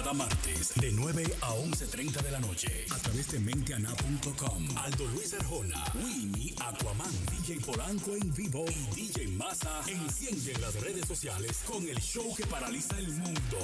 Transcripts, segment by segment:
Cada martes de 9 a 11.30 de la noche a través de menteana.com. Aldo Luis Arjona, Winnie, Aquaman, DJ Polanco en vivo y DJ Massa encienden las redes sociales con el show que paraliza el mundo.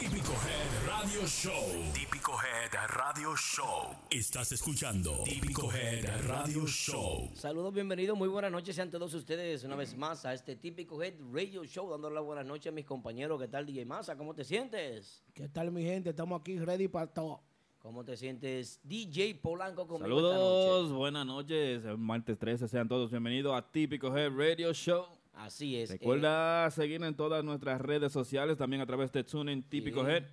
Típico Head Radio Show. Típico Head Radio Show. Estás escuchando Típico Head Radio Show. Saludos, bienvenidos, muy buenas noches sean todos ustedes una vez más a este típico Head Radio Show, dándole la buenas noches a mis compañeros. ¿Qué tal, DJ Massa? ¿Cómo te sientes? ¿Qué tal, mi gente? Estamos aquí ready para todo. ¿Cómo te sientes, DJ Polanco? Conmigo Saludos, esta noche? buenas noches. El martes 13, sean todos bienvenidos a Típico Head Radio Show. Así es. eh, Recuerda seguir en todas nuestras redes sociales, también a través de TuneIn Típico Sí. Head.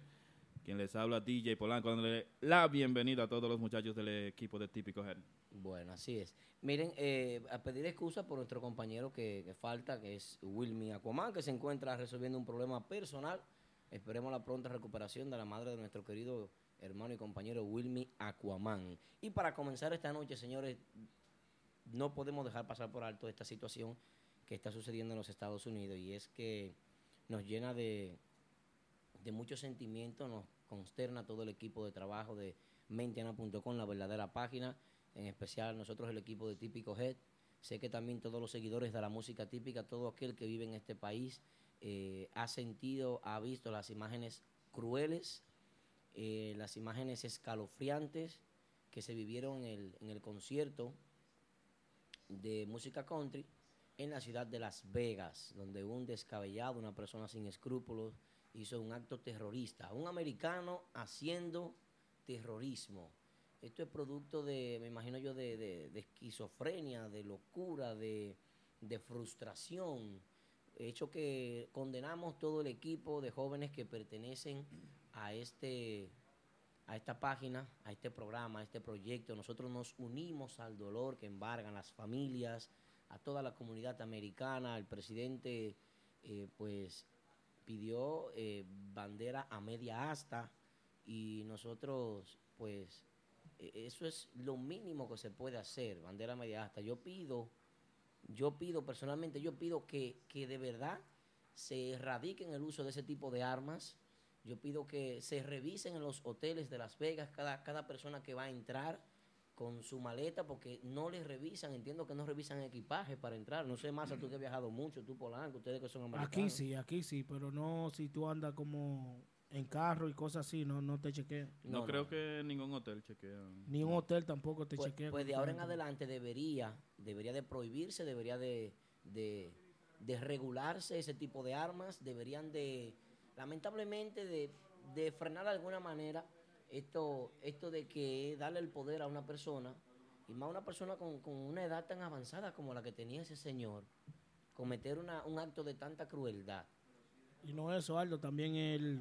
Quien les habla, DJ Polanco, dándole la bienvenida a todos los muchachos del equipo de Típico Head. Bueno, así es. Miren, eh, a pedir excusa por nuestro compañero que, que falta, que es Wilmy Aquaman, que se encuentra resolviendo un problema personal. Esperemos la pronta recuperación de la madre de nuestro querido hermano y compañero Wilmy Aquaman. Y para comenzar esta noche, señores, no podemos dejar pasar por alto esta situación que está sucediendo en los Estados Unidos y es que nos llena de, de muchos sentimientos, nos consterna todo el equipo de trabajo de mentiana.com, la verdadera página, en especial nosotros el equipo de Típico Head. Sé que también todos los seguidores de la música típica, todo aquel que vive en este país, eh, ha sentido, ha visto las imágenes crueles, eh, las imágenes escalofriantes que se vivieron en el, en el concierto de música country en la ciudad de Las Vegas, donde un descabellado, una persona sin escrúpulos, hizo un acto terrorista. Un americano haciendo terrorismo. Esto es producto de, me imagino yo, de, de- de esquizofrenia, de locura, de, de frustración. Hecho que condenamos todo el equipo de jóvenes que pertenecen a este a esta página, a este programa, a este proyecto. Nosotros nos unimos al dolor que embargan las familias, a toda la comunidad americana. El presidente, eh, pues, pidió eh, bandera a media asta y nosotros, pues, eh, eso es lo mínimo que se puede hacer, bandera a media asta. Yo pido, yo pido personalmente, yo pido que, que de verdad se erradiquen el uso de ese tipo de armas. Yo pido que se revisen en los hoteles de Las Vegas cada, cada persona que va a entrar con su maleta, porque no les revisan, entiendo que no revisan equipaje para entrar. No sé, más tú que has viajado mucho, tú Polanco, ustedes que son americanos. Aquí sí, aquí sí, pero no si tú andas como en carro y cosas así, no, no te chequean. No, No, creo no. que ningún hotel chequea. Ni un hotel tampoco te Pues, chequea. pues de ahora en adelante debería, debería de prohibirse, debería de, de, de regularse ese tipo de armas, deberían de, lamentablemente, de, de frenar de alguna manera esto, esto de que darle el poder a una persona, y más una persona con, con una edad tan avanzada como la que tenía ese señor, cometer una, un acto de tanta crueldad. Y no eso, Aldo, también él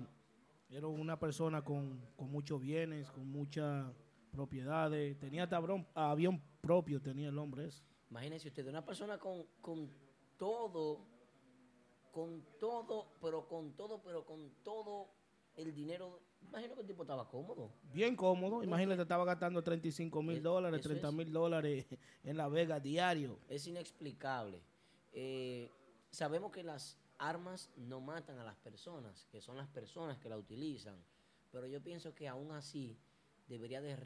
era una persona con, con muchos bienes, con muchas propiedades. Tenía hasta avión, propio, tenía el hombre ese. Imagínense ustedes, una persona con, con todo, con todo, pero con todo, pero con todo el dinero. Imagino que el tipo estaba cómodo. Bien cómodo. Imagínate, estaba gastando 35 mil Es- dólares, eso 30 es. mil dólares en La Vega diario. Es inexplicable. Eh, sabemos que las armas no matan a las personas, que son las personas que la utilizan, pero yo pienso que aún así debería de,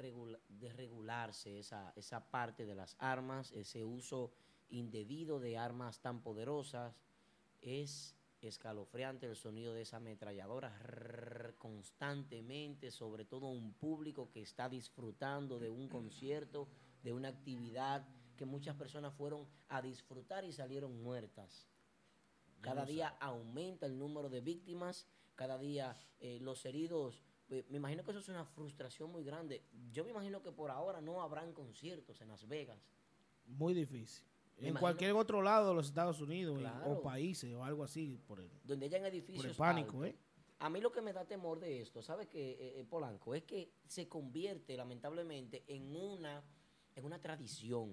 esa, esa parte de las armas, ese uso indebido de armas tan poderosas. Es escalofriante el sonido de esa ametralladora constantemente, sobre todo un público que está disfrutando de un concierto, de una actividad que muchas personas fueron a disfrutar y salieron muertas. Cada día aumenta el número de víctimas, cada día eh, los heridos. eh, Me imagino que eso es una frustración muy grande. Yo me imagino que por ahora no habrán conciertos en Las Vegas. Muy difícil. Me en imagino- cualquier otro lado de los Estados Unidos o países o algo así. Por el, donde hayan por edificios el pánico, altos. ¿eh? A mí lo que me da temor de esto, ¿sabe qué, Polanco? Es que se convierte lamentablemente en una, en una tradición.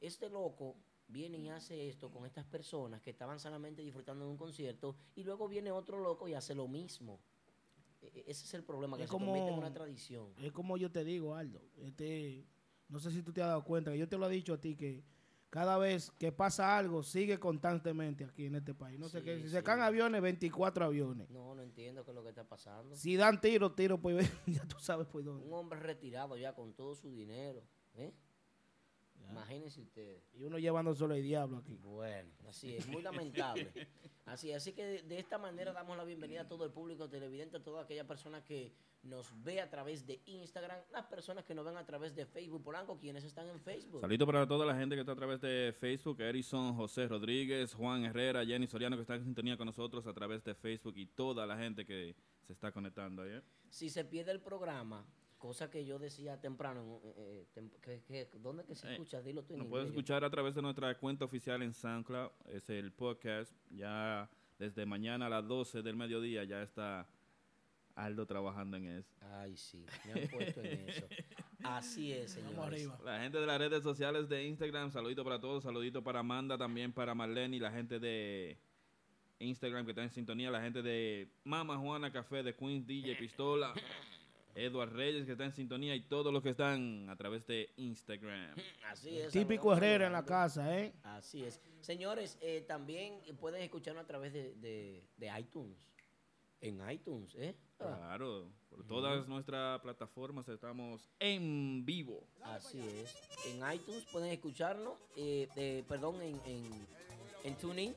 Este loco viene y hace esto con estas personas que estaban solamente disfrutando de un concierto y luego viene otro loco y hace lo mismo. E- e- Ese es el problema, que Es se convierte en como- una tradición. Es como yo te digo, Aldo. Este, no sé si tú te has dado cuenta, que yo te lo he dicho a ti, que cada vez que pasa algo, sigue constantemente aquí en este país. No sé qué. Si sí. se caen aviones, 24 aviones. No, no entiendo qué es lo que está pasando. Si dan tiro, tiro, pues ya tú sabes por dónde. Un hombre retirado ya con todo su dinero. ¿eh? Imagínense ustedes. Y uno llevando solo el diablo aquí. Bueno, así es, muy lamentable. Así, así que de, de esta manera damos la bienvenida a todo el público televidente, a toda aquella persona que nos ve a través de Instagram, las personas que nos ven a través de Facebook, Polanco, quienes están en Facebook. Saludito para toda la gente que está a través de Facebook, Erison, José Rodríguez, Juan Herrera, Jenny Soriano que está en sintonía con nosotros a través de Facebook y toda la gente que se está conectando ahí. ¿eh? Si se pierde el programa, cosa que yo decía temprano, eh, eh, tem- que- que- ¿dónde que se Eh, escucha? Dilo tú en Nos puedes inglés. escuchar a través de nuestra cuenta oficial en SoundCloud, es el podcast. Ya desde mañana a las 12 del mediodía ya está Aldo trabajando en eso. Ay, sí, me han puesto en eso. Así es, señores. La gente de las redes sociales de Instagram, saludito para todos, saludito para Amanda, también para Marlene y la gente de Instagram que está en sintonía, la gente de Mama Juana Café, de Queens DJ Pistola, Eduard Reyes que está en sintonía y todos los que están a través de Instagram. Así es. Típico Herrera en la casa, ¿eh? Así es. Señores, eh, también pueden escucharnos a través de, de- de iTunes. En iTunes, ¿eh? Ah, Claro, por todas nuestras plataformas estamos en vivo. así es. En iTunes pueden escucharnos, eh, eh, perdón, en, en, en TuneIn.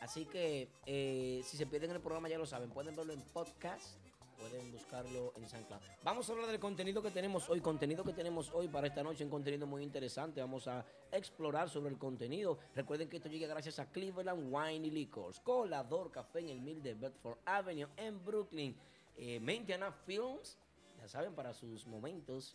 Así que eh, si se pierden el programa ya lo saben, pueden verlo en podcast, pueden buscarlo en SoundCloud. Vamos a hablar del contenido que tenemos hoy, contenido que tenemos hoy para esta noche, un contenido muy interesante. Vamos a explorar sobre el contenido. Recuerden que esto llega gracias a Cleveland Wine y Liquors, Colador Café en el Mil de Bedford Avenue en Brooklyn, eh, Mentiana Films, ya saben, para sus momentos.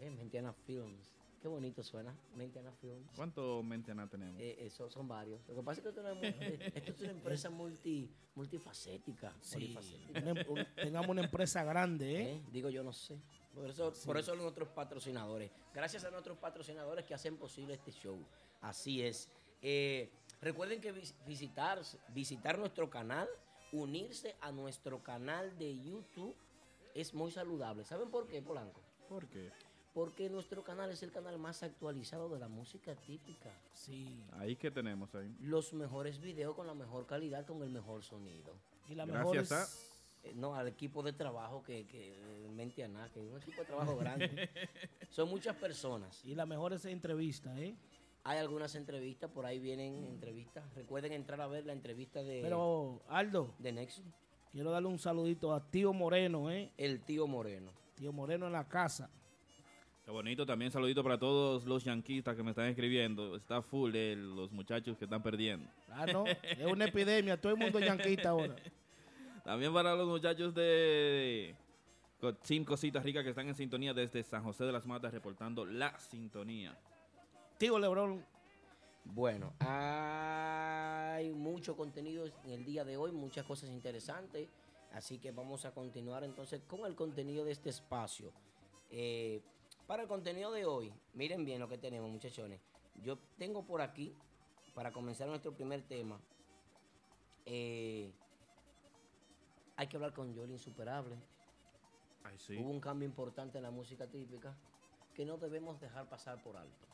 Eh, Mentiana Films, qué bonito suena, Mentiana Films. ¿Cuánto Mentiana tenemos? Eh, eso son varios. Lo que pasa es que eh, esto es una empresa multi, multifacética. polifacética. Una em- tengamos una empresa grande, ¿eh? ¿Eh? Digo, yo no sé. Por eso, por eso nuestros patrocinadores. Gracias a nuestros patrocinadores que hacen posible este show. Así es. Eh, recuerden que vis- visitar, visitar nuestro canal, unirse a nuestro canal de YouTube es muy saludable. ¿Saben por qué, Polanco? ¿Por qué? Porque nuestro canal es el canal más actualizado de la música típica. Sí. Ahí que tenemos ahí. Los mejores videos con la mejor calidad, con el mejor sonido. Y la mejor Gracias es- Eh, no, al equipo de trabajo que, que eh, mente a nada, que es un equipo de trabajo grande. Son muchas personas. Y la mejor es entrevista, ¿eh? Hay algunas entrevistas, por ahí vienen entrevistas. Recuerden entrar a ver la entrevista de, Pero, Aldo, de Nexo, quiero darle un saludito a Tío Moreno, ¿eh? el tío Moreno. Tío Moreno en la casa. Qué bonito, también saludito para todos los yanquistas que me están escribiendo. Está full de los muchachos que están perdiendo. Ah, no, es una epidemia, todo el mundo es yanquista ahora. También para los muchachos de Team Cositas Ricas que están en sintonía desde San José de las Matas reportando la sintonía. Tío Lebron, Bueno, hay mucho contenido en el día de hoy, muchas cosas interesantes. Así que vamos a continuar entonces con el contenido de este espacio. Eh, para el contenido de hoy, miren bien lo que tenemos, muchachones. Yo tengo por aquí, para comenzar nuestro primer tema, eh, hay que hablar con Yoli Insuperable. Ay, sí. Hubo un cambio importante en la música típica que no debemos dejar pasar por alto.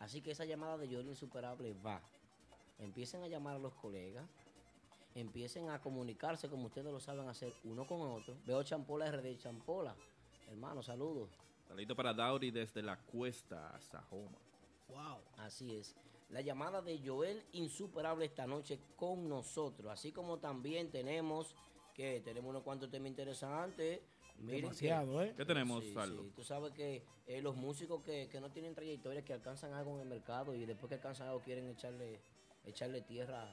Así que esa llamada de Yoli Insuperable va. Empiecen a llamar a los colegas. Empiecen a comunicarse como ustedes lo saben hacer uno con otro. Veo Champola RD Champola. Hermano, saludos. Saludito para Dauri desde la cuesta a Sajoma. wow. Así es. La llamada de Joel Insuperable esta noche con nosotros. Así como también tenemos que tenemos unos cuantos temas interesantes. Miren que- Demasiado, ¿eh? ¿Qué tenemos, Sí, sí. Tú sabes que eh, los músicos que, que no tienen trayectoria, que alcanzan algo en el mercado y después que alcanzan algo quieren echarle, echarle tierra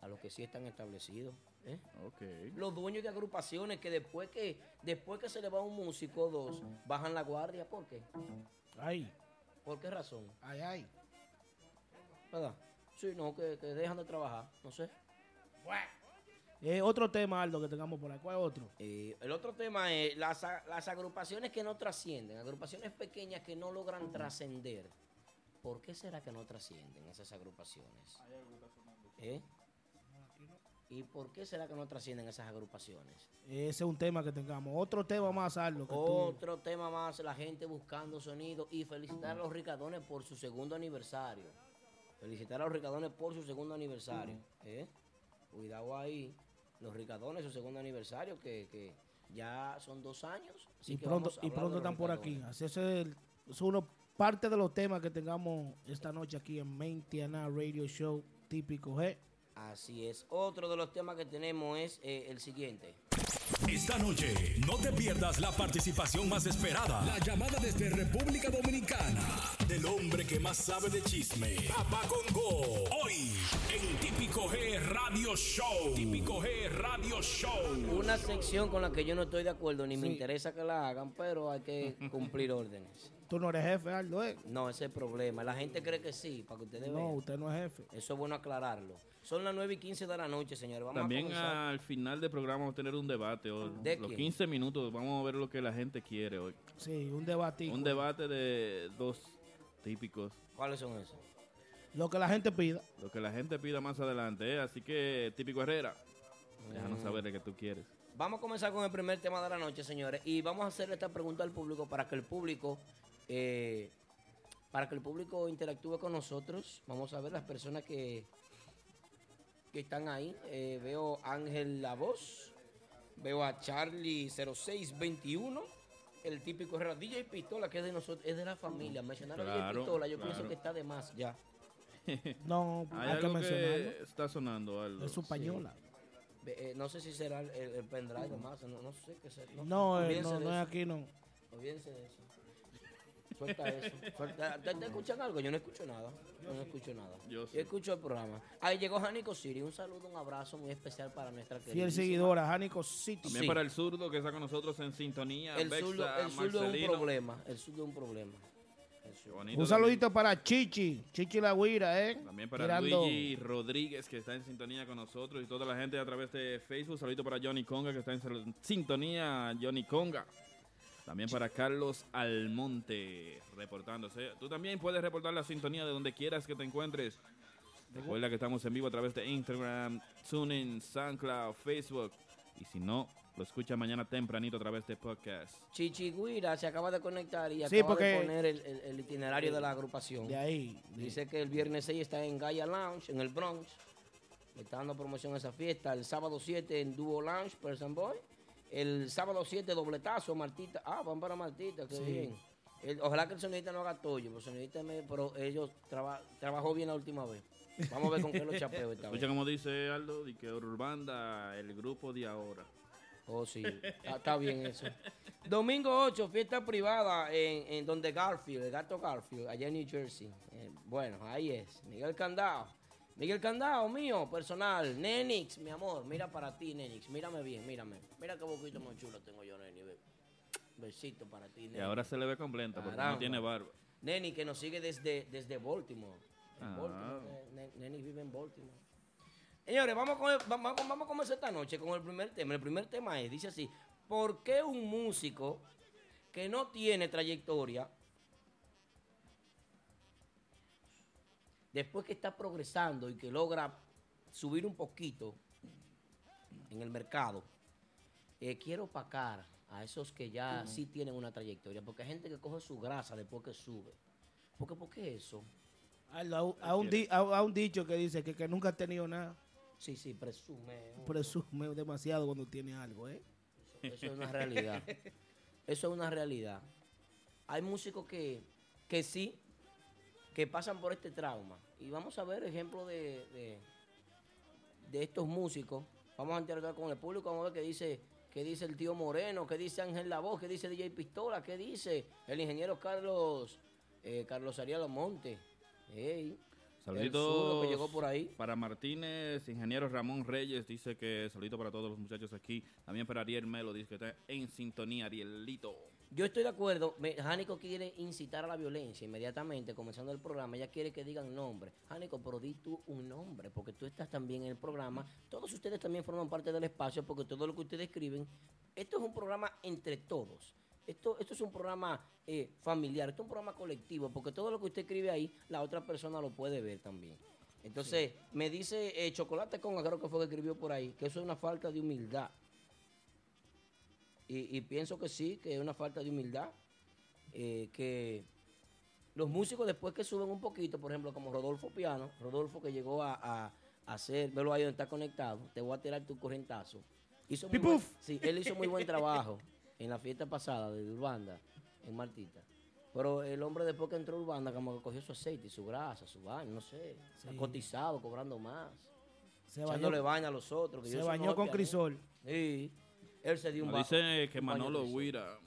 a, los que sí están establecidos. ¿eh? Los dueños de agrupaciones que después que después que se le va un músico o dos, bajan la guardia. ¿Por qué? Ay, ¿Por qué razón? ay, ay. ¿Verdad? Sí, no, que, que dejan de trabajar. No sé. Eh, otro tema, Aldo, que tengamos por ahí. ¿Cuál es otro? Eh, el otro tema es las, las agrupaciones que no trascienden, agrupaciones pequeñas que no logran trascender. ¿Por qué será que no trascienden esas agrupaciones? ¿Eh? ¿Y por qué será que no trascienden esas agrupaciones? Ese es un tema que tengamos. Otro tema más, que tú- Otro tema más, la gente buscando sonido y felicitar a los ricadones por su segundo aniversario. Felicitar a los ricadones por su segundo aniversario. ¿eh? Cuidado ahí, los ricadones, su segundo aniversario, que, que ya son dos años. así y que pronto, y pronto están por aquí. Así es, el- es uno parte de los temas que tengamos esta noche aquí en Maintiana Radio Show típico G. Así es. Otro de los temas que tenemos es eh, el siguiente. Esta noche no te pierdas la participación más esperada. La llamada desde República Dominicana del hombre que más sabe de chisme. Papá Congo. Hoy en Típico G Radio Show. Típico G Radio Show. Una sección con la que yo no estoy de acuerdo, ni me interesa que la hagan, pero hay que cumplir órdenes. Tú no eres jefe, Aldo, ¿eh? No, ese es el problema. La gente cree que sí, para que ustedes No, vean. usted no es jefe. Eso es bueno aclararlo. Son las 9 y 15 de la noche, señores. Vamos También a al final del programa vamos a tener un debate. hoy. ¿De Los quién? 15 minutos vamos a ver lo que la gente quiere hoy. Sí, un debate. Un debate de dos típicos. ¿Cuáles son esos? Lo que la gente pida. Lo que la gente pida más adelante. ¿eh? Así que, típico Herrera, déjanos Mm. saber de qué tú quieres. Vamos a comenzar con el primer tema de la noche, señores. Y vamos a hacerle esta pregunta al público para que el público, eh, para que el público interactúe con nosotros. Vamos a ver las personas que, que están ahí. Eh, veo a Ángel La Voz. Veo a Charlie 0621. El típico Herrera. DJ Pistola, que es de nosotros, es de la familia. Mencionar a DJ Claro, Pistola, yo pienso claro. que está de más ya. No, Hay hay que algo mencionarlo. que está sonando, Aldo. Es su pañola. Ve- eh, no sé si será el, el pendrive de más, no, no sé qué será. No, eh, olvídense no, no es aquí, no. Olvídense de eso. Suelta eso. Suelta. ¿Te, te escuchan algo? Yo no escucho nada. Yo no escucho nada. Yo sí. escucho el programa. Ahí llegó Janico Siri. Un saludo, un abrazo muy especial para nuestra querida. Fiel seguidora, Jánico City. También Sí. para el zurdo que está con nosotros en sintonía. El Bexa, zurdo, el zurdo es un problema. El zurdo es un problema. Un saludito para Chichi, Chichi la Guira, ¿eh? También para Tirando- Luigi Rodríguez, que está en sintonía con nosotros, y toda la gente a través de Facebook. Saludito para Johnny Conga, que está en sintonía, Johnny Conga. También para Carlos Almonte, reportándose. Tú también puedes reportar la sintonía de donde quieras que te encuentres. Recuerda que estamos en vivo a través de Instagram, TuneIn, SoundCloud, Facebook. Y si no, lo escucha mañana tempranito a través de podcast. Chichi Guira se acaba de conectar y Sí, acaba porque- de poner el, el- el itinerario de la agrupación. De ahí. Dice que el viernes 6 está en Gaia Lounge, en el Bronx. Le está dando promoción a esa fiesta. El sábado 7 en Duo Lounge, Person Boy. El sábado 7, dobletazo, Martita. Ah, van para Martita, qué Sí. bien. El- ojalá que el sonidista no haga pero, el sonidista me- pero ellos traba- trabajó bien la última vez. Vamos a ver con qué lo chapeo esta Escucha vez. como dice Aldo, de que Urbanda, el grupo de ahora. Oh, sí, está, está bien eso. Domingo 8, fiesta privada en, en donde Garfield, el gato Garfield, allá en New Jersey. Eh, bueno, ahí es. Miguel Candao. Miguel Candao, mío, personal. Nenix, mi amor, mira para ti, Nenix. Mírame bien, mírame. Mira qué boquito más chulo tengo yo, Neni. Ve. Besito para ti, Y Neni. ahora se le ve completa porque no tiene barba. Neni, que nos sigue desde, desde Baltimore. En Ah. Baltimore, Ne- Neni vive en Baltimore. Señores, vamos, con el- vamos, vamos a comenzar esta noche con el primer tema. El primer tema es, dice así, ¿por qué un músico que no tiene trayectoria, después que está progresando y que logra subir un poquito en el mercado, eh, quiere opacar a esos que ya sí tienen una trayectoria? Porque hay gente que coge su grasa después que sube. ¿Por qué, por qué eso? A, un- a un di- a- a un dicho que dice que, que nunca ha tenido nada, Sí, sí, presume. presume demasiado cuando tiene algo, ¿eh? Eso es una realidad. Eso es una realidad. Hay músicos que, que sí, que pasan por este trauma. Y vamos a ver ejemplos de, de, de estos músicos. Vamos a interactuar con el público, vamos a ver qué dice, qué dice el tío Moreno, qué dice Ángel Lavoz, qué dice DJ Pistola, qué dice el ingeniero Carlos, eh, Carlos Ariel Monte. Ey, el zurdo Saluditos que llegó por ahí. para Martínez, ingeniero Ramón Reyes, dice que saludito para todos los muchachos aquí. También para Ariel Melo, dice que está en sintonía, Arielito. Yo estoy de acuerdo. Jánico quiere incitar a la violencia inmediatamente, comenzando el programa. Ella quiere que digan nombre. Jánico, pero di tú un nombre, porque tú estás también en el programa. Todos ustedes también forman parte del espacio, porque todo lo que ustedes escriben, esto es un programa entre todos. Esto, esto es un programa eh, familiar, esto es un programa colectivo, porque todo lo que usted escribe ahí, la otra persona lo puede ver también. Entonces, me dice eh, Chocolate con creo que fue que escribió por ahí, que eso es una falta de humildad. Y, y pienso que sí, que es una falta de humildad. eh, que los músicos después que suben un poquito, por ejemplo, como Rodolfo Piano, Rodolfo que llegó a, a, a hacer, velo ahí donde está conectado, te voy a tirar tu corrientazo. Hizo muy buen- sí, él hizo muy buen trabajo en la fiesta pasada de Urbanda, en Martita. Pero el hombre después que entró a Urbanda, como que cogió su aceite, y su grasa, su baño, no sé, Sí. cotizado, cobrando más, Se bañó, echándole baña a los otros. que se yo bañó con crisol. Sí, él se dio un bajo. dice que Manolo. Huira.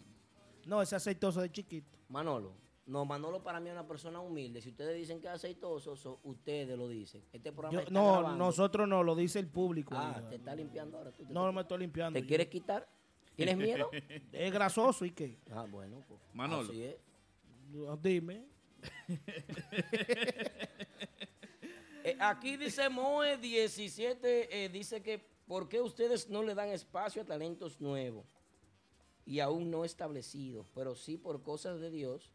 No, ese aceitoso de chiquito. Manolo. No, Manolo para mí es una persona humilde. Si ustedes dicen que es aceitoso, so- ustedes lo dicen. Este programa Yo- está no, grabando. nosotros no, lo dice el público. Ah, te está limpiando ahora. tú te- no, no me estoy limpiando. ¿Te yo. quieres quitar? ¿Tienes miedo? Es grasoso y qué. ah, bueno, pues. Manolo. Así es. No, Dime. Eh, aquí dice Moe 17, eh, dice que ¿por qué ustedes no le dan espacio a talentos nuevos y aún no establecidos? Pero sí por cosas de Dios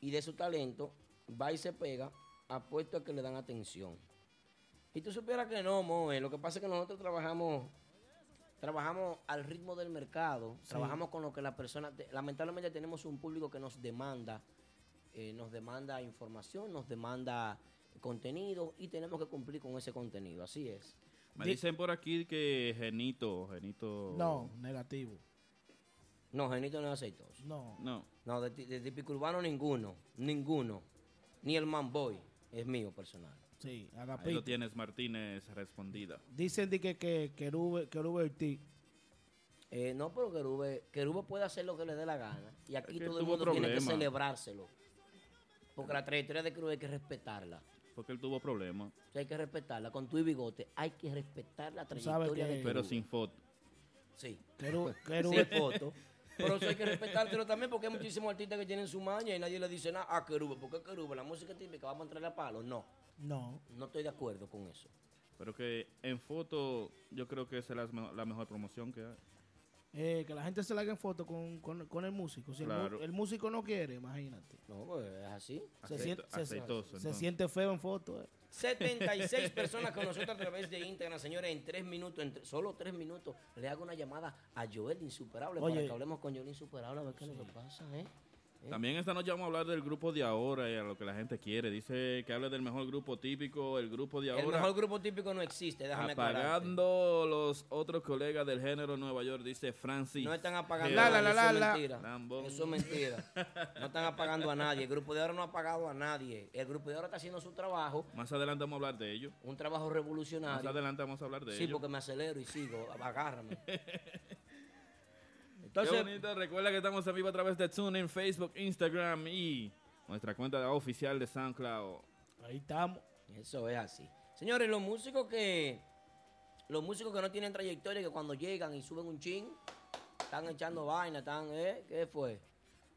y de su talento, va y se pega, apuesto a que le dan atención. Y tú supieras que no, Moe, lo que pasa es que nosotros trabajamos trabajamos al ritmo del mercado, trabajamos con lo que la persona, te- lamentablemente tenemos un público que nos demanda, eh, nos demanda información, nos demanda contenido y tenemos que cumplir con ese contenido, así es. Me Di- dicen por aquí que Genito, Genito. No, negativo. No, Genito no es aceitoso. No. No. No, de, de típico urbano ninguno, ninguno. Ni el Manboy es mío personal. Sí, Ahí lo agapito. tienes Martínez respondida. Dicen de que, que Querube, Querube Ortiz. Eh, no, pero Querube, Querube puede hacer lo que le dé la gana. Y aquí Es que todo el mundo tiene que celebrárselo. Porque la trayectoria de Querube hay que respetarla. Porque él tuvo problemas. O sea, hay que respetarla. Con tu y bigote hay que respetar la trayectoria de Pero Querube. sin foto. Sí. Querube, Sin Querube, foto. Pero eso hay que respetártelo también porque hay muchísimos artistas que tienen su maña y nadie le dice nada a Querube. ¿Por qué Querube? La música típica, vamos a entrarle a palo. No, no. no estoy de acuerdo con eso. Pero que en foto yo creo que esa es la, la mejor promoción que hay. Eh, que la gente se la haga en foto con, con, con el músico. Si el mu- Claro. el, músico no quiere, imagínate. No, pues es así. Se, Aceito- siente, se- aceitoso, se entonces. siente feo en foto. eh. 76 personas con nosotros a través de Instagram, señores, en tres minutos, en tre- solo tres minutos, le hago una llamada a Joel Insuperable para Oye. que hablemos con Joel Insuperable a ver qué es lo que pasa, ¿eh? ¿Eh? También esta noche vamos a hablar del grupo de ahora y a lo que la gente quiere. Dice que hable del mejor grupo típico, el grupo de El ahora. mejor grupo típico no existe, déjame aclararte. apagando los otros colegas del género Nueva York, dice Francis. No están apagando La, a la, nadie, la, eso la, es mentira. Eso es mentira. No están apagando a nadie. El grupo de ahora no ha apagado a nadie. El grupo de ahora está haciendo su trabajo, Más adelante vamos a hablar de ello. un trabajo Más revolucionario. adelante vamos a hablar de Sí, ello. porque me acelero y sigo. Agárrame. Qué Entonces, bonito. Recuerda que estamos en vivo a través de TuneIn, Facebook, Instagram y nuestra cuenta oficial de SoundCloud. Ahí estamos. Eso es así. Señores, los músicos que los músicos que no tienen trayectoria, que cuando llegan y suben un chin, están echando vaina, están, ¿eh? ¿Qué fue?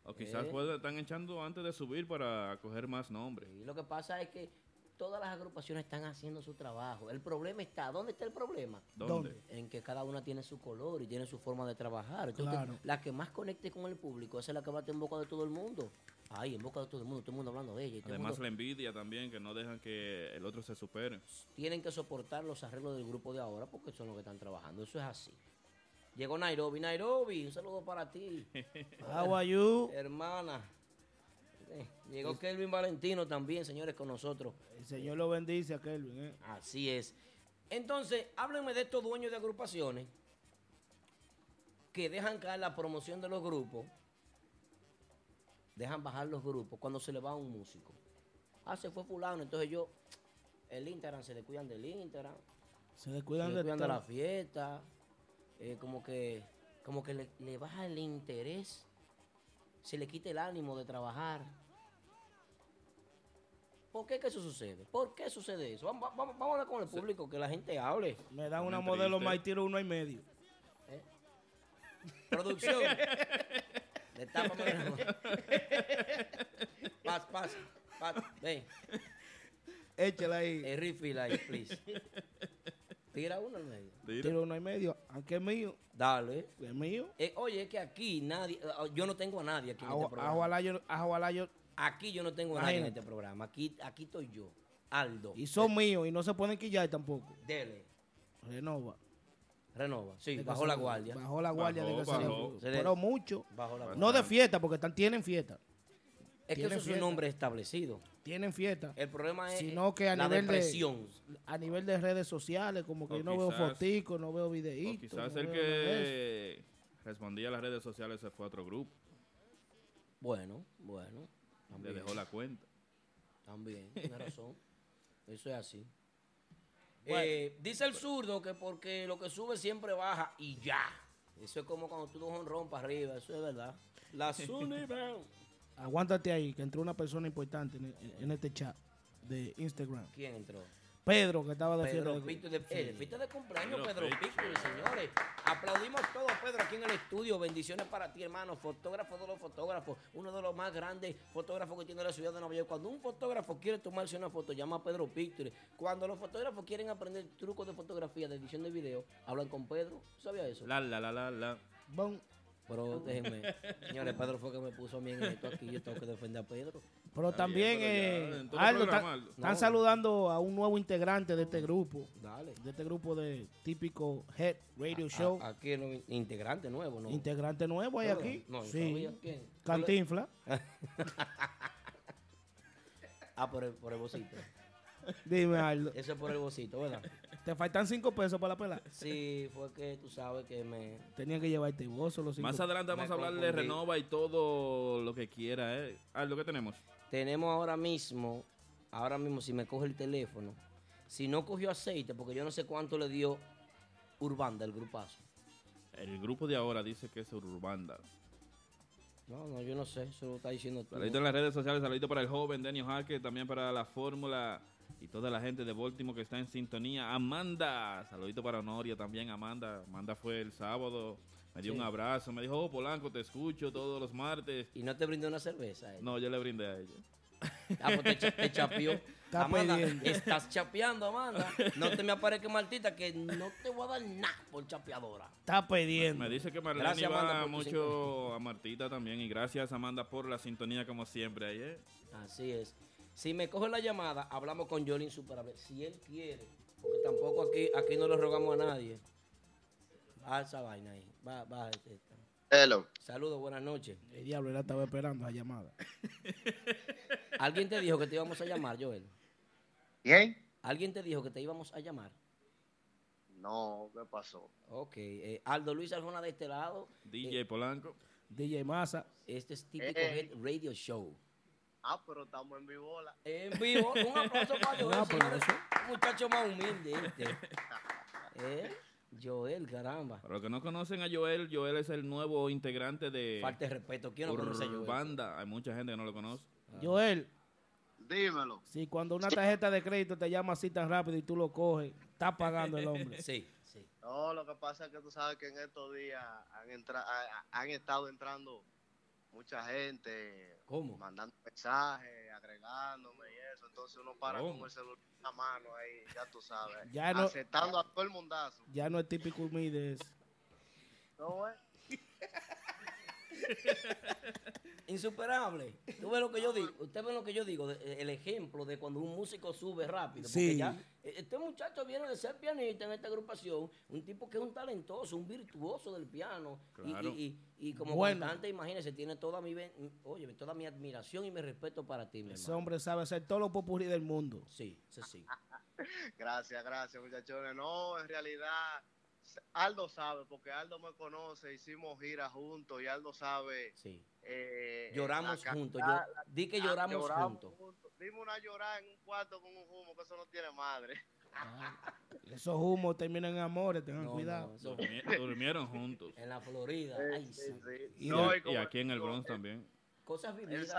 O quizás Eh. pues, están echando antes de subir para coger más nombres. Y lo que pasa es que todas las agrupaciones están haciendo su trabajo. El problema está, ¿dónde está el problema? ¿Dónde? En que cada una tiene su color y tiene su forma de trabajar. Entonces, Claro. la que más conecte con el público, esa es la que va a estar en boca de todo el mundo. Ay, en boca de todo el mundo, todo el mundo hablando de ella. Además mundo- la envidia también, que no dejan que el otro se supere. tienen que soportar los arreglos del grupo de ahora porque son los que están trabajando. Eso es así. Llegó Nairobi. Nairobi, un saludo para ti, How are you? hermana. Eh, Llegó Kelvin Valentino también, señores, con nosotros. El Señor lo bendice a Kelvin. eh. Así es. Entonces, háblenme de estos dueños de agrupaciones que dejan caer la promoción de los grupos, dejan bajar los grupos cuando se le va un músico. Ah, se fue fulano, entonces yo, el Instagram, se descuidan del Instagram, Se descuidan se de descuidan de la fiesta, eh, como que, como que le, le baja el interés, se le quita el ánimo de trabajar. ¿Por qué que eso sucede? ¿Por qué sucede eso? Vamos, vamos, vamos a hablar con el público, que la gente hable. Me dan Una modelo más tiro uno y medio. Producción. Destápame la mano. Paz, paz, paz. Ven, Échala ahí. el refill ahí, please. Tira uno al medio. Tira. Tiro uno y medio. Aunque es mío. Dale. Es mío. Eh, oye, es que aquí nadie, eh, yo no tengo a nadie aquí en este programa. Ojalá yo, ojalá yo. Aquí yo no tengo a nadie en este programa. Aquí, aquí estoy yo. Aldo. Y son míos y no se pueden quillar tampoco. Dele. Renova. Renova. Sí, De bajó la guardia. Bajó la guardia de Bajó, que se bajó. Pero mucho. Bajó la guardia. No de fiesta, porque están, tienen fiesta. Es que eso es un nombre establecido. Tienen fiesta. El problema es Sino que a la nivel de- depresión. A nivel de redes sociales, como que O yo no veo foticos, no veo videitos. quizás no el de que respondía a las redes sociales se fue a otro grupo. Bueno, bueno. Le También, dejó la cuenta. también, tiene razón. Eso es así. Eh, dice el zurdo que porque lo que sube siempre baja y ya. Eso es como cuando tú das un ron para arriba, eso es verdad. La Sunnybound. Aguántate ahí, que entró una persona importante en, en este chat de Instagram. ¿Quién entró? Pedro, que estaba de Pedro fiesta. de- Pito de, eh, de fiesta de cumpleaños, Pedro Pedro Pito. Pito, señores. Aplaudimos todos, Pedro, aquí en el estudio. Bendiciones para ti, hermano. Fotógrafo de los fotógrafos. Uno de los más grandes fotógrafos que tiene la ciudad de Nueva York. Cuando un fotógrafo quiere tomarse una foto, llama a Pedro Pictures. Cuando los fotógrafos quieren aprender trucos de fotografía, de edición de video, hablan con Pedro. ¿Sabía eso? La, la, la, la, la. Bon, Pero déjenme. Señores, Pedro fue que me puso a mí en esto aquí. Yo tengo que defender a Pedro. Pero Está también, bien, pero ya, eh, están No. saludando a un nuevo integrante de este grupo. Dale. De este grupo de típico Head Radio Show. A- aquí integrante nuevo, ¿no? Integrante nuevo hay aquí. No, sí. Cantinfla. Ah, por el, por el bocito. Dime, Aldo. Eso es por el bocito, ¿verdad? Te faltan cinco pesos para la pelada. Sí, fue que tú sabes que me... Tenían que llevarte vos solo cinco Más adelante vamos Me a hablar de. Renova y todo lo que quiera, ¿eh? Ah, lo que tenemos. Tenemos ahora mismo, ahora mismo si me coge el teléfono, si no cogió aceite, porque yo no sé cuánto le dio Urbanda el grupazo. El grupo de ahora dice que es Urbanda. No, no, yo no sé, eso lo está diciendo tú. Saludito en las redes sociales, saludito para el joven Daniel Jaque, también para la fórmula y toda la gente de Baltimore que está en sintonía. Amanda, saludito para Honoria también, Amanda. Amanda fue el sábado, me dio Sí. un abrazo, me dijo, oh, Polanco, te escucho todos los martes. Y no te brindó una cerveza. eh. No, yo le brindé a ella. Ah, pues te, cha- te chapeó. Está Amanda, pidiendo. estás chapeando, Amanda. No te me aparezca Martita, que no te voy a dar nada por chapeadora. Está pidiendo. Me dice que Marlene Gracias, va Amanda, mucho a Martita también. Y gracias, Amanda, por la sintonía como siempre. Ahí, ¿eh? Así es. Si me coge la llamada, hablamos con Jolín Insuperable. Si él quiere, porque tampoco aquí, aquí no le rogamos a nadie. Baja esa vaina ahí. Va, baja esta. Hello. Saludos, buenas noches. El diablo, él estaba esperando la llamada. ¿Alguien te dijo que te íbamos a llamar, Joel? ¿Quién? ¿Alguien te dijo que te íbamos a llamar? No, ¿qué pasó? Ok. eh, Aldo Luis Arjona de este lado. DJ Polanco. DJ Massa. Este es típico Eh. Head Radio Show. Ah, pero estamos en vivola. En vivo, un aplauso para Joel. Un aplauso. señores. Un muchacho más humilde este. ¿Eh? Joel, caramba. Para los que no conocen a Joel, Joel es el nuevo integrante de Falta de respeto. ¿Quién no conoce a Joel? Urbanda. Hay mucha gente que no lo conoce. Joel, Dímelo. si cuando una tarjeta de crédito te llama así tan rápido y tú lo coges, está pagando el hombre. Sí, sí. No, lo que pasa es que tú sabes que en estos días han, entra- ha- han estado entrando mucha gente, ¿Cómo? mandando mensajes, agregándome y eso. Entonces uno para ¿Cómo? con el celular en la mano ahí, ya tú sabes. Ya no- aceptando a todo el mundazo. Ya no es típico humilde eso. ¿No es? Insuperable. Tú ves lo que yo digo. Usted ve lo que yo digo. el ejemplo de cuando un músico sube rápido. Porque Sí. ya, eh, este muchacho viene de ser pianista en esta agrupación. Un tipo que es un talentoso, un virtuoso del piano. Y- Claro. Y, y- y como Bueno. cantante, imagínese, tiene toda mi, oye, toda mi admiración y mi respeto para ti, mi Ese hermano. hombre sabe hacer todo lo popurrí del mundo. Sí, sí, sí. Gracias, gracias, muchachones. No, en realidad, Aldo sabe, porque Aldo me conoce, hicimos gira juntos y Aldo sabe. sí. eh, Lloramos juntos. Yo, di que Ah, lloramos, juntos. Dime una llorada en un cuarto con un humo, que eso no tiene madre. Esos humos terminan en amores, tengan No, cuidado. no, eso- durmieron juntos. en la Florida. Ay, Sí. Y No, aquí en el Bronx también. Cosas vividas.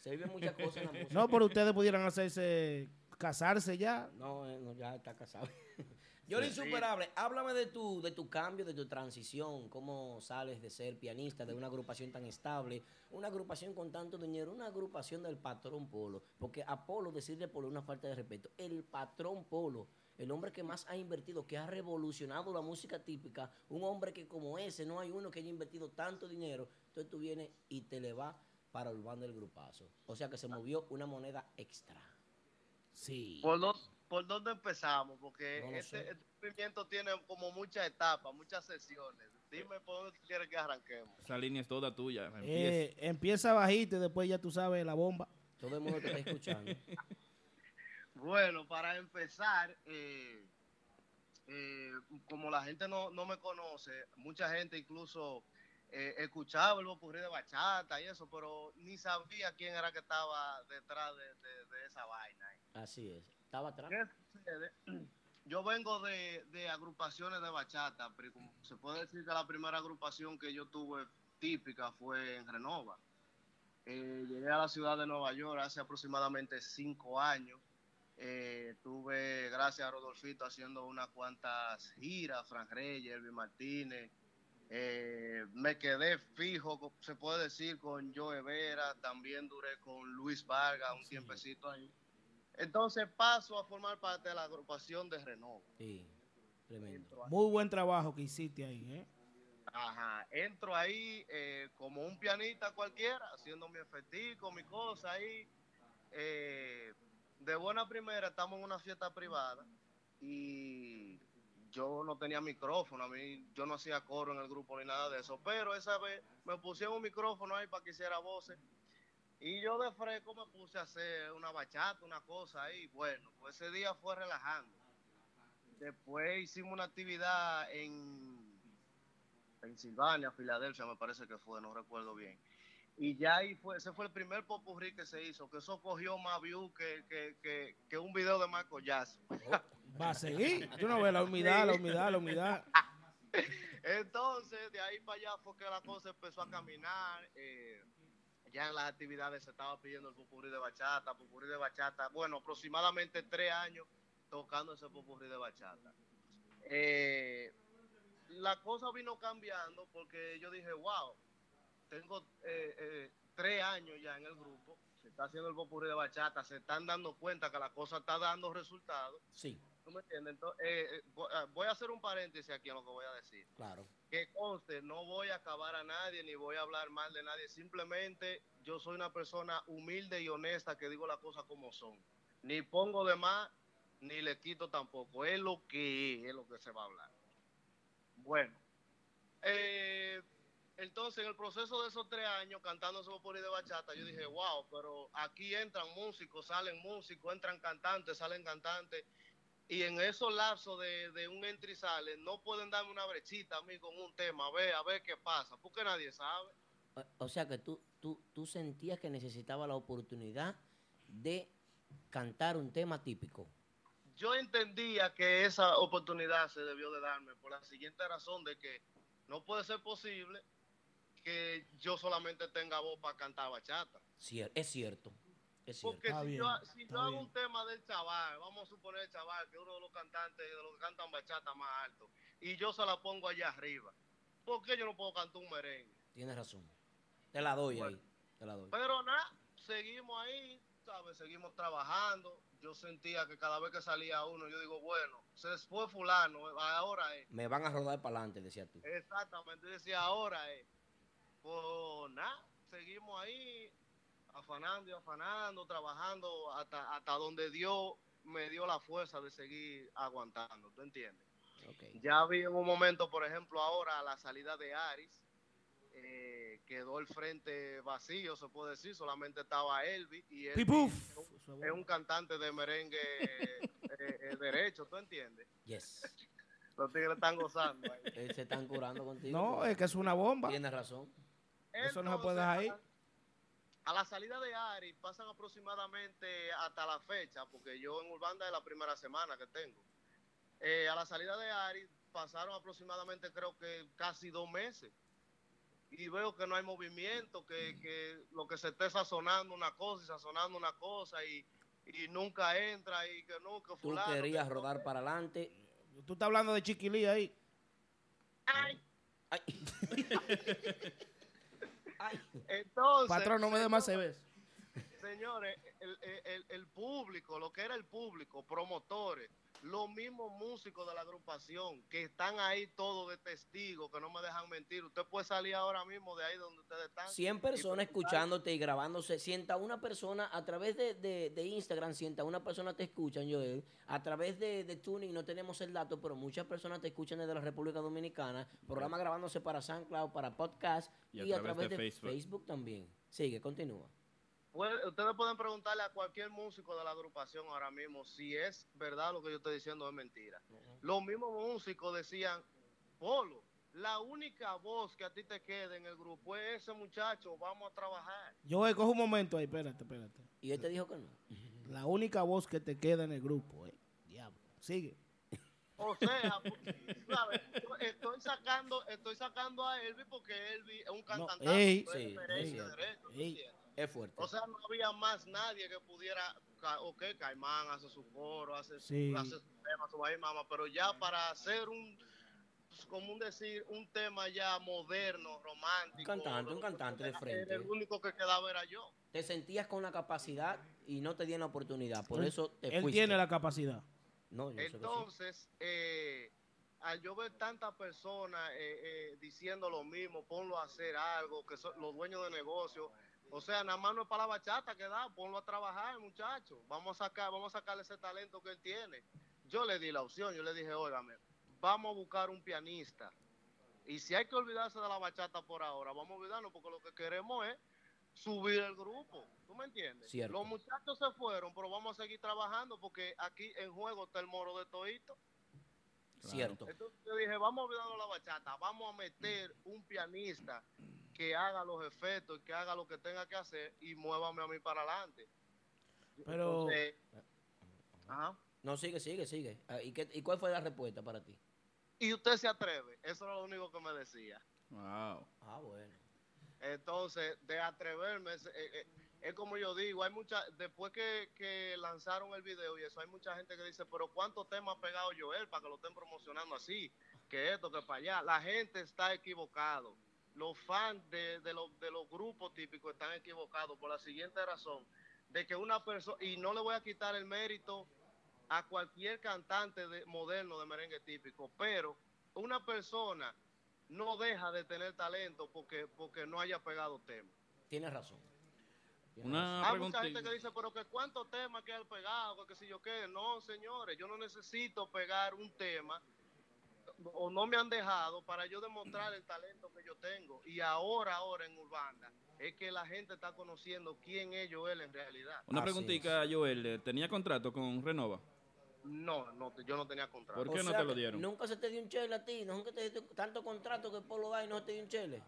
Se viven muchas cosas en la música. No, pero ustedes pudieran hacerse, casarse ya. No, eh, no, ya está casado. Yo lo insuperable, háblame de tu, de tu cambio, de tu transición, cómo sales de ser pianista de una agrupación tan estable, una agrupación con tanto dinero, una agrupación del patrón Polo, porque a Polo decirle Polo es una falta de respeto, el patrón Polo, el hombre que más ha invertido, que ha revolucionado la música típica, un hombre que como ese no hay uno que haya invertido tanto dinero, entonces tú vienes y te le vas para Urbán del Grupazo, o sea que se movió una moneda extra. Sí. ¿Por, dó- por dónde empezamos? Porque No este, este movimiento tiene como muchas etapas, muchas sesiones. Dime por dónde tú quieres que arranquemos. Esa línea es toda tuya. Empieza. Eh, empieza bajito y después ya tú sabes la bomba. Todo el mundo te está escuchando. Bueno, para empezar, eh, eh, como la gente no, no me conoce, mucha gente incluso eh, escuchaba el ocurrir de bachata y eso, pero ni sabía quién era que estaba detrás de, de- de esa vaina. Así es. Estaba atrás. ¿Qué sucede? Yo vengo de, de agrupaciones de bachata, pero como se puede decir que la primera agrupación que yo tuve típica fue en Renova. Eh, llegué a la ciudad de Nueva York hace aproximadamente cinco años. Eh, tuve, gracias a Rodolfito, haciendo unas cuantas giras, Frank Reyes, Elvin Martínez. Eh, me quedé fijo, se puede decir, con Joe Vera, también duré con Luis Vargas un tiempecito ahí. Entonces paso a formar parte de la agrupación de Renova. Sí. Tremendo. Muy buen trabajo que hiciste ahí, ¿eh? ajá, entro ahí eh, como un pianista cualquiera, haciendo mi efectico, mi cosa ahí. Eh, de buena primera estamos en una fiesta privada y yo no tenía micrófono, a mí yo no hacía coro en el grupo ni nada de eso, pero esa vez me pusieron un micrófono ahí para que hiciera voces y yo de fresco me puse a hacer una bachata, una cosa ahí, bueno, pues ese día fue relajando. Después hicimos una actividad en Pensilvania, Filadelfia, me parece que fue, no recuerdo bien. Y ya ahí fue, ese fue el primer popurrí que se hizo, que eso cogió más views que, que, que, que un video de Michael Jackson. Va a seguir. Tú no ves la humedad, la humedad, la humedad. Entonces, de ahí para allá fue que la cosa empezó a caminar. eh, ya en las actividades se estaba pidiendo el popurrí de bachata, popurrí de bachata. Bueno, aproximadamente tres años tocando ese popurrí de bachata. Eh, la cosa vino cambiando porque yo dije, wow, tengo eh, eh, tres años ya en el grupo, se está haciendo el popurrí de bachata, se están dando cuenta que la cosa está dando resultados. Sí, ¿Tú me entiendes? Entonces, eh, eh, ah, voy a hacer un paréntesis aquí en lo que voy a decir claro. que conste, no voy a acabar a nadie ni voy a hablar mal de nadie. Simplemente yo soy una persona humilde y honesta que digo las cosas como son. Ni pongo de más, ni le quito tampoco. Es lo que es, es lo que se va a hablar. Bueno, eh, entonces en el proceso de esos tres años cantando ese popurrí de bachata, yo dije, wow, pero aquí entran músicos, salen músicos, entran cantantes, salen cantantes y en esos lapsos de, de un entra y sale, no pueden darme una brechita a mí con un tema, a ver, a ver qué pasa, porque nadie sabe. O, o sea que tú, tú, tú sentías que necesitaba la oportunidad de cantar un tema típico. Yo entendía que esa oportunidad se debió de darme por la siguiente razón de que no puede ser posible que yo solamente tenga voz para cantar bachata. Cier- es cierto. Es. Porque si, bien, yo, si está yo hago bien. un tema del chaval, vamos a suponer el chaval, que es uno de los cantantes, de los que cantan bachata más alto, y yo se la pongo allá arriba, ¿por qué yo no puedo cantar un merengue? Tienes razón. Te la doy Bueno. ahí. Te la doy. Pero nada, seguimos ahí, ¿sabes? Seguimos trabajando. Yo sentía que cada vez que salía uno, yo digo, bueno, se fue fulano, ahora es. Me van a rodar para adelante, decías tú. Exactamente, decía, ahora es. Pues nada, seguimos ahí, afanando y afanando, trabajando hasta, hasta donde Dios me dio la fuerza de seguir aguantando, ¿tú entiendes? Ok. Ya vi en un momento, por ejemplo, ahora a la salida de Aris, eh, quedó el frente vacío, se puede decir, solamente estaba Elvi y Pipuf. es un- es un cantante de merengue eh, eh, derecho, ¿tú entiendes? Yes. Los tigres están gozando ahí. Se están curando contigo. No, es que es una bomba. Tienes razón. Eso no se puede dejar ahí. A la, salida de Ari pasan aproximadamente hasta la fecha, porque yo en Urbanda es la primera semana que tengo. Eh, a la salida de Ari pasaron aproximadamente creo que casi dos meses. Y veo que no hay movimiento, que, que lo que se esté sazonando una cosa y sazonando una cosa y, y nunca entra y que nunca Tú fulano. querías que- rodar para adelante. Tú estás hablando de Chiquilí ahí. Ay, Ay. Ay. entonces, Patrón, no me dé más cerveza. Señores, el, el- el público, lo que era el público, promotores, los mismos músicos de la agrupación que están ahí todos de testigos, que no me dejan mentir. Usted puede salir ahora mismo de ahí donde ustedes están. 100 personas escuchándote y grabándose. Sienta una persona a través de, de, de Instagram, sienta una persona te escuchan, Joel. A través de, de Tuning no tenemos el dato, pero muchas personas te escuchan desde la República Dominicana. Programa grabándose para SoundCloud, para podcast y, a, través, de, Facebook. Facebook también. Sigue, continúa. Puede- ustedes pueden preguntarle a cualquier músico de la agrupación ahora mismo si es verdad lo que yo estoy diciendo o es mentira. Los mismos músicos decían, Polo, la única voz que a ti te queda en el grupo es ese muchacho, vamos a trabajar. Yo cojo un momento ahí, espérate, espérate. Y él te dijo que no. La única voz que te queda en el grupo, eh. Diablo. Sigue. O sea, ¿sabes? Yo estoy sacando, estoy sacando a Elvi porque Elvi es un cantante ey, de sí, derecho, es de derecho, ¿tú ey. Es fuerte. O sea, no había más nadie que pudiera, ok, Caimán hace su coro, hace su, Sí. hace su tema, su baile mama, pero ya para hacer un, pues, como un decir, un tema ya moderno, romántico. Un cantante, un cantante de frente. El único que quedaba era yo. te sentías con la capacidad y no te dieron la oportunidad. Por Él- eso te Él fuiste. tiene la capacidad. No, yo sé que sí. Entonces, eh, al yo ver tantas personas eh, eh, diciendo lo mismo, ponlo a hacer algo, que son los dueños de negocio, o sea, nada más no es para la bachata que da, ponlo a trabajar, muchacho. Vamos a sacar, vamos a sacarle ese talento que él tiene. Yo le di la opción, yo le dije, óigame, vamos a buscar un pianista. Y si hay que olvidarse de la bachata por ahora, vamos a olvidarnos porque lo que queremos es subir el grupo. ¿Tú me entiendes? Cierto. Los muchachos se fueron, pero vamos a seguir trabajando porque aquí en juego está el moro de Toito. Cierto. Entonces yo dije, vamos a olvidarnos la bachata, vamos a meter un pianista que haga los efectos, que haga lo que tenga que hacer y muévame a mí para adelante. Pero- Entonces, ajá. No, sigue, sigue, sigue. Ah, ¿Y, qué- ¿Y cuál fue la respuesta para ti? Y usted se atreve, eso era lo único que me decía. Wow. Ah, bueno. Entonces, de atreverme, es, eh, eh, es como yo digo, hay mucha, después que, que lanzaron el video y eso, hay mucha gente que dice, pero ¿cuántos temas ha pegado Joel para que lo estén promocionando así? Que esto, que para allá. La gente está equivocado. Los fans de, de, los, de los grupos típicos están equivocados por la siguiente razón, de que una persona, y no le voy a quitar el mérito a cualquier cantante de, moderno de merengue típico, pero una persona no deja de tener talento porque, porque no haya pegado tema. Tienes razón. Tienes Una Hay pregunta. mucha gente que dice, pero que cuántos temas que han pegado, que si yo qué. No, señores, yo no necesito pegar un tema o no me han dejado para yo demostrar el talento que yo tengo. Y ahora, ahora en Urbana, es que la gente está conociendo quién es Joel en realidad. Una Así preguntita, Joel. eh, ¿Tenía contrato con Renova? No, no, yo no tenía contrato. ¿Por qué O no sea te lo dieron? Nunca se te dio un chele a ti, nunca te dio tanto contrato que Polo da y no se te dio un chele.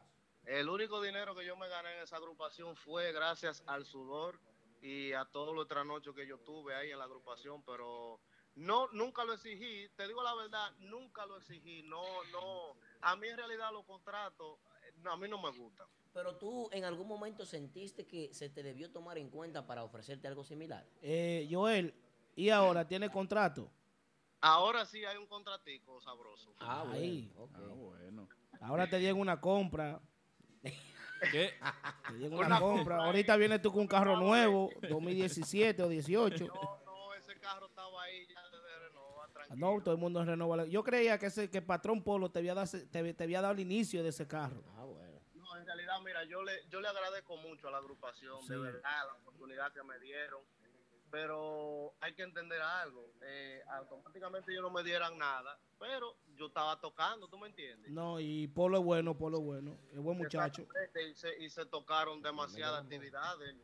El único dinero que yo me gané en esa agrupación fue gracias al sudor y a todos los trasnochos que yo tuve ahí en la agrupación, pero no nunca lo exigí, te digo la verdad, nunca lo exigí, no, no, a mí en realidad los contratos, eh, no, a mí no me gustan. Pero tú en algún momento sentiste que se te debió tomar en cuenta para ofrecerte algo similar. Eh, Joel, ¿y ahora tiene contrato? Ahora sí hay un contratico sabroso. Ah, Ahí. bueno. Ah. Ahora te llega una compra. ¿Qué? Te llega Una una compra. compra. Ahorita vienes tú con un carro nuevo, 2017 o 18. No, no, ese carro estaba ahí ya. No, todo el mundo renova. la- Yo creía que, ese, que el patrón Polo te había, dado, te, te había dado el inicio de ese carro. Ah, bueno. No, en realidad, mira, yo le, yo le agradezco mucho a la agrupación, Sí. de verdad, la oportunidad que me dieron. Pero hay que entender algo. eh, automáticamente ellos no me dieran nada, pero yo estaba tocando, ¿tú me entiendes? No, y Polo es bueno, Polo es bueno. Es buen muchacho. Exactamente, Y se, y se tocaron demasiadas actividades.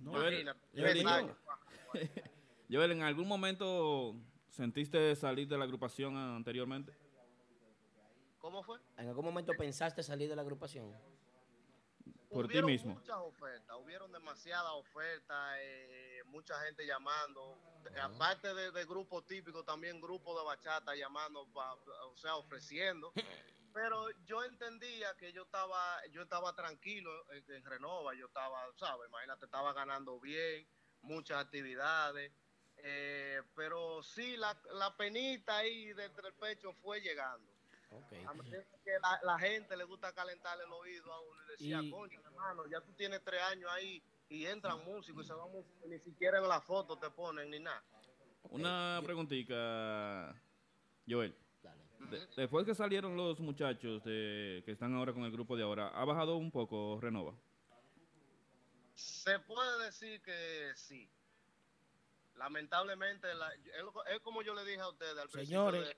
No, Joel, Joel. Joel, ¿en algún momento sentiste salir de la agrupación anteriormente? ¿Cómo fue? ¿En algún momento pensaste salir de la agrupación? Por ti Hubieron mismo. muchas ofertas, hubieron demasiadas ofertas, eh, mucha gente llamando, aparte de, de grupos típicos, también grupos de bachata llamando, pa- o sea, ofreciendo. Pero yo entendía que yo estaba, yo estaba tranquilo en, en Renova, yo estaba, ¿sabes? Imagínate, estaba ganando bien, muchas actividades. Eh, pero sí, la, la penita ahí dentro del pecho fue llegando. Ok. A que la, la gente le gusta calentarle el oído a uno y decía, Y- coño, hermano, ya tú tienes tres años ahí y entran músicos y se van músicos, y ni siquiera en la foto te ponen ni nada. Una preguntita, Joel. De- después que salieron los muchachos de, que están ahora con el grupo de ahora, ¿ha bajado un poco Renova? Se puede decir que sí. Lamentablemente, la- es, como yo le dije a ustedes al Señores, de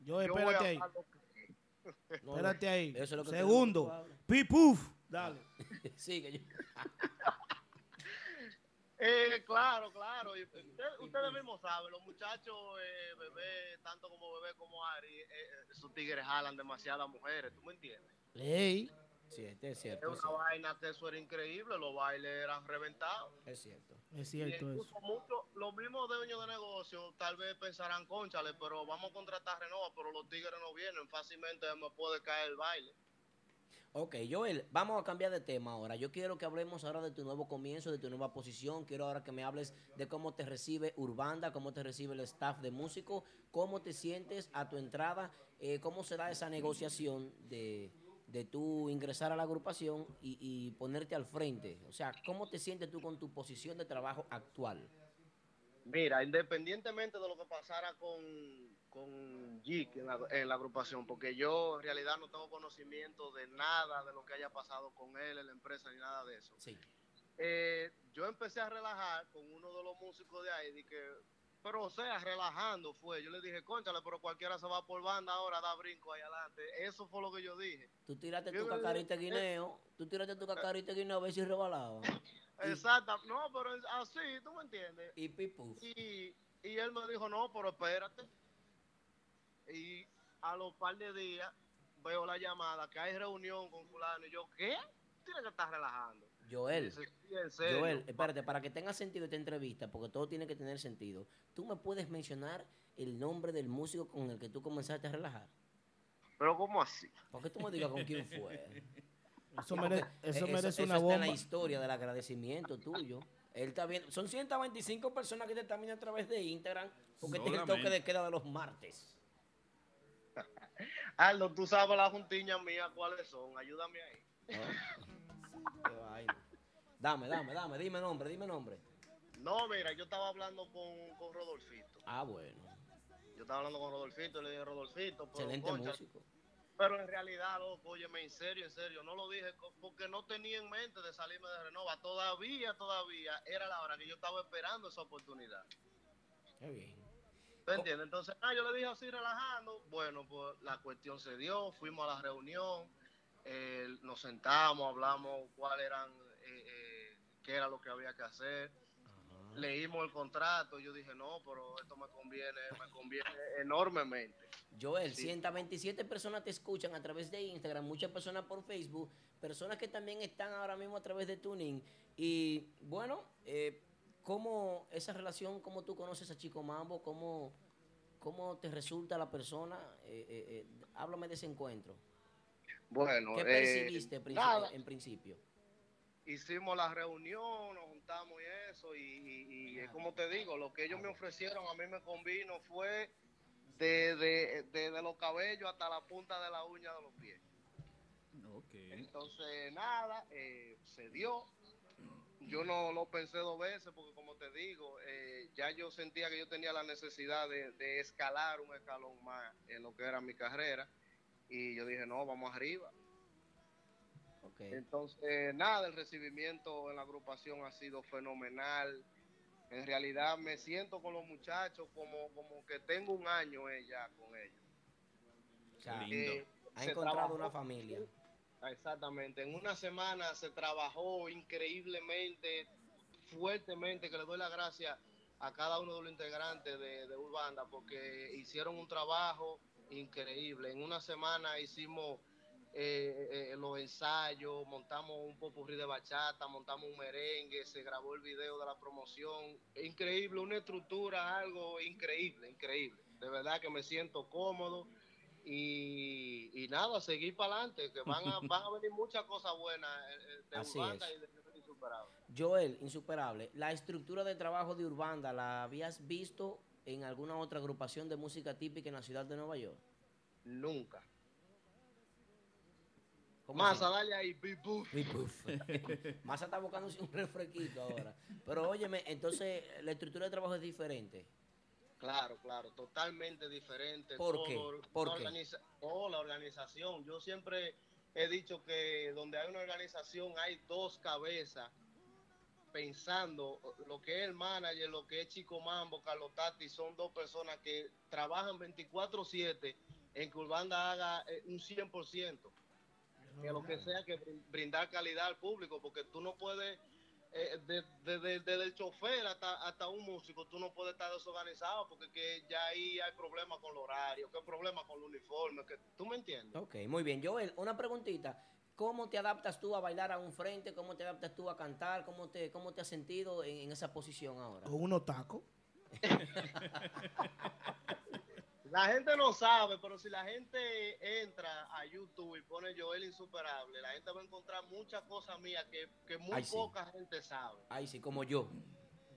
yo, a espérate ahí. No, Espérate ahí. eso es lo que Segundo. Pipuf. Dale. yo- Eh, claro, claro. y Ustedes, ustedes mismos saben, los muchachos, eh, bebé, tanto como bebé como Ari, eh, eh, esos tigres jalan demasiadas mujeres, ¿tú me entiendes? Ey. Sí, este es cierto. Es una cierto. vaina que eso era increíble, los bailes eran reventados. Es cierto. Es Y cierto eso. incluso muchos, los mismos dueños de negocio tal vez pensarán, conchale, pero vamos a contratar Renova, pero los tigres no vienen, fácilmente me puede caer el baile. Ok, Joel, vamos a cambiar de tema ahora. Yo quiero que hablemos ahora de tu nuevo comienzo, de tu nueva posición. Quiero ahora que me hables de cómo te recibe Urbanda, cómo te recibe el staff de músico, cómo te sientes a tu entrada, eh, cómo se da esa negociación de, de tú ingresar a la agrupación y, y ponerte al frente. O sea, ¿cómo te sientes tú con tu posición de trabajo actual? Mira, independientemente de lo que pasara con, con Geek en la, en la agrupación, porque yo en realidad no tengo conocimiento de nada de lo que haya pasado con él en la empresa ni nada de eso. Sí. Eh, yo empecé a relajar con uno de los músicos de ahí, de que, pero o sea, relajando fue. Yo le dije, conchale, pero cualquiera se va por banda ahora, da brinco ahí adelante. Eso fue lo que yo dije. Tú tiraste Yo tu dije, cacarita eh, guineo, tú tiraste tu cacarita guineo a ver si rebalaba. Exacto, no, pero así, ¿tú me entiendes? Y pipuf. Y, y él me dijo, no, pero espérate. Y a los par de días veo la llamada que hay reunión con fulano. Y yo, ¿qué? Tienes que estar relajando. Joel. Joel, espérate, para que tenga sentido esta entrevista, porque todo tiene que tener sentido, ¿tú me puedes mencionar el nombre del músico con el que tú comenzaste a relajar? Pero ¿cómo así? ¿Por qué tú me digas con quién fue? Eso, Sí, mere- porque eso merece eso una está bomba. en la historia del agradecimiento tuyo. Él está viendo, son 125 personas que te están viendo a través de Instagram, porque este es el toque de queda de los martes. Aldo, tú sabes las juntiñas mías cuáles son. Ayúdame ahí. Qué vaina. Dame, dame, dame, dime nombre, dime nombre. No, mira, yo estaba hablando con, con Rodolfito. Ah, bueno, Yo estaba hablando con Rodolfito y le dije, Rodolfito, pero, excelente concha, músico. pero en realidad, loco, óyeme, en serio, en serio, no lo dije porque no tenía en mente de salirme de Renova. Todavía, todavía era la hora que yo estaba esperando esa oportunidad. Qué bien. ¿Tú entiendes? Entonces, ah, yo le dije así relajando. Bueno, pues la cuestión se dio, fuimos a la reunión, eh, nos sentamos, hablamos cuál eran, eh, eh, qué era lo que había que hacer. Ajá. Leímos el contrato, yo dije, no, pero esto me conviene, me conviene enormemente. Joel, Sí. 127 personas te escuchan a través de Instagram, muchas personas por Facebook, personas que también están ahora mismo a través de Tuning. Y bueno, eh, ¿cómo esa relación, cómo tú conoces a Chico Mambo? ¿Cómo, cómo te resulta la persona? Eh, eh, eh, háblame de ese encuentro. Bueno, ¿Qué eh, percibiste princi- nada, en principio? hicimos la reunión, nos juntamos y eso, y, y- y es como te digo, lo que ellos me ofrecieron a mí me convino fue de, de, de- de los cabellos hasta la punta de la uña de los pies. Ok. Entonces, nada, eh, se dio. Yo no lo pensé dos veces porque, como te digo, eh, ya yo sentía que yo tenía la necesidad de, de escalar un escalón más en lo que era mi carrera. Y yo dije, no, vamos arriba. Entonces, nada, el recibimiento en la agrupación ha sido fenomenal. En realidad me siento con los muchachos como, como que tengo un año eh, ya con ellos. O sea, Lindo. Eh, ha encontrado trabajó- una familia. Exactamente. En una semana se trabajó increíblemente, fuertemente, que le doy las gracias a cada uno de los integrantes de, de Urbanda porque hicieron un trabajo increíble. En una semana hicimos eh, eh, los ensayos, montamos un popurrí de bachata, montamos un merengue, se grabó el video de la promoción. Increíble, una estructura, algo increíble, increíble. De verdad que me siento cómodo y, y nada, seguir para adelante, que van a, van a venir muchas cosas buenas eh, de Así Urbanda es. y de Insuperable. Joel, insuperable, ¿la estructura de trabajo de Urbanda la habías visto en alguna otra agrupación de música típica en la ciudad de Nueva York? Nunca. ¿Cómo Más así? a darle ahí, bip, buf. Y puf. Massa está buscando un refresquito ahora. Pero óyeme, entonces la estructura de trabajo es diferente. Claro, claro, totalmente diferente. ¿Por todo, qué? ¿Por qué? organiza- todo la organización. Yo siempre he dicho que donde hay una organización hay dos cabezas pensando lo que es el manager, lo que es Chico Mambo, Carlos Tati, son dos personas que trabajan 24/7 en que Urbanda haga eh, un 100%, que lo que sea que brin- brindar calidad al público, porque tú no puedes, eh, de- de- de- desde el chofer hasta, hasta un músico, tú no puedes estar desorganizado, porque que ya ahí hay problemas con el horario, que hay problemas con el uniforme, que tú me entiendes. Ok, muy bien. Joel, una preguntita. ¿Cómo te adaptas tú a bailar a un frente? ¿Cómo te adaptas tú a cantar? ¿Cómo te, cómo te has sentido en, en esa posición ahora? Con unos tacos. La gente no sabe, pero si la gente entra a YouTube y pone Joel Insuperable, la gente va a encontrar muchas cosas mías que, que muy Ay, sí. poca gente sabe. Ay, sí, como yo.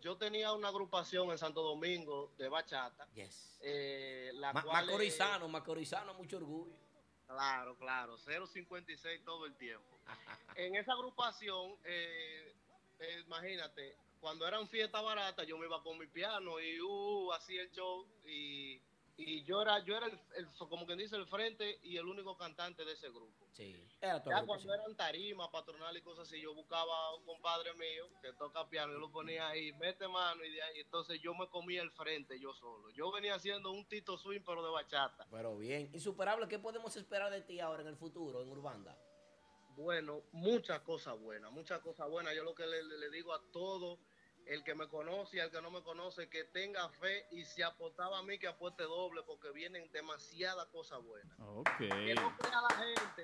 Yo tenía una agrupación en Santo Domingo de bachata, Yes. eh, la Ma- cual... eh, Macorizano, Macorizano, mucho orgullo. Claro, claro, 0.56 todo el tiempo. en esa agrupación, eh, eh, imagínate, cuando eran fiestas baratas, yo me iba con mi piano y uh, hacía el show y, y yo era, yo era el, el- como quien dice, el frente y el único cantante de ese grupo. Sí. Era tu Ya cuando eran tarimas, patronal y cosas así, yo buscaba a un compadre mío que toca piano, yo lo ponía ahí, mete mano y de ahí, entonces yo me comía el frente yo solo. Yo venía haciendo un Tito Swing pero de bachata. Pero bien. Insuperable, ¿qué podemos esperar de ti ahora en el futuro, en Urbanda? Bueno, muchas cosas buenas, muchas cosas buenas. Yo lo que le, le- digo a todo el que me conoce y al que no me conoce, que tenga fe y si apostaba a mí, que apueste doble, porque vienen demasiadas cosas buenas. Ok. Que no crea la gente,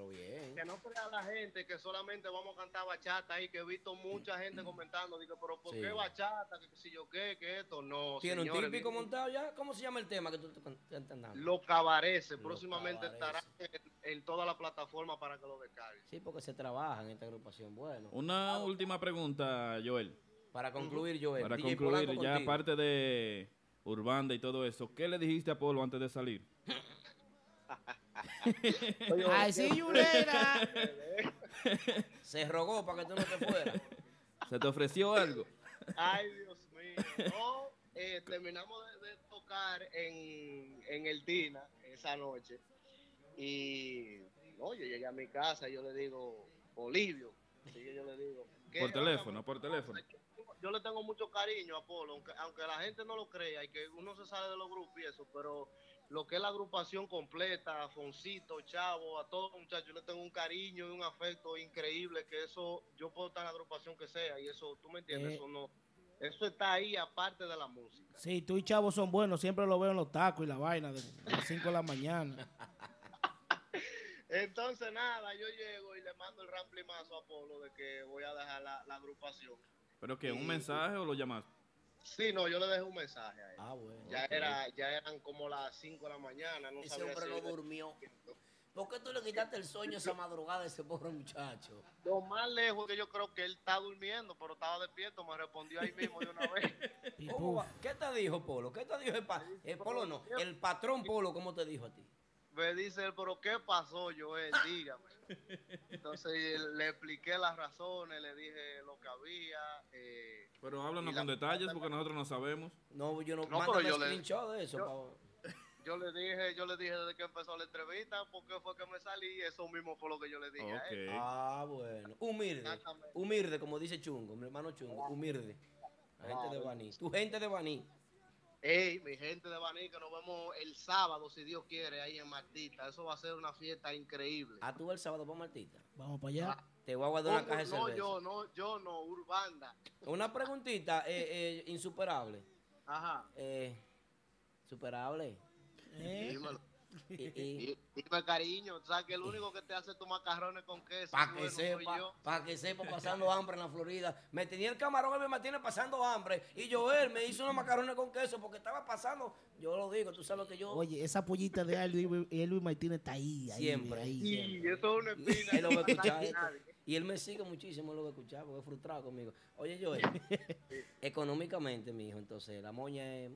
Pero bien. que no crea la gente que solamente vamos a cantar bachata ahí, que he visto mucha gente comentando, digo, pero ¿por Sí. qué bachata? Que si yo qué, que esto, no. ¿Tiene un típico montado ya? ¿Cómo se llama el tema que tú te estás dando? Los cabareces, Los próximamente estarán en, en toda la plataforma para que lo descarguen. Sí, porque se trabaja en esta agrupación. Bueno, Una última pregunta, Joel. para concluir, Joel. Para DJ concluir, Polanco ya contigo. aparte de Urbanda y todo eso, ¿qué le dijiste a Polo antes de salir? Ay, sí. Se rogó para que tú no te fueras. ¿Se te ofreció algo? Ay, Dios mío. No, eh, terminamos de, de tocar en, en el Dina esa noche. Y no, yo llegué a mi casa y yo le digo, Olivio, sí, yo le digo. ¿qué Por teléfono, por teléfono. Yo, yo le tengo mucho cariño a Polo, aunque, aunque la gente no lo crea y que uno se sale de los grupos y eso, pero lo que es la agrupación completa, a Foncito, Chavo, a todos los muchachos, yo le tengo un cariño y un afecto increíble que eso, yo puedo estar en la agrupación que sea y eso, tú me entiendes, Eh. eso no, eso está ahí aparte de la música. Sí, tú y Chavo son buenos. Siempre lo veo en los tacos y la vaina de las 5 de la mañana. Entonces nada, yo llego y le mando el ramplimazo a Polo de que voy a dejar la, la agrupación. ¿Pero qué? ¿Un mensaje o lo llamaste? Sí, no, yo le dejé un mensaje a él. Ah, bueno. Ya, era, ya eran como las 5 de la mañana, no Ese sabía hombre si no durmió. ¿Por qué tú le quitaste el sueño esa madrugada a ese pobre muchacho? Lo más lejos que yo creo que él está durmiendo, pero estaba despierto, me respondió ahí mismo de una vez. ¿Cómo va? ¿Qué te dijo Polo? ¿Qué te dijo el, pa- el Polo? No, el patrón Polo, ¿cómo te dijo a ti? Me dice él, pero ¿qué pasó, Joel? Dígame. Entonces le expliqué las razones, le dije lo que había. eh, Pero háblanos con detalles porque nosotros no sabemos. No, yo no, No, pero yo le- de eso. yo- yo le dije, yo le dije desde que empezó la entrevista, porque fue que me salí, eso mismo fue lo que yo le dije a él. Ok. Ah, bueno. Humilde. Humilde, como dice Chungo, mi hermano Chungo. Humilde. La gente de Claro. Baní. Tu gente de Baní. Ey, mi gente de Baní, que nos vemos el sábado, si Dios quiere, ahí en Martita. Eso va a ser una fiesta increíble. Ah, tú el sábado para Martita. Vamos para allá. Te voy a guardar una ¿Cómo? caja de no, yo, no, yo no, Urbanda. Una preguntita eh, eh, insuperable. Ajá. Eh, superable. ¿Eh? Dímelo. Y, Dime cariño, tú sabes que el único que te hace tus macarrones con queso para que bueno, sepa, yo. para que sepa, pasando hambre en la Florida. Me tenía el camarón, él me mantiene pasando hambre. Y Joel me hizo unos macarrones con queso porque estaba pasando. Yo lo digo, tú sabes que yo Oye, esa pollita de Elvis, Elvis Martínez está ahí. ahí, Siempre. ahí. Y eso es una espina. él lo va a escuchar Y él me sigue muchísimo, lo va a escuchar porque es frustrado conmigo. Oye, Joel, económicamente, mi hijo, entonces, la moña es-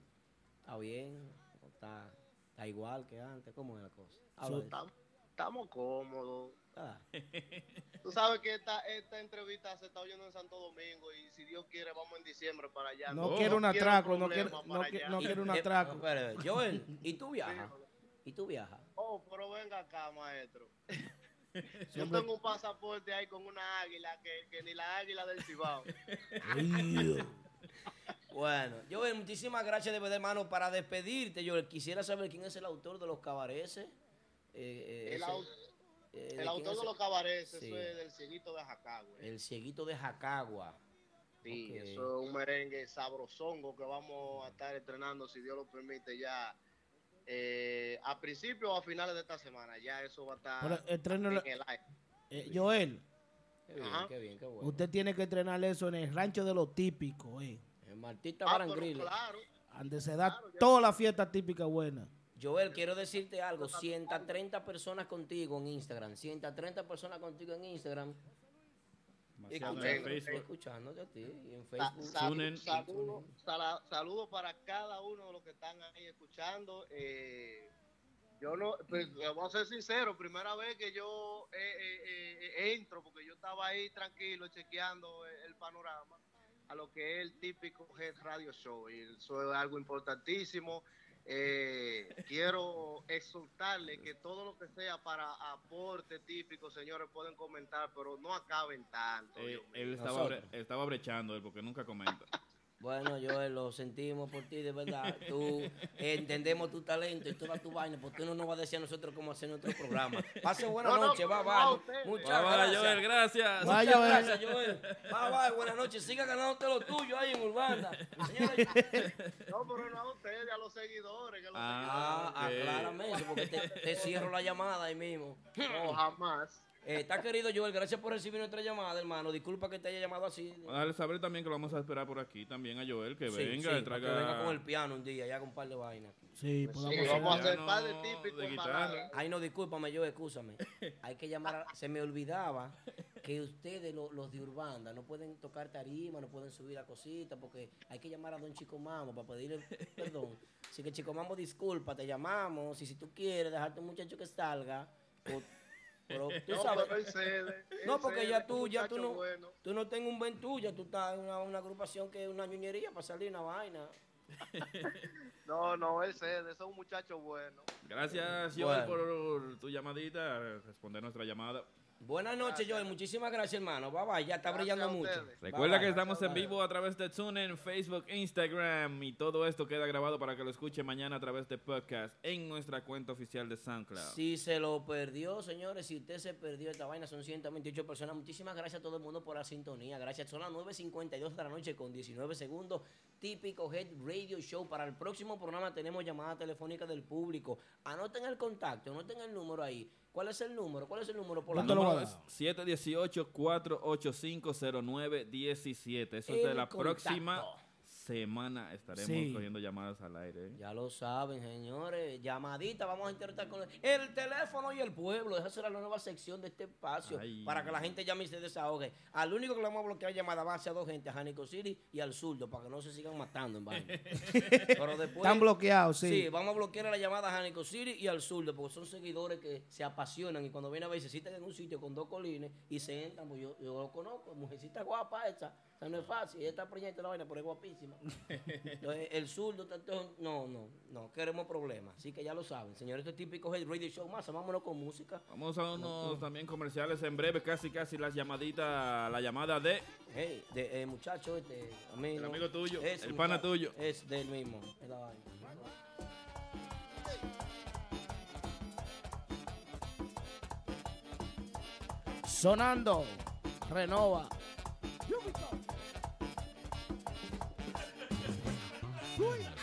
está bien, está, está igual que antes, ¿cómo es la cosa? Estamos, estamos cómodos. Ah, Tú sabes que esta, esta entrevista se está oyendo en Santo Domingo y si Dios quiere vamos en diciembre para allá. No No, quiere un quiero atraco, no problemas no, para qui- allá. no quiere un eh, atraco. no, espera, Joel, ¿y tú viajas? ¿Y tú viajas? Oh, pero venga acá, maestro. Yo tengo un pasaporte ahí con una águila que, que ni la águila del Cibao. Bueno, Joel, muchísimas gracias de verdad, hermano. Para despedirte, Joel, quisiera saber quién es el autor de los cabareces. Eh, eh, El, ese- au- eh, ¿de el autor es de los cabarets, Sí. eso es del cieguito de Jacagüe. El cieguito de Jacagua. Sí, eso es un merengue sabrosongo que vamos a estar estrenando, si Dios lo permite, ya eh, a principios o a finales de esta semana. Ya eso va a estar en el aire. eh, Joel, Qué bien, Ajá. qué bien, qué bueno. usted tiene que entrenar eso en el rancho de los típicos, eh. El Martita Ah, claro, Donde se da Claro, toda la fiesta típica buena. Joel, quiero decirte algo. 130 personas contigo en Instagram. 130 personas contigo en Instagram. Demasiado en Facebook. Escuchándote a ti. Y en Sa- Facebook. sal- Tunen. saludo, para cada uno de los que están ahí escuchando. Eh, yo no, pues, voy a ser sincero, primera vez que yo eh, eh, eh, eh, entro, porque yo estaba ahí tranquilo chequeando el, el panorama a lo que es el típico Head Radio Show. Y eso es algo importantísimo. Eh, quiero exultarle que todo lo que sea para aporte típico, señores, pueden comentar, pero no acaben tanto. Eh, él estaba, bre- estaba brechando él porque nunca comenta. Bueno, Joel, lo sentimos por ti, de verdad. Tú entendemos tu talento y toda tu vaina, porque tú no nos vas a decir a nosotros cómo hacer nuestro programa. Pase buena No, no, noche, bye pero no a bye. Muchas Bye, gracias. Joel, gracias. Bye, Muchas Joel. gracias, Joel. Bye bye, buenas noches. Siga ganándote lo tuyo ahí en Urbana. Señores, No, pero no a ustedes, a los seguidores. Que los ah, ok. aclárame eso, porque te, te cierro la llamada ahí mismo. seguidores- No, jamás. Eh, está querido Joel, gracias por recibir nuestra llamada, hermano. Disculpa que te haya llamado así. Vamos a darle saber también que lo vamos a esperar por aquí también a Joel, que Sí, venga, sí, traiga... que venga con el piano un día, ya con un par de vainas. Sí, Sí, podamos vamos a hacer- Piano par de típicos de guitarra. Ay, no, discúlpame, yo, excúsame. Hay que llamar, a- se me olvidaba que ustedes, lo- los de Urbanda, no pueden tocar tarima, no pueden subir a cositas, porque hay que llamar a don Chico Mamo para pedirle perdón. Así que Chico Mamo, disculpa, te llamamos, y si tú quieres dejarte un muchacho que salga, o- pero tú No, sabes, pero él cede, no, porque cede, ya tú, ya tú no, bueno. tú no tengo un buen tuyo, tú estás en una, una agrupación que es una ñuñería para salir una vaina. No, no, él cede, es un muchacho bueno. Gracias, Joel, Bueno. por tu llamadita, responder nuestra llamada. Buenas noches, Joel, muchísimas gracias, hermano. Bye bye, ya está Gracias brillando mucho. Bye, Recuerda bye. que estamos en vivo a través de TuneIn, Facebook, Instagram y todo esto queda grabado para que lo escuche mañana a través de podcast en nuestra cuenta oficial de SoundCloud. Si se lo perdió, señores, si usted se perdió esta vaina, son 128 personas. Muchísimas gracias a todo el mundo por la sintonía. Gracias. Son las 9.52 de la noche con 19 segundos. Típico Head Radio Show. Para el próximo programa tenemos llamada telefónica del público. Anoten el contacto, anoten el número ahí. ¿Cuál es el número? ¿Cuál es el número por la ¿Dónde lo número es dar? 718-485-0917. Eso es de El la contacto. próxima semana. Estaremos Sí. cogiendo llamadas al aire. ¿eh? Ya lo saben, señores. Llamadita, vamos a interactuar con el, el teléfono y el pueblo. Esa será la nueva sección de este espacio Ay. para que la gente llame y se desahogue. Al único que le vamos a bloquear llamada va a ser a dos gente, a Janico City y al zurdo, para que no se sigan matando en vaina. Pero después. Están bloqueados, sí. Sí, vamos a bloquear la llamada a Janico City y al zurdo, porque son seguidores que se apasionan y cuando vienen a ver se sientan en un sitio con dos colines y se entran, pues yo, yo lo conozco, mujercita guapa esa. O sea, no es fácil, ella está preñada de la vaina, pero es guapísima. Entonces, el zurdo, está todo- no, no, no, queremos problemas. Así que ya lo saben, señores, esto es típico Head Radio Show más, vámonos con música. Vamos a unos también comerciales en breve, casi casi las llamaditas, la llamada de Hey, de, eh, muchacho, este, amigo. El amigo tuyo, el pana tuyo. Es del mismo, es la vaina. Sonando. Renova. Oye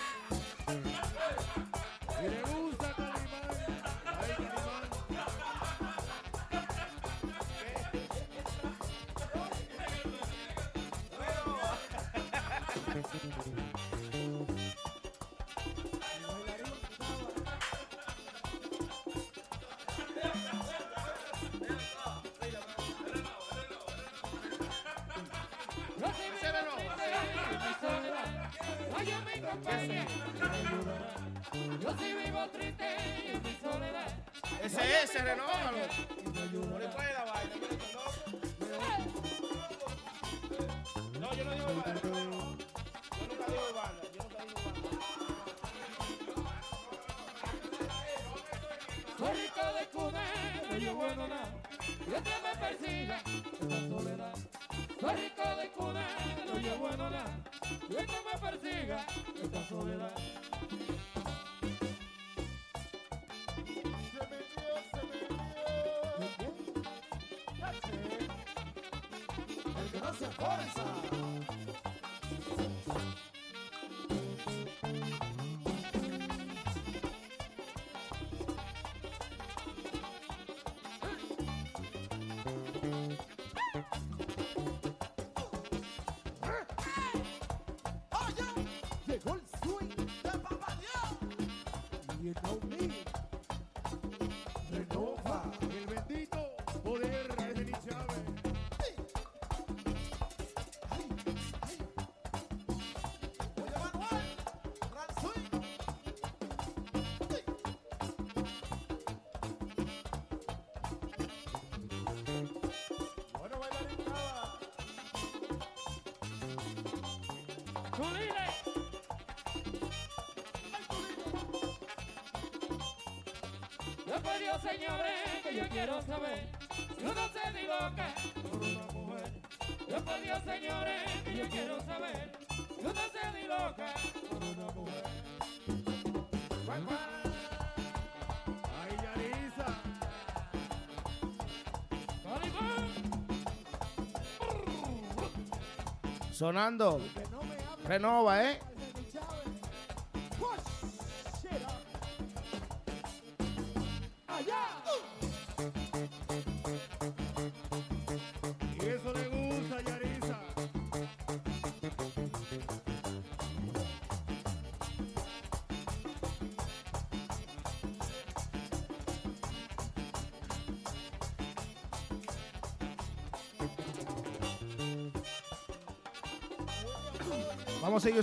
full swing de Papa You know me. por Dios, señores, que yo quiero saber si uno se diloca por una mujer. Yo por Dios, señores, que yo quiero saber si uno se diloca por una mujer. Bye, bye. Sonando. Renova, ¿eh?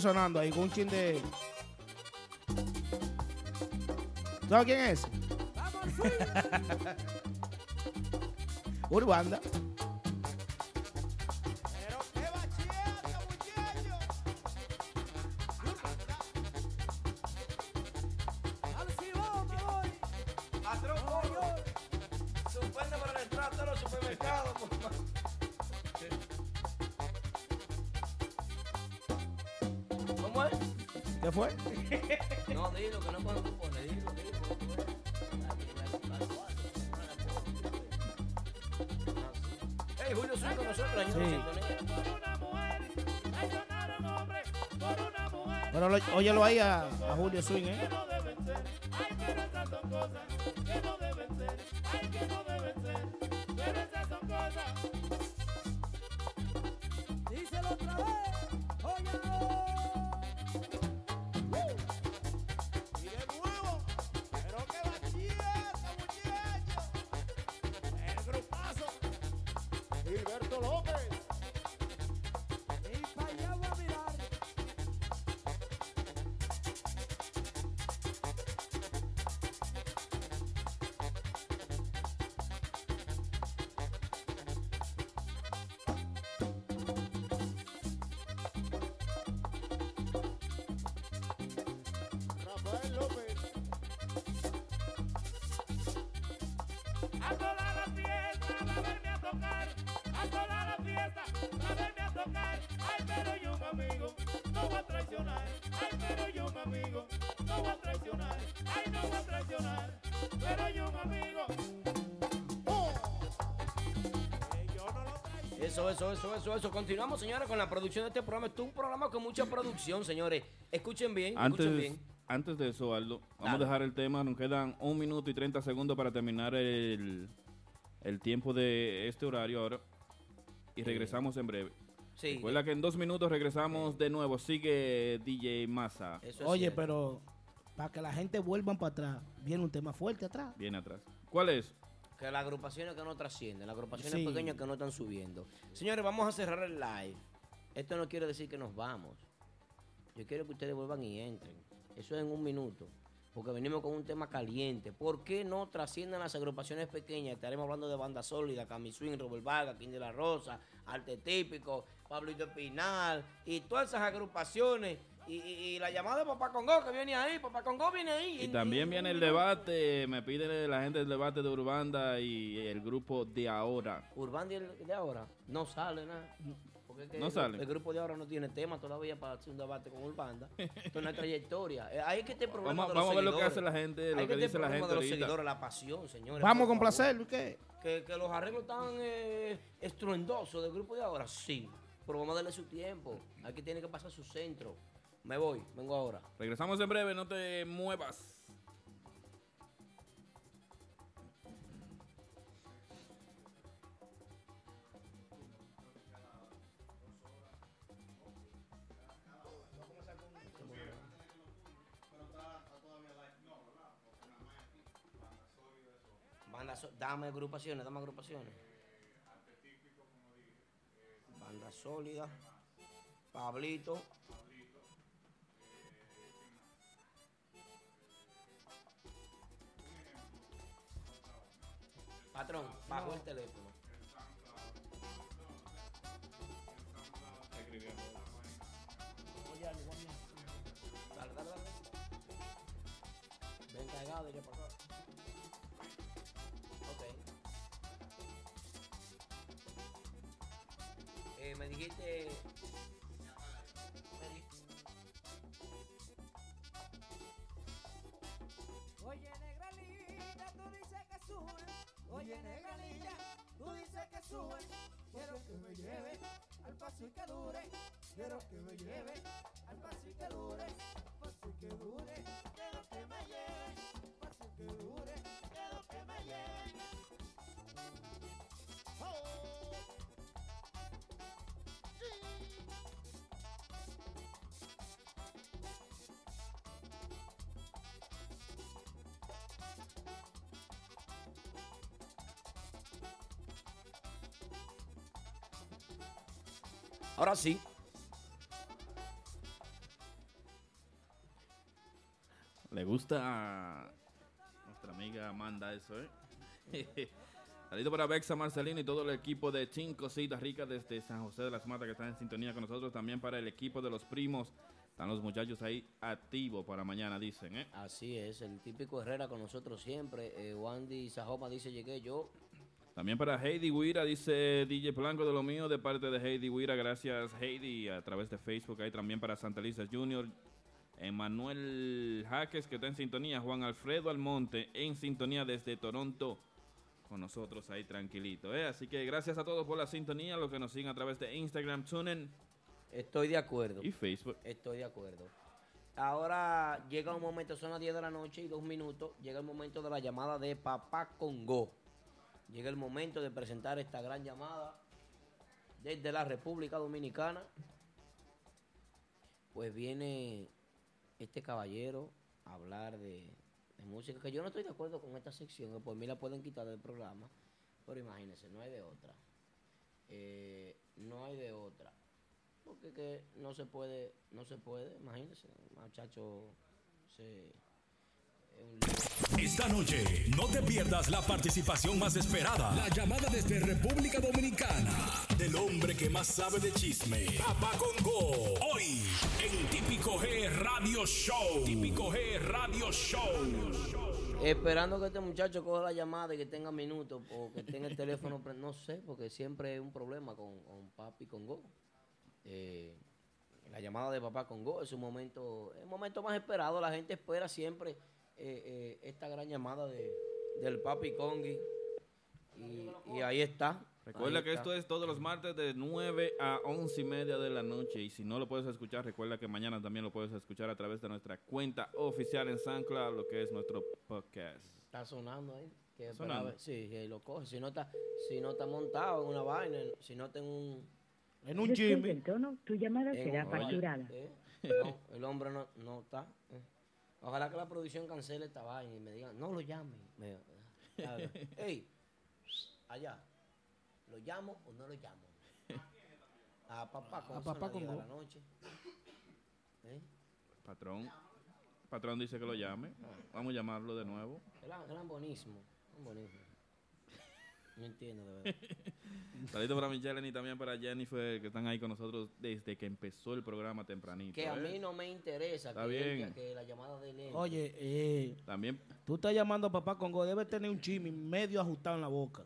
sonando ahí con un chin de. ¿Sabes quién es? Urbanda. swing it. ¿eh? Eso, eso, eso. Continuamos, señores, con la producción de este programa. Este es un programa con mucha producción, señores. Escuchen bien, antes, escuchen bien. Antes de eso, Aldo, vamos a dejar el tema. Nos quedan un minuto y 30 segundos para terminar el, tiempo de este horario ahora. Y regresamos en breve. Sí. Recuerda que en dos minutos regresamos de nuevo. Sigue DJ Massa. Oye, pero para que la gente vuelva para atrás, viene un tema fuerte atrás. Viene atrás. ¿Cuál es? Que las agrupaciones que no trascienden, las agrupaciones pequeñas que no están subiendo. Señores, vamos a cerrar el live. Esto no quiere decir que nos vamos. Yo quiero que ustedes vuelvan y entren. Eso es en un minuto. Porque venimos con un tema caliente. ¿Por qué no trascienden las agrupaciones pequeñas? Estaremos hablando de banda sólida, Camiswing, Robert Vargas, King de la Rosa, Arte Típico, Pablito Pinal y todas esas agrupaciones y, y- y la llamada de Papá Congo que viene ahí, Papá Congo viene ahí. Y también viene el debate, me pide la gente del debate de Urbanda y el grupo de ahora. Urbán de, de ahora no sale nada. Porque es que No el, sale. el grupo de ahora no tiene tema todavía para hacer un debate con Urbanda. Esto es una trayectoria. Eh, Ahí es que este problema Vamos, de los vamos a ver lo que seguidores. hace la gente, lo que este dice la gente de los ahorita. seguidores, la pasión, señores. Vamos complacerlo, ¿y qué? Que, que los arreglos están eh, estruendosos del grupo de ahora, sí. Pero vamos a darle su tiempo. Aquí tiene que pasar su centro. Me voy, vengo ahora. Regresamos en breve, no te muevas. Banda dame agrupaciones, dame agrupaciones. Banda sólida. Pablito. Patrón, bajo el teléfono. Dale, dale, dale. Ven cargado y acá. Ok. Eh, me dijiste. me di- Oye, negralita, tú dices que. Oye, negralita, tú dices que sube. Quiero que me lleve al paso y que dure. Quiero que me lleve al paso y que dure. Paso y que dure. Ahora sí. Le gusta a nuestra amiga Amanda eso, ¿eh? Saludito para Bexa Marcelino y todo el equipo de Cinco Cositas Ricas desde San José de las Matas que están en sintonía con nosotros. También para el equipo de los primos. Están los muchachos ahí activos para mañana, dicen, ¿eh? Así es, el típico Herrera con nosotros siempre. Eh, Wandy Sajoma dice: Llegué yo. También para Heidi Huira, dice DJ Blanco de lo mío, de parte de Heidi Huira. Gracias, Heidi, a través de Facebook. Ahí también para Santa Lisa Junior. Emanuel Jaques, que está en sintonía. Juan Alfredo Almonte, en sintonía desde Toronto. Con nosotros ahí tranquilito. ¿eh? Así que gracias a todos por la sintonía. Los que nos siguen a través de Instagram, TuneIn Estoy de acuerdo. y Facebook. Estoy de acuerdo. Ahora llega un momento, son las 10 de la noche y dos minutos. Llega el momento de la llamada de Papá Congo. Llega el momento de presentar esta gran llamada desde la República Dominicana. Pues viene este caballero a hablar de, música, que yo no estoy de acuerdo con esta sección, que por mí la pueden quitar del programa, pero imagínense, no hay de otra. Eh, no hay de otra. Porque que no se puede, no se puede, imagínense, muchacho se... es. Esta noche no te pierdas la participación más esperada. La llamada desde República Dominicana del hombre que más sabe de chisme. Papá Congo. Hoy en Típico G Radio Show. Típico G Radio Show. Esperando que este muchacho coja la llamada y que tenga minutos o que tenga el teléfono, no sé, porque siempre hay un problema con, con Papi Congo. Eh, la llamada de Papá Congo es un momento, es un momento más esperado. La gente espera siempre eh, eh, esta gran llamada de, del Papi Congi. Y, y ahí está. Recuerda ahí que está. esto es todos los martes de 9 a 11 y media de la noche. Y si no lo puedes escuchar, recuerda que mañana también lo puedes escuchar a través de nuestra cuenta oficial en SoundCloud, lo que es nuestro podcast. Está sonando ahí. Que ¿Está para sonando? ver- sí, que lo coge. Si no está, si no está montado en una vaina, si no está en un En un Jimmy. tu llamada será facturada. eh, no, el hombre no, no está. eh. Ojalá que la producción cancele esta vaina y me digan, no lo llamen. Me- haga, Ey, allá, ¿lo llamo o no lo llamo? A papá, A con papá 10 de con la noche. ¿Eh? Patrón. Patrón dice que lo llame. Vamos a llamarlo de nuevo. Eran, eran buenísimos. eran buenísimos. No entiendo, de verdad. Saludos para Michelle y también para Jennifer, que están ahí con nosotros desde que empezó el programa tempranito. Que a ¿eh? mí no me interesa Está que, bien. que la llamada de él. Oye, eh, También tú estás llamando a papá Congo, debe tener un chimi medio ajustado en la boca.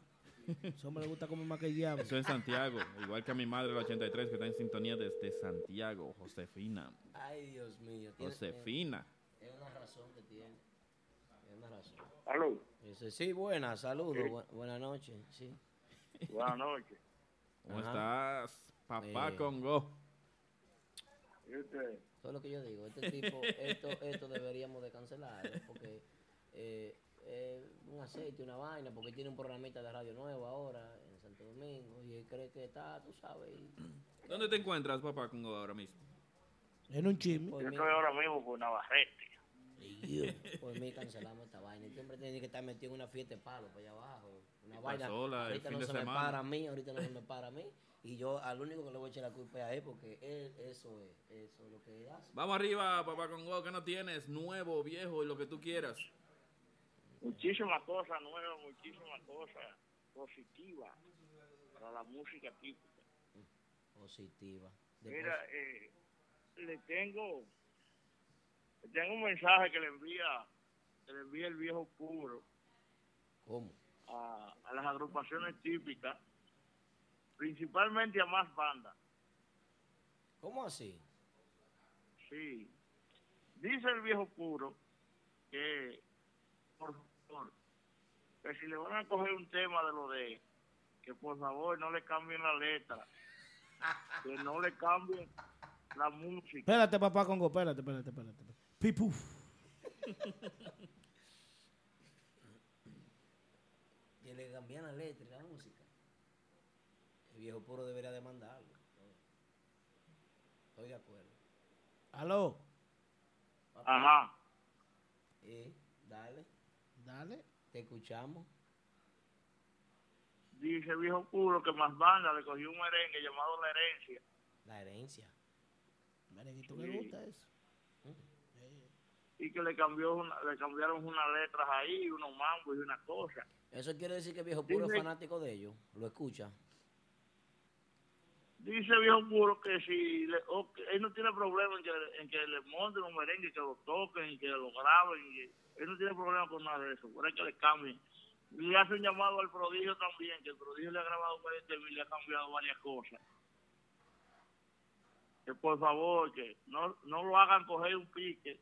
Eso me le gusta comer más que el diablo. Eso en Santiago, igual que a mi madre, la 83, que está en sintonía desde Santiago, Josefina. Ay, Dios mío. tiene- Josefina. Es una razón que tiene. Es una razón. Aló, Dice, sí, buenas, saludos. bu- buenas noches. Sí. buenas noches. ¿Cómo Ajá. estás, papá Eh. Congo? ¿Y usted? Eso es lo que yo digo. Este tipo, esto, esto deberíamos de cancelarlo porque eh, eh, un aceite, una vaina, porque tiene un programita de radio nuevo ahora en Santo Domingo y él cree que está, tú sabes, y ¿Dónde te encuentras, papá Congo, ahora mismo? En un chimi. por Yo estoy ahora mismo por Navarrete. Por mí cancelamos esta vaina. Él siempre tiene que estar metido en una fiesta de palo para allá abajo. Una Y vaina. pasola el ahorita no se me para a mí, ahorita no se me para a mí. Y yo al único que le voy a echar la culpa es a él porque él, eso es, eso es lo que él hace. Vamos arriba, papá Congo, ¿qué no tienes? Nuevo, viejo y lo que tú quieras. Muchísimas cosas nuevas, muchísimas cosas positivas para la música típica. Positiva. Después- Mira, eh, le tengo tengo un mensaje que le envía que le envía el viejo puro ¿Cómo? a, a las agrupaciones típicas, principalmente a más bandas. ¿Cómo así? Sí. Dice el viejo puro que, por favor, que si le van a coger un tema de lo de, que por favor no le cambien la letra, que no le cambien la música. Espérate, papá Congo, espérate, espérate, espérate. Pipuf. Que le cambian la letra y la música. El viejo puro debería demandarlo. Estoy de acuerdo. Aló, Ajá. Eh, dale, dale. te escuchamos. Dice el viejo puro que más banda le cogió un merengue llamado La Herencia. La herencia. Merenguito, Sí. ¿qué gusta eso? Y que le cambió una- le cambiaron unas letras ahí, unos mambos y una cosa. Eso quiere decir que viejo puro es fanático de ellos. Lo escucha. Dice viejo puro que si le, o que él no tiene problema en que, en que le monten un merengue, que lo toquen y que lo graben. Y él no tiene problema con nada de eso. Por que le cambien. Le hace un llamado al prodigio también, que el prodigio le ha grabado varios temas y le ha cambiado varias cosas. Que por favor, que no, no lo hagan coger un pique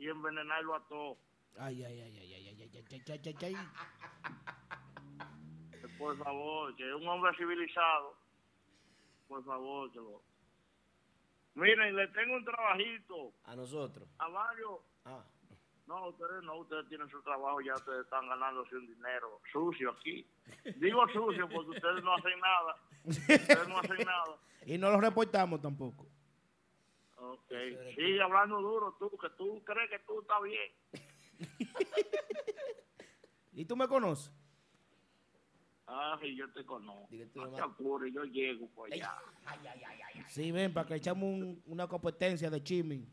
y envenenarlo a todos. Ay, ay, ay, ay, ay, ay, ay, ay, ay, ay, ay, por favor, que un hombre civilizado, por favor, que lo... Miren, le tengo un trabajito A nosotros. a varios... Ah, No, ustedes no, ustedes tienen su trabajo, ya ustedes están ganándose un dinero sucio aquí. Digo sucio porque ustedes no hacen nada. Ustedes no hacen nada. Y no lo reportamos tampoco. Ok, sigue hablando duro tú, que tú crees que tú estás bien. ¿Y tú me conoces? Ah, sí, yo te conozco. Tú No te apures, yo llego por allá. ay, ay, ay, ay, ay. Sí, ven, para que echamos un- una competencia de chimi.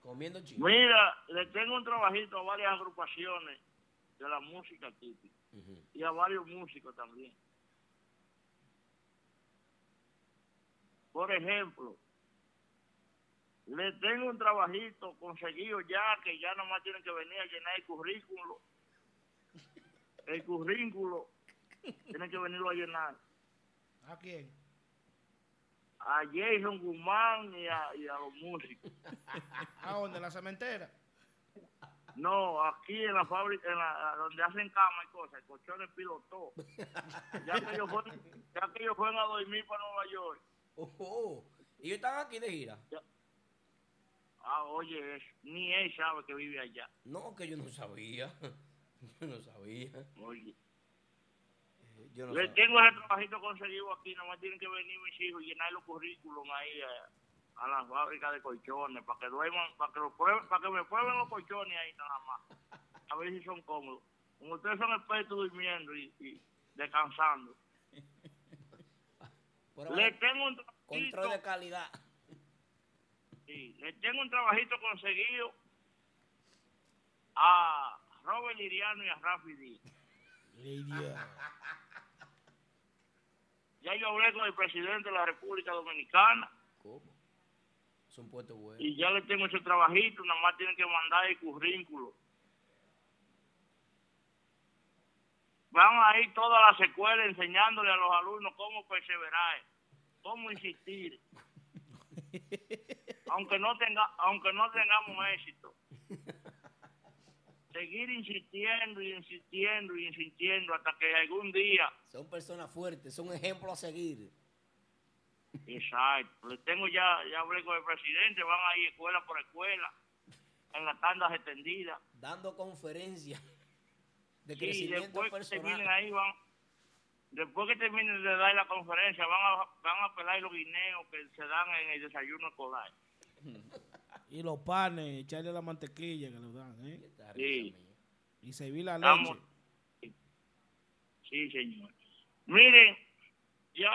Comiendo chivo. Mira, le tengo un trabajito a varias agrupaciones de la música típica y a varios músicos también. Por ejemplo, le tengo un trabajito conseguido ya que ya nomás tienen que venir a llenar el currículo. El currículo tienen que venirlo a llenar. ¿A quién? A Jason Guzmán y a, y a los músicos. ¿A dónde? ¿La cementera? No, aquí en la fábrica, en la, donde hacen cama y cosas, el colchón de pilotó. Ya que ellos fueron, ya que ellos fueron a dormir para Nueva York. Oh, oh. Y ellos están aquí de gira. Ah, oye, ni él sabe que vive allá. No, que yo no sabía. Yo no sabía. Oye, Yo no le sabía. tengo ese trabajito conseguido aquí, nomás tienen que venir mis hijos y llenar los currículum ahí a, a la fábrica de colchones para que duerman, para que, lo prueben, para que me prueben los colchones ahí nada más. A ver si son cómodos. Como ustedes son expertos durmiendo y, y descansando. Le tengo un control de trabajito calidad. Sí, le tengo un trabajito conseguido a Robert Liriano y a Rafi Díaz. Ya yo hablé con el presidente de la República Dominicana ¿Cómo? Es un puesto bueno. y ya le tengo ese trabajito, nada más tienen que mandar el currículo. Van a ir todas las escuelas enseñándole a los alumnos cómo perseverar, cómo insistir. aunque no tenga, aunque no tengamos éxito. Seguir insistiendo y insistiendo y insistiendo hasta que algún día Son personas fuertes, son ejemplos a seguir. Exacto. Le tengo ya, ya hablé con el presidente, van a ir escuela por escuela, en las tandas extendidas. Dando conferencias de Sí, crecimiento después que terminen personal. ahí van, después que terminen de dar la conferencia, van a, van a pelar los guineos que se dan en el desayuno escolar. Y los panes, echarle la mantequilla que le dan, ¿eh? Sí. Y servir la Estamos- leche. Sí, señor. Miren, ya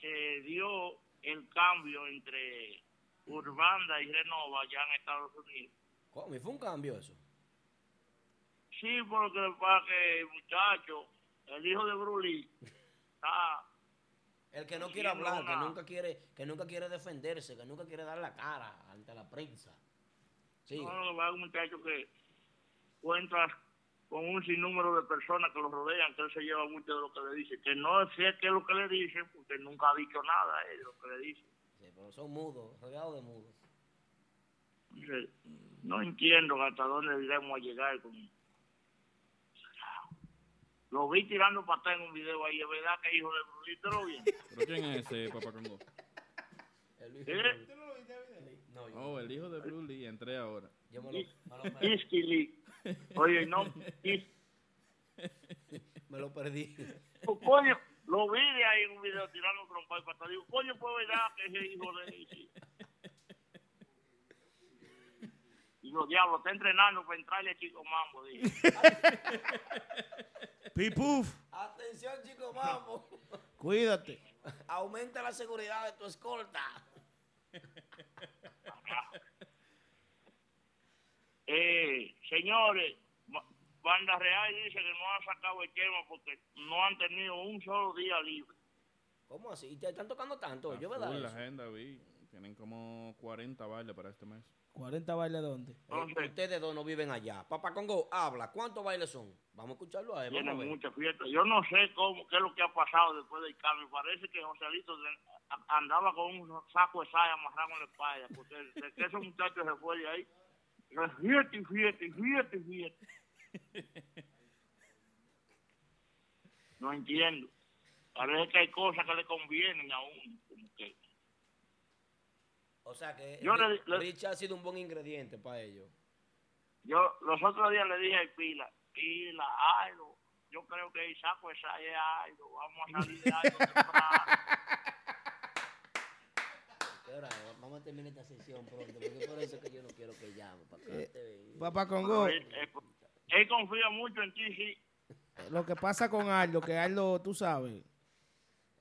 se dio el cambio entre Urbanda y Renova ya en Estados Unidos. ¿Cómo? ¿Y fue un cambio eso? Sí, porque lo que el muchacho, el hijo de Bruli, está El que no quiere hablar, que nunca quiere, que nunca quiere defenderse, que nunca quiere dar la cara ante la prensa. Sí. No, es un muchacho que cuenta con un sinnúmero de personas que lo rodean, que él se lleva mucho de lo que le dice. Que no sé qué es lo que le dicen, porque nunca ha dicho nada eh, de lo que le dicen. Sí, pero son mudos, rodeados de mudos. Entonces, no entiendo hasta dónde iremos a llegar con... Lo vi tirando patada en un video ahí, es verdad que hijo de Brulito lo vi. ¿Pero quién es ese Papá Congo? El hijo ¿Eh? de- No, yo, Oh, el hijo de Blue Lee, entré ahora. yo me, lo, me, lo perdí, Pisky Lee. Oye, no, me lo perdí. Oh, coño, lo vi de ahí en un video tirando trompa y patada. Digo, coño, pues verdad que ese hijo de sí. Digo, diablo, está entrenando para entrarle a Chico Mambo. Digo. Pipuf, Atención, chicos, vamos. cuídate. Aumenta la seguridad de tu escolta. Eh, señores, Ba- Banda Real dice que no han sacado el tema porque no han tenido un solo día libre. ¿Cómo así? ¿Y te están tocando tanto? Yo, ¿verdad? la eso? agenda, vi. Tienen como 40 bailes para este mes. 40 bailes dónde? Eh, ustedes dos no viven allá. Papá Congo, habla. ¿Cuántos bailes son? Vamos a escucharlo a él. tiene Vamos a ver. mucha fiesta. Yo no sé cómo, qué es lo que ha pasado después del cambio. Parece que Joselito de- a- andaba con un saco de saya amarrado en la espalda, porque desde que esos muchachos se fue de ahí, pero fíjate, fíjate, fíjate, fíjate. No entiendo. Parece que hay cosas que le convienen a uno. O sea que Yo Ri- le- le- Richard ha sido un buen ingrediente para ellos. yo los otros días le dije a Pila, Pila, Airo, yo creo que el saco es Airo, vamos a salir de Airo temprano. Vamos a terminar esta sesión pronto, porque por eso es que yo no quiero que llame. Para que Eh, te- Papá Congo, Él, él- él confía mucho en ti, sí. lo que pasa con Aldo, que Aldo, tú sabes,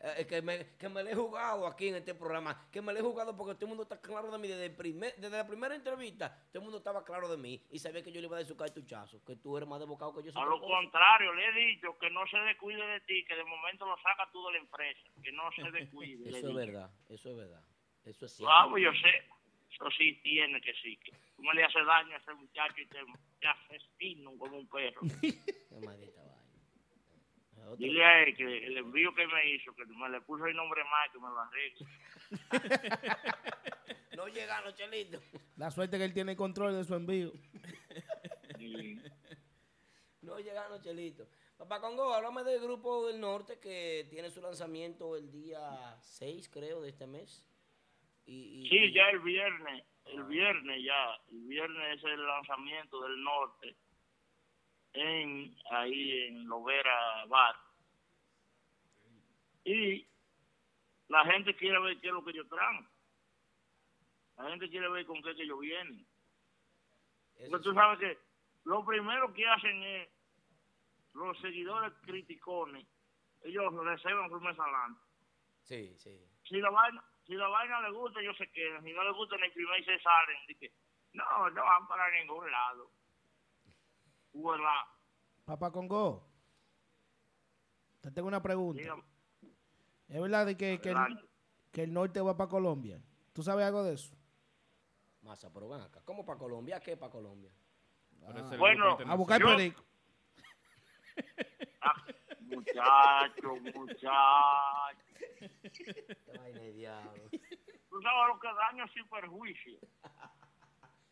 Eh, que, me, que me le he jugado aquí en este programa, que me le he jugado porque todo el mundo está claro de mí. Desde, el primer, desde la primera entrevista, todo el mundo estaba claro de mí y sabía que yo le iba a dar su cartuchazo, que tú eres más desbocado que yo. A lo cosa. contrario, le he dicho que no se descuide de ti, que de momento lo saca tú de la empresa, que no se descuide. Eso es dicho. verdad, eso es verdad. Eso es cierto. Pues yo sé. Eso sí tiene que sí. Que tú me le haces daño a ese muchacho y te, te asesino como un perro. Qué maldita vaina. Eh, otro- Dile a él que el envío que me hizo, que me le puso el nombre mal, que me lo arregle. No llegaron, Chelito. la suerte que él tiene control de su envío. Y No llegaron, Chelito. Papá Congo, háblame del grupo del norte que tiene su lanzamiento el día 6, creo, de este mes. Y, y- Sí, y- ya el viernes, el viernes ya, el viernes es el lanzamiento del norte en ahí en Lovera Bar. Y la gente quiere ver qué es lo que yo traigo. La gente quiere ver con qué que yo vienen. eso Porque tú sí. sabes que lo primero que hacen es los seguidores criticones, ellos reservan firmeza adelante. Sí, sí. Si la vaina, si la vaina le gusta, ellos se quedan. Si no les gusta, ni primero se salen. No, no van para ningún lado. Papá Congo, te tengo una pregunta. Dígame. ¿Es verdad de que, que, el, que el norte va para Colombia? ¿Tú sabes algo de eso? Masa, pero ven acá. ¿Cómo para Colombia? ¿Qué para Colombia? El Bueno, A buscar Yo- perico. Ah, muchacho, muchacho. De diablo. Tú sabes lo que daño sin perjuicio.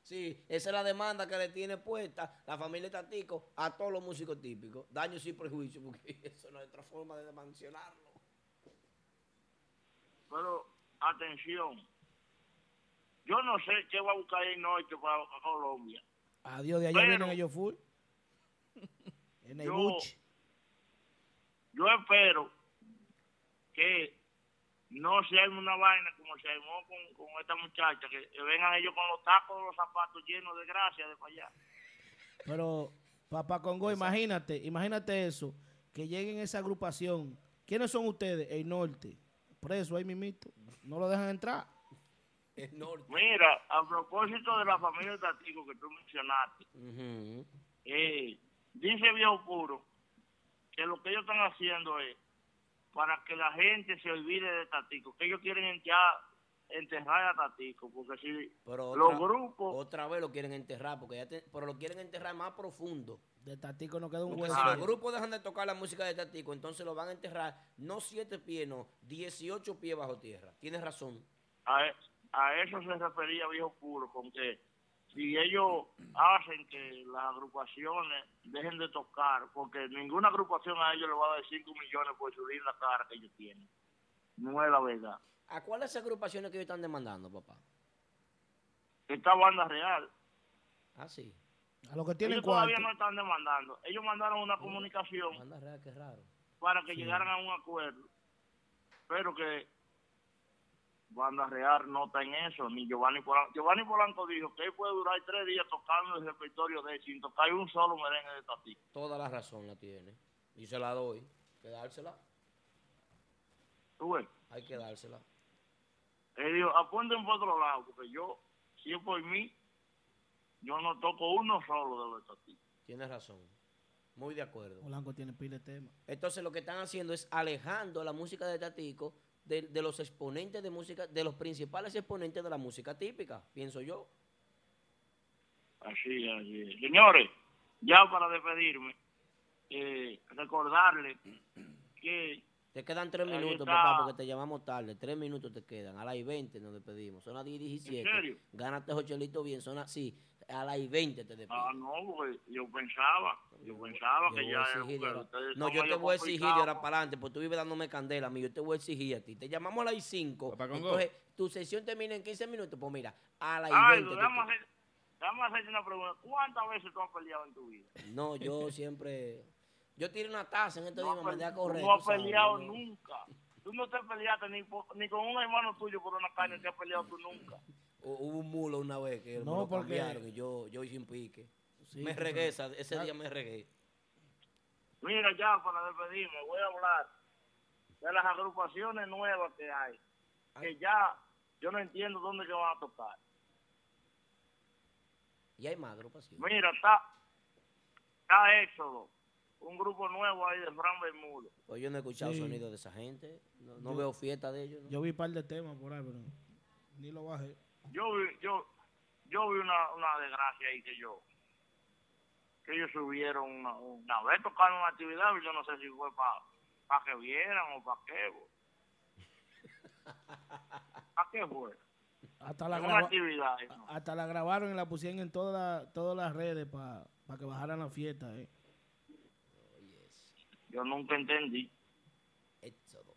Sí, esa es la demanda que le tiene puesta la familia Tatico a todos los músicos típicos. Daño sin prejuicio, porque eso no es otra forma de mencionarlo. Pero, atención. Yo no sé qué va a buscar el norte para Colombia. Adiós, de allá Pero- vienen ellos full. En el Yo- buche. Yo espero que no se arme una vaina como se armó con, con esta muchacha, que, que vengan ellos con los tacos de los zapatos llenos de gracia de para allá. Pero, papá Congo, imagínate, imagínate eso, que lleguen esa agrupación. ¿Quiénes son ustedes? El norte. Preso ahí mimito. No lo dejan entrar. El norte. Mira, a propósito de la familia Tatico que tú mencionaste, eh, dice Viejo Puro que lo que ellos están haciendo es para que la gente se olvide de Tatico, que ellos quieren ya enterrar a Tatico, porque si Pero los otra, grupos, otra vez lo quieren enterrar, porque ya te- pero lo quieren enterrar más profundo. De Tatico no queda un Porque hueso. si los grupos dejan de tocar la música de Tatico, entonces lo van a enterrar no siete pies, no, 18 pies bajo tierra. Tienes razón. a, a eso se refería Viejo Puro, con que si ellos hacen que las agrupaciones dejen de tocar, porque ninguna agrupación a ellos le va a dar 5 millones por subir la cara que ellos tienen. No es la verdad. ¿A cuáles agrupaciones que ellos están demandando, papá? Esta banda real, Ah, sí. A lo que tienen ellos cuarto. todavía no están demandando. Ellos mandaron una comunicación Banda real, qué raro. para que llegaran a un acuerdo, pero que Banda Real no está en eso, ni Giovanni Polanco. Giovanni Polanco dijo que él puede durar tres días tocando el repertorio de él sin tocar un solo merengue de Tati. Toda la razón la tiene. Y se la doy. Hay que dársela. ¿Tú ves? Hay que dársela. Él dijo, apunten por otro lado, porque yo, si es por mí, yo no toco uno solo de los Tati. Tienes razón. Muy de acuerdo. Polanco tiene pile de tema. Entonces lo que están haciendo es alejando la música de Tatico de, de los exponentes de música, de los principales exponentes de la música típica, pienso yo. Así, así. es. Señores, ya para despedirme, eh, recordarle que Te quedan tres minutos, papá, porque te llamamos tarde. Tres minutos te quedan. A las y 20 nos despedimos. Son las 10 y 17. ¿En serio? Gánate esos chelitos bien. Son así. A las y 20 te despido. Ah, no, porque yo pensaba, yo pensaba Yo que ya a ustedes No, yo te voy a exigir de ahora para adelante, porque tú vives dándome candela a mí. Yo te voy a exigir a ti. Te llamamos a las 5. Papá Congo. Entonces, tu sesión termina en 15 minutos. Pues mira, a las y Ay, 20. te déjame toca. hacer, hacerte una pregunta. ¿Cuántas veces tú has peleado en tu vida? No, yo siempre. Yo tiré una taza en estos No, días, me mandé a correr. no has sabes, peleado nunca. Tú no te peleaste ni, por- ni con un hermano tuyo por una carne que has peleado tú nunca. Hu- Hubo un mulo una vez que me No, lo porque- cambiaron y yo, yo hice un pique. Sí, me regué, esa- ese día me regué. Mira, ya para despedirme, voy a hablar de las agrupaciones nuevas que hay. Que ya yo no entiendo dónde que van a tocar. Y hay más agrupaciones. Mira, está, está Éxodo, un grupo nuevo ahí de Fran Bermudo. Pues yo no he escuchado Sí. sonido de esa gente. No, no Yo- veo fiesta de ellos. ¿no? Yo vi un par de temas por ahí, pero ni lo bajé. Yo vi, yo, yo vi una, una desgracia ahí que yo, que ellos subieron una, una vez tocaron una actividad, y yo no sé si fue para que vieran o para qué. ¿Para qué fue? Hasta la, graba- hasta la grabaron y la pusieron en todas las todas las redes para que bajaran la fiesta. Eh. Yo nunca entendí. Éxodo.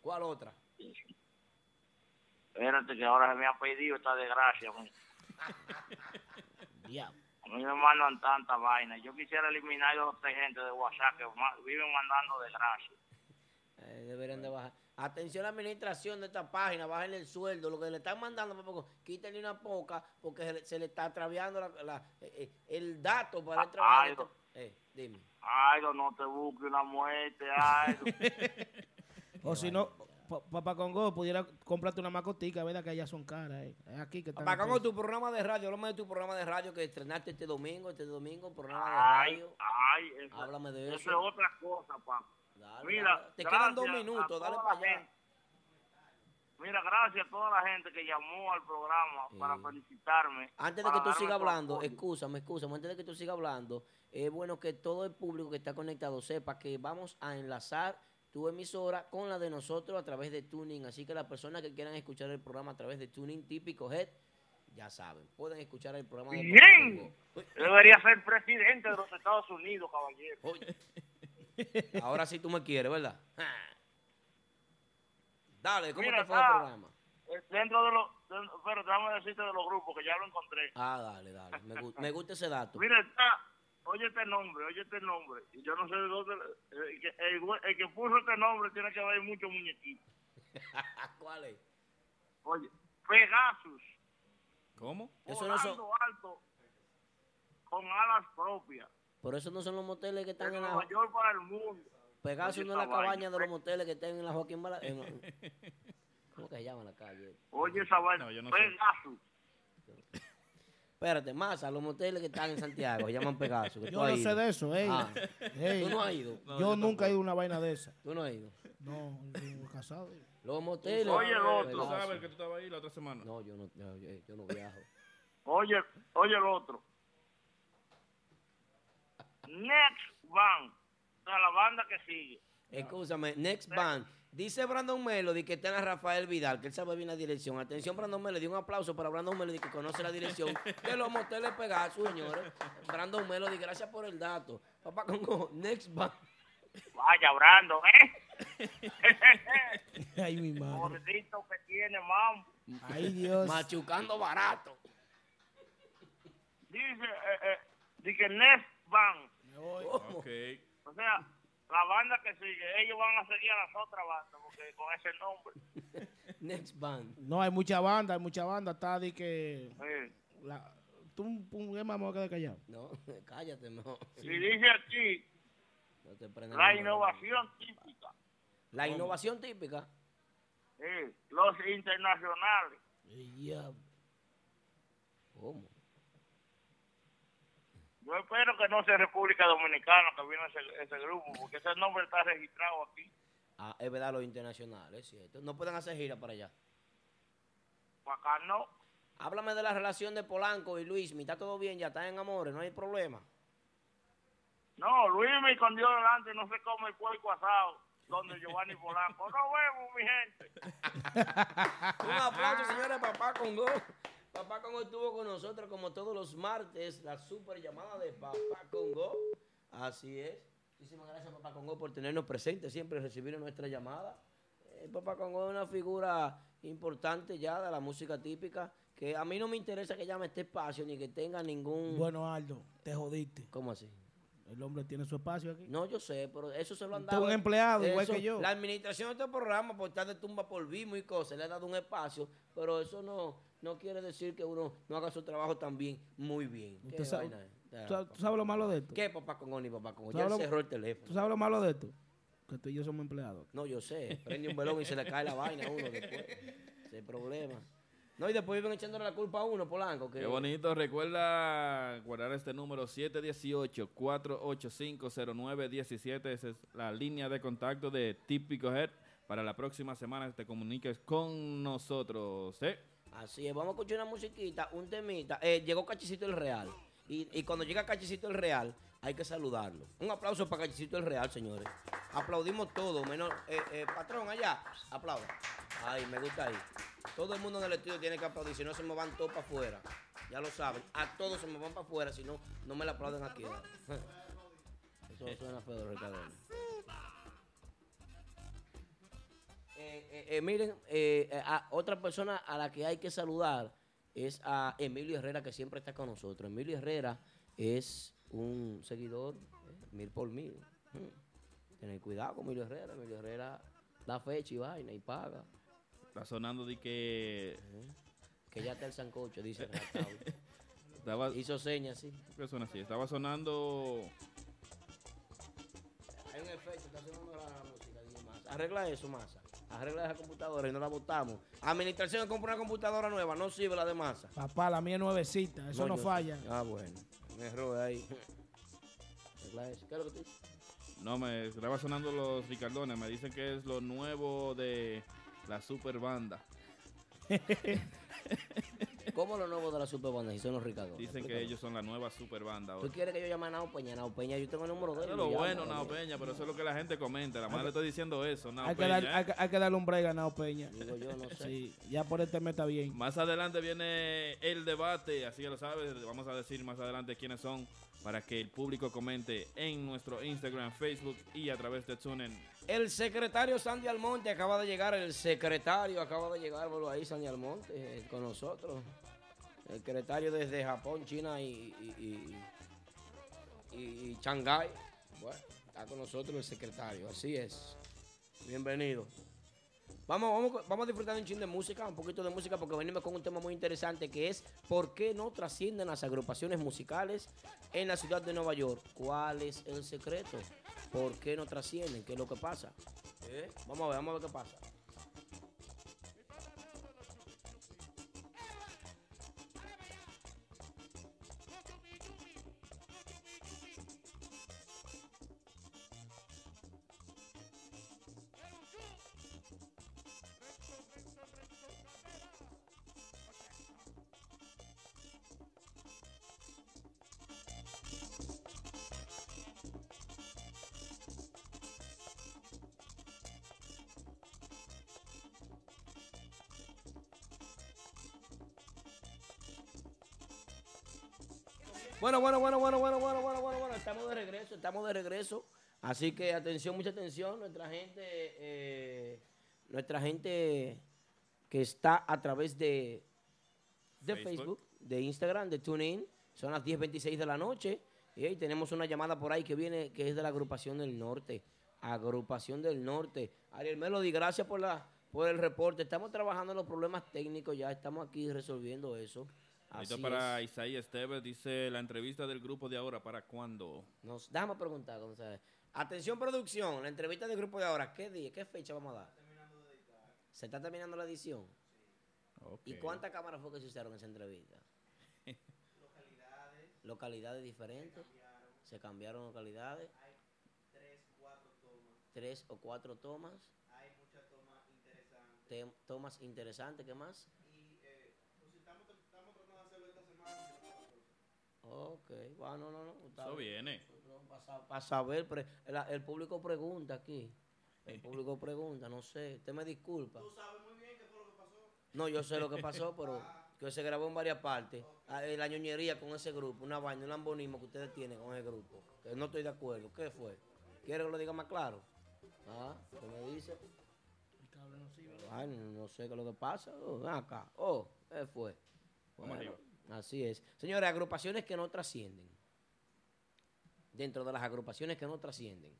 ¿Cuál otra? Espérate que ahora se me ha pedido esta desgracia. Diablo. A mí me mandan tanta vaina. Yo quisiera eliminar a dos o tres gente de WhatsApp que viven mandando desgracia. Eh, deberían de bajar. Atención a la administración de esta página, bájenle el sueldo. Lo que le están mandando, papá, quítenle una poca porque se le, se le está atraviando la, la- eh, eh, el dato para el trabajo. ay, Eh, dime. Ay, no te busques una muerte, ay. O si no, Papá Congo pudiera comprarte una macotica, ¿verdad? Que allá son caras. eh. Es aquí que. Papá Congo, tu programa de radio, háblame de tu programa de radio que estrenaste este domingo, este domingo, programa de radio. ay, eso, Háblame de eso eso. es otra cosa, papá. Dale, Mira, dale. te quedan dos minutos, dale para allá. gente. Mira, gracias a toda la gente que llamó al programa para felicitarme. Antes de que tú sigas hablando, excúsame, excúsame, antes de que tú sigas hablando, es bueno que todo el público que está conectado sepa que vamos a enlazar tu emisora con la de nosotros a través de Tuning. Así que las personas que quieran escuchar el programa a través de Tuning Típico Head, ya saben, pueden escuchar el programa de Bien. Debería ser presidente de los Estados Unidos, caballero. oye. Ahora sí tú me quieres, ¿verdad? Dale, ¿cómo Mira, te fue el está- programa? Eh, Dentro de los... pero déjame decirte de los grupos, que ya lo encontré. Ah, dale, dale. Me gusta ese dato. Mira, está... Oye este nombre, oye este nombre. Y yo no sé de dónde... El que, el güey- el que puso este nombre tiene que haber muchos muñequitos. ¿Cuál es? Oye, Pegasus. ¿Cómo? Eso no son, alto con alas propias. por eso no son los moteles que De están en la... Nueva York para el mundo. Pegaso Oye, no es la cabaña de los moteles que están en la Joaquín Bala... en- ¿Cómo que se llama la calle? Oye esa vaina. No, yo no sé. Espérate, más a los moteles que están en Santiago, se llaman Pegaso. que Yo no sé de eso, ey. Ah, Ey, Tú no has ido. No, yo, yo nunca he ido a una vaina de esa. Tú no has ido. No, yo casado. Los moteles. Oye, el otro. Tú sabes que tú estabas ahí la otra semana. No, yo no, yo, yo- yo no viajo. Oye, oye el otro. Next Band. O sea, la banda que sigue. Escúchame, Next Band. Dice Brandon Melody que está en la Rafael Vidal, que él sabe bien la dirección. Atención, Brandon Melody, un aplauso para Brandon Melody que conoce la dirección de los moteles Pegaso, señores. Brandon Melody, gracias por el dato. Papá Congo, Next Band. Vaya, Brando, ¿eh? Ay, mi madre. Gordito que tiene, mambo. Ay, Dios. Machucando barato. Dice, eh, eh, dice que Next Band. ¿Cómo? Ok. O sea, la banda que sigue, ellos van a seguir a las otras bandas, porque con ese nombre. Next Band. No, hay mucha banda, hay mucha banda. Está de que. Sí. La, tú, un es más, me voy a quedar callado. No, cállate mejor. Y dice aquí, No te la innovación típica. La innovación típica. Sí, los internacionales. Ya. ¿Cómo? Yo espero que no sea República Dominicana que viene ese, ese grupo, porque ese nombre está registrado aquí. Ah, es verdad, los internacionales, es cierto. No pueden hacer gira para allá. Para acá no. Háblame de la relación de Polanco y Luis. ¿Está todo bien? ¿Ya están en amores? ¿No hay problema? No, Luis me con Dios delante no se come el puerco asado, donde Giovanni Polanco. Nos vemos, mi gente. Un aplauso, señores, Papá Congo. Papá Congo estuvo con nosotros como todos los martes, la super llamada de Papá Congo. Así es. Muchísimas gracias, Papá Congo, por tenernos presentes, siempre recibir nuestra llamada. Eh, Papá Congo es una figura importante ya de la música típica, que a mí no me interesa que llame este espacio ni que tenga ningún... Bueno, Aldo, te jodiste. ¿Cómo así? El hombre tiene su espacio aquí. No, yo sé, pero eso se lo han dado. es un empleado, igual que yo. La administración de este programa, por estar de tumba por vimo y cosas, le ha dado un espacio, pero eso no, no quiere decir que uno no haga su trabajo también muy bien. ¿Qué Usted sabe- vaina es? Ya, ¿Tú, tú sabes lo malo de esto? ¿Qué papá con ni papá con? ¿Tú Ya sabes lo- cerró el ¿Tú teléfono. sabes lo malo de esto? Que tú y yo somos empleados. No, yo sé. Prende un velón y se le cae la vaina a uno después. Ese problema. No, y después viven echándole la culpa a uno, Polanco. Que Qué bonito. Recuerda guardar este número 718-485-0917. Esa es la línea de contacto de Típico Head. Para la próxima semana te comuniques con nosotros. ¿eh? Así es, vamos a escuchar una musiquita, un temita. Eh, llegó Cachicito el Real. Y, y cuando llega Cachicito el Real, hay que saludarlo. Un aplauso para Cachicito el Real, señores. Aplaudimos todo, menos. eh, eh, patrón, allá, aplauda. Ay, me gusta ahí. Todo el mundo en el estudio tiene que aplaudir, si no se me van todos para afuera. Ya lo saben. A todos se me van para afuera, si no, no me la aplauden aquí. Eso suena feo, Ricardo. Eh, eh, miren, eh, a otra persona a la que hay que saludar es a Emilio Herrera, que siempre está con nosotros. Emilio Herrera es un seguidor mil por mil. Hmm. Tener cuidado con Emilio Herrera. Emilio Herrera da fecha y vaina y paga. Está sonando de que Que ya está el sancocho, dice estaba, Hizo señas, sí. ¿qué suena así? Estaba sonando Hay un efecto, está sonando la música. Massa. Arregla eso, Massa. Arregla esa computadora y no la botamos. Administración compra una computadora nueva, no sirve la de masa. Papá, la mía es nuevecita, eso no, yo- falla. Ah, bueno. Un error ahí. Arregla eso. ¿Qué es lo que tú dices? No, me estaba sonando los Ricardones. Me dicen que es lo nuevo de la super banda. ¿Cómo los nuevos de la superbanda si son los Ricardo? Dicen que ellos son la nueva super banda. ¿Tú quieres que yo llame a Nao Peña? Nao Peña, yo tengo el número de él. Es lo bueno, Nao. Peña, pero eso es lo que la gente comenta. La madre le estoy diciendo eso, Nao Hay que, Peña. dar- hay, que- hay que darle un break a Nao Peña. Digo yo, no sé. Sí, ya por este mes está bien. Más adelante viene el debate, así que lo sabes. Vamos a decir más adelante quiénes son para que el público comente en nuestro Instagram, Facebook y a través de TuneIn. El secretario Sandy Almonte acaba de llegar. El secretario acaba de llegar, vuelvo ahí, Sandy Almonte, eh, con nosotros. El secretario desde Japón, China y, y, y, y- y Shanghái. Bueno, está con nosotros el secretario, así es. Bienvenido. Vamos, vamos, vamos a disfrutar un chin de música, un poquito de música, porque venimos con un tema muy interesante que es ¿por qué no trascienden las agrupaciones musicales en la ciudad de Nueva York? ¿Cuál es el secreto? ¿Por qué no trascienden? ¿Qué es lo que pasa? ¿Eh? Vamos a ver, vamos a ver qué pasa. Bueno, bueno, bueno, bueno, bueno, bueno, bueno, bueno, bueno. Estamos de regreso, estamos de regreso. Así que atención, mucha atención. Nuestra gente, eh, nuestra gente que está a través de, de Facebook. Facebook. de Instagram, de TuneIn. Son las 10.26 de la noche. Y ahí tenemos una llamada por ahí que viene, que es de la agrupación del norte. Agrupación del norte. Ariel Melody, gracias por la por el reporte. Estamos trabajando en los problemas técnicos, ya estamos aquí resolviendo eso. Ahorita para es. Isaías Esteves dice la entrevista del grupo de ahora, ¿para cuándo? Nos, déjame preguntar, González. Atención, producción, la entrevista del grupo de ahora, ¿qué día, qué fecha vamos a dar? Se está terminando la edición. ¿Y cuántas cámaras fue que se usaron en esa entrevista? localidades. Localidades diferentes. Se cambiaron localidades. Hay tres, cuatro tomas. Tres o cuatro tomas. Hay muchas tomas interesantes. tomas interesantes, ¿qué más? Ok, bueno, no, no, no. está Eso bien. viene. Para saber, pre- el, el público pregunta aquí. El público pregunta, no sé. Usted me disculpa. ¿Tú sabes muy bien qué fue lo que pasó? No, yo sé lo que pasó, pero que se grabó en varias partes. Ah, eh, La ñoñería con ese grupo, una vaina, un lambonismo que ustedes tienen con ese grupo. Que no estoy de acuerdo. ¿Qué fue? ¿Quiere que lo diga más claro? Ah, ¿qué me dice? Ay, no, no sé qué es lo que pasa. Oh, ven acá. Oh, ¿qué fue? Vamos Bueno, arriba. Así es. Señores, agrupaciones que no trascienden. Dentro de las agrupaciones que no trascienden.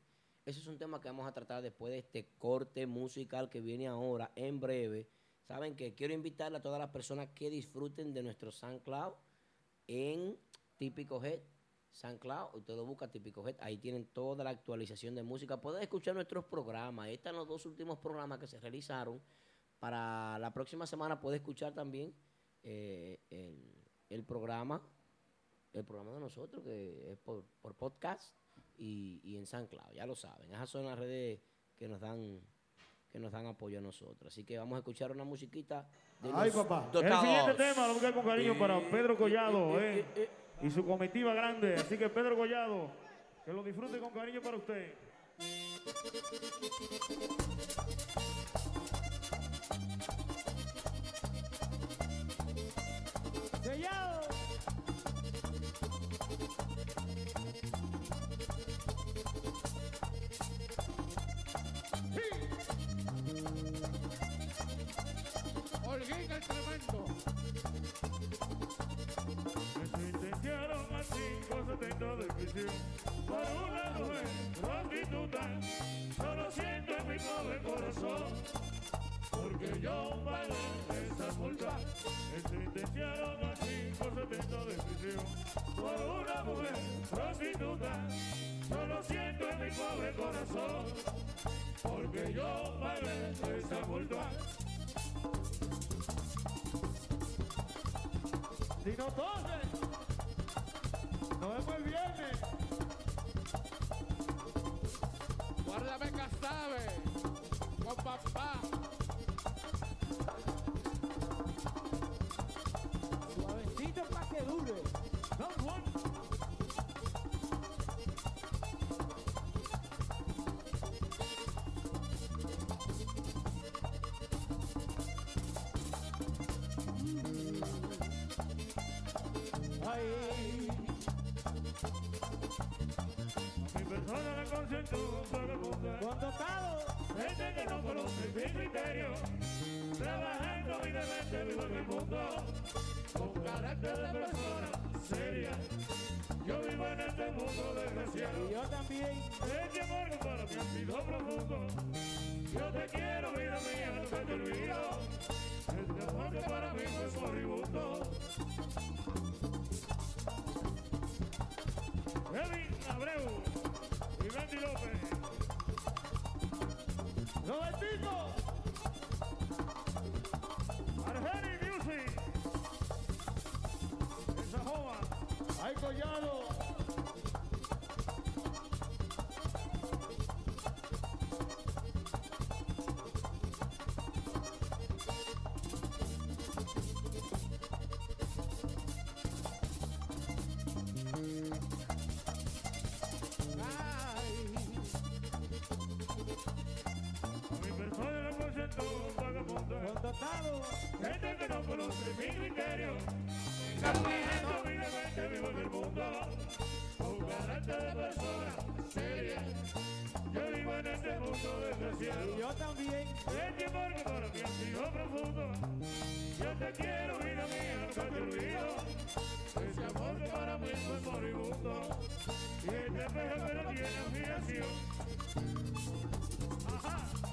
Ese es un tema que vamos a tratar después de este corte musical que viene ahora, en breve. Saben que quiero invitarle a todas las personas que disfruten de nuestro SoundCloud en Típico Head. SoundCloud, usted lo busca Típico Head, ahí tienen toda la actualización de música. Pueden escuchar nuestros programas. Ahí están los dos últimos programas que se realizaron. Para la próxima semana puede escuchar también eh, el, el programa, el programa de nosotros, que es por, por podcast y, y en SoundCloud, ya lo saben. Esas son las redes que nos dan que nos dan apoyo a nosotros. Así que vamos a escuchar una musiquita de Ay, los papá. Dotados. El siguiente tema lo busqué con cariño para Pedro Collado eh, y su comitiva grande. Así que Pedro Collado, que lo disfrute con cariño para usted. 570 de prisión por una mujer prostituta. Solo siento en mi pobre corazón, porque yo pagué esa multa. Sentenciaron a 570 de prisión por una mujer prostituta. Solo siento en mi pobre corazón, porque yo pagué esa multa. No tose, nos vemos el viernes. Guárdame Casabe con papá. Suavecito para que dure. No, Juan. Ay. Tocado. Gente que no conoce mi criterio. Trabajando humildemente vivo en el mundo. Con carácter de persona seria. Yo vivo en este mundo desgraciado. Y yo también. Este amor para mí ha sido profundo. Yo te quiero, vida mía, nunca te olvido. Este amor que para mí no es moribundo. Kevin Abreu y Bendy López. Robertito. Argeni Music. Esa joven. Ay, Collado. Conoce mi criterio. Caminando humildemente vivo en el mundo. Con carácter de persona seria. Yo vivo en este mundo desgraciado. Y yo también. Que para mí ha sido profundo. Yo te quiero, vida mía, nunca te olvido. Ese amor que para mí fue moribundo. Y este espejo que no tiene. Ajá.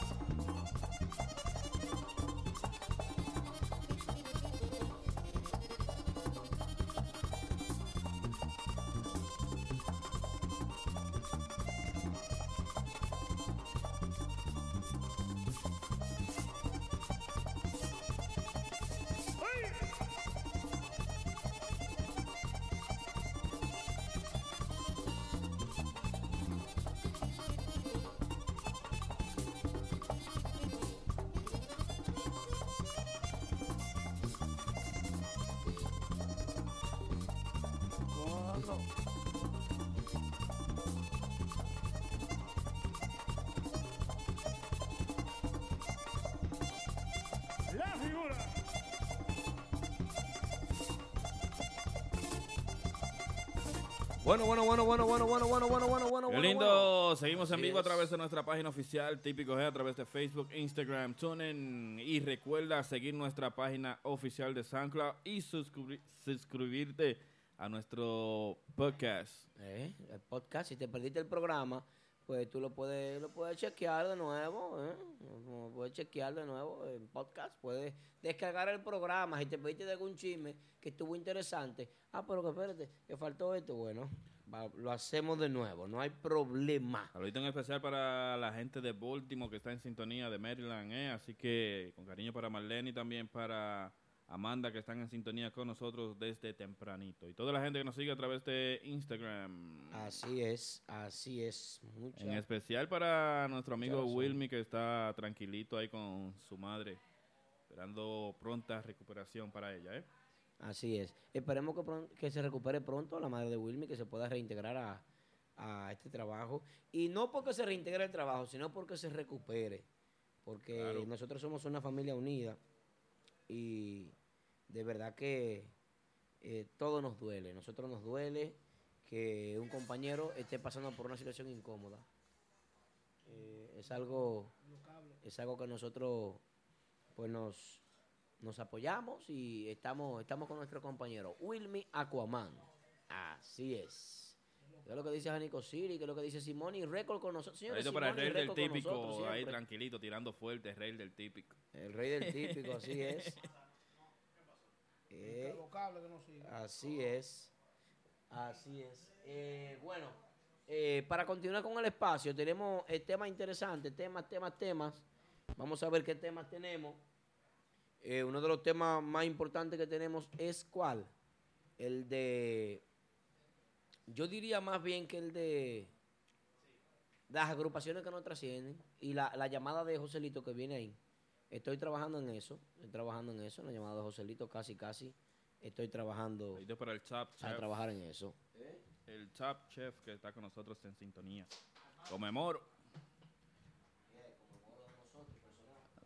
Bueno, bueno, bueno, bueno, bueno, bueno, bueno, bueno, bueno, bueno. Qué bueno, lindo. Seguimos en vivo a través de nuestra página oficial Típico G, a través de Facebook, Instagram, TuneIn. Y recuerda seguir nuestra página oficial de SoundCloud y suscribir- suscribirte a nuestro podcast. Eh, el podcast, si te perdiste el programa, pues tú lo puedes, lo puedes chequear de nuevo, ¿eh? Puedes chequear de nuevo en podcast, puedes descargar el programa, si te perdiste de algún chisme que estuvo interesante, ah, pero que espérate, que faltó esto, bueno, lo hacemos de nuevo, no hay problema. Saludito en especial para la gente de Baltimore que está en sintonía de Maryland, ¿eh? Así que con cariño para Marlene y también para Amanda que están en sintonía con nosotros desde tempranito. Y toda la gente que nos sigue a través de Instagram. Así es, así es. Mucha- En especial para nuestro amigo. Wilmy que está tranquilito ahí con su madre, esperando pronta recuperación para ella, ¿eh? Así es. Esperemos que, que se recupere pronto la madre de Wilmy, que se pueda reintegrar a, a este trabajo. Y no porque se reintegre el trabajo, sino porque se recupere. Porque Claro. nosotros somos una familia unida y de verdad que eh, todo nos duele. Nosotros nos duele que un compañero esté pasando por una situación incómoda. Eh, es algo es algo que nosotros pues nos, nos apoyamos y estamos, estamos con nuestro compañero Wilmy Aquaman. Así es. ¿Qué es lo que dice Janico Siri? ¿Qué es lo que dice Simón y Récord con nosotros? Señores, Ahorita para el rey del típico, ahí tranquilito, tirando fuerte, el rey del típico. El rey del típico, así es. Eh, así es. Así es. Eh, bueno, eh, para continuar con el espacio, tenemos el tema interesante, temas, temas, temas. Vamos a ver qué temas tenemos. Eh, uno de los temas más importantes que tenemos es cuál? El de... Yo diría más bien que el de las agrupaciones que no trascienden y la, la llamada de Joselito que viene ahí. Estoy trabajando en eso, estoy trabajando en eso, en la llamada de Joselito casi, casi. Estoy trabajando para el chap a chef. trabajar en eso. El chap chef que está con nosotros en sintonía. Comemoro.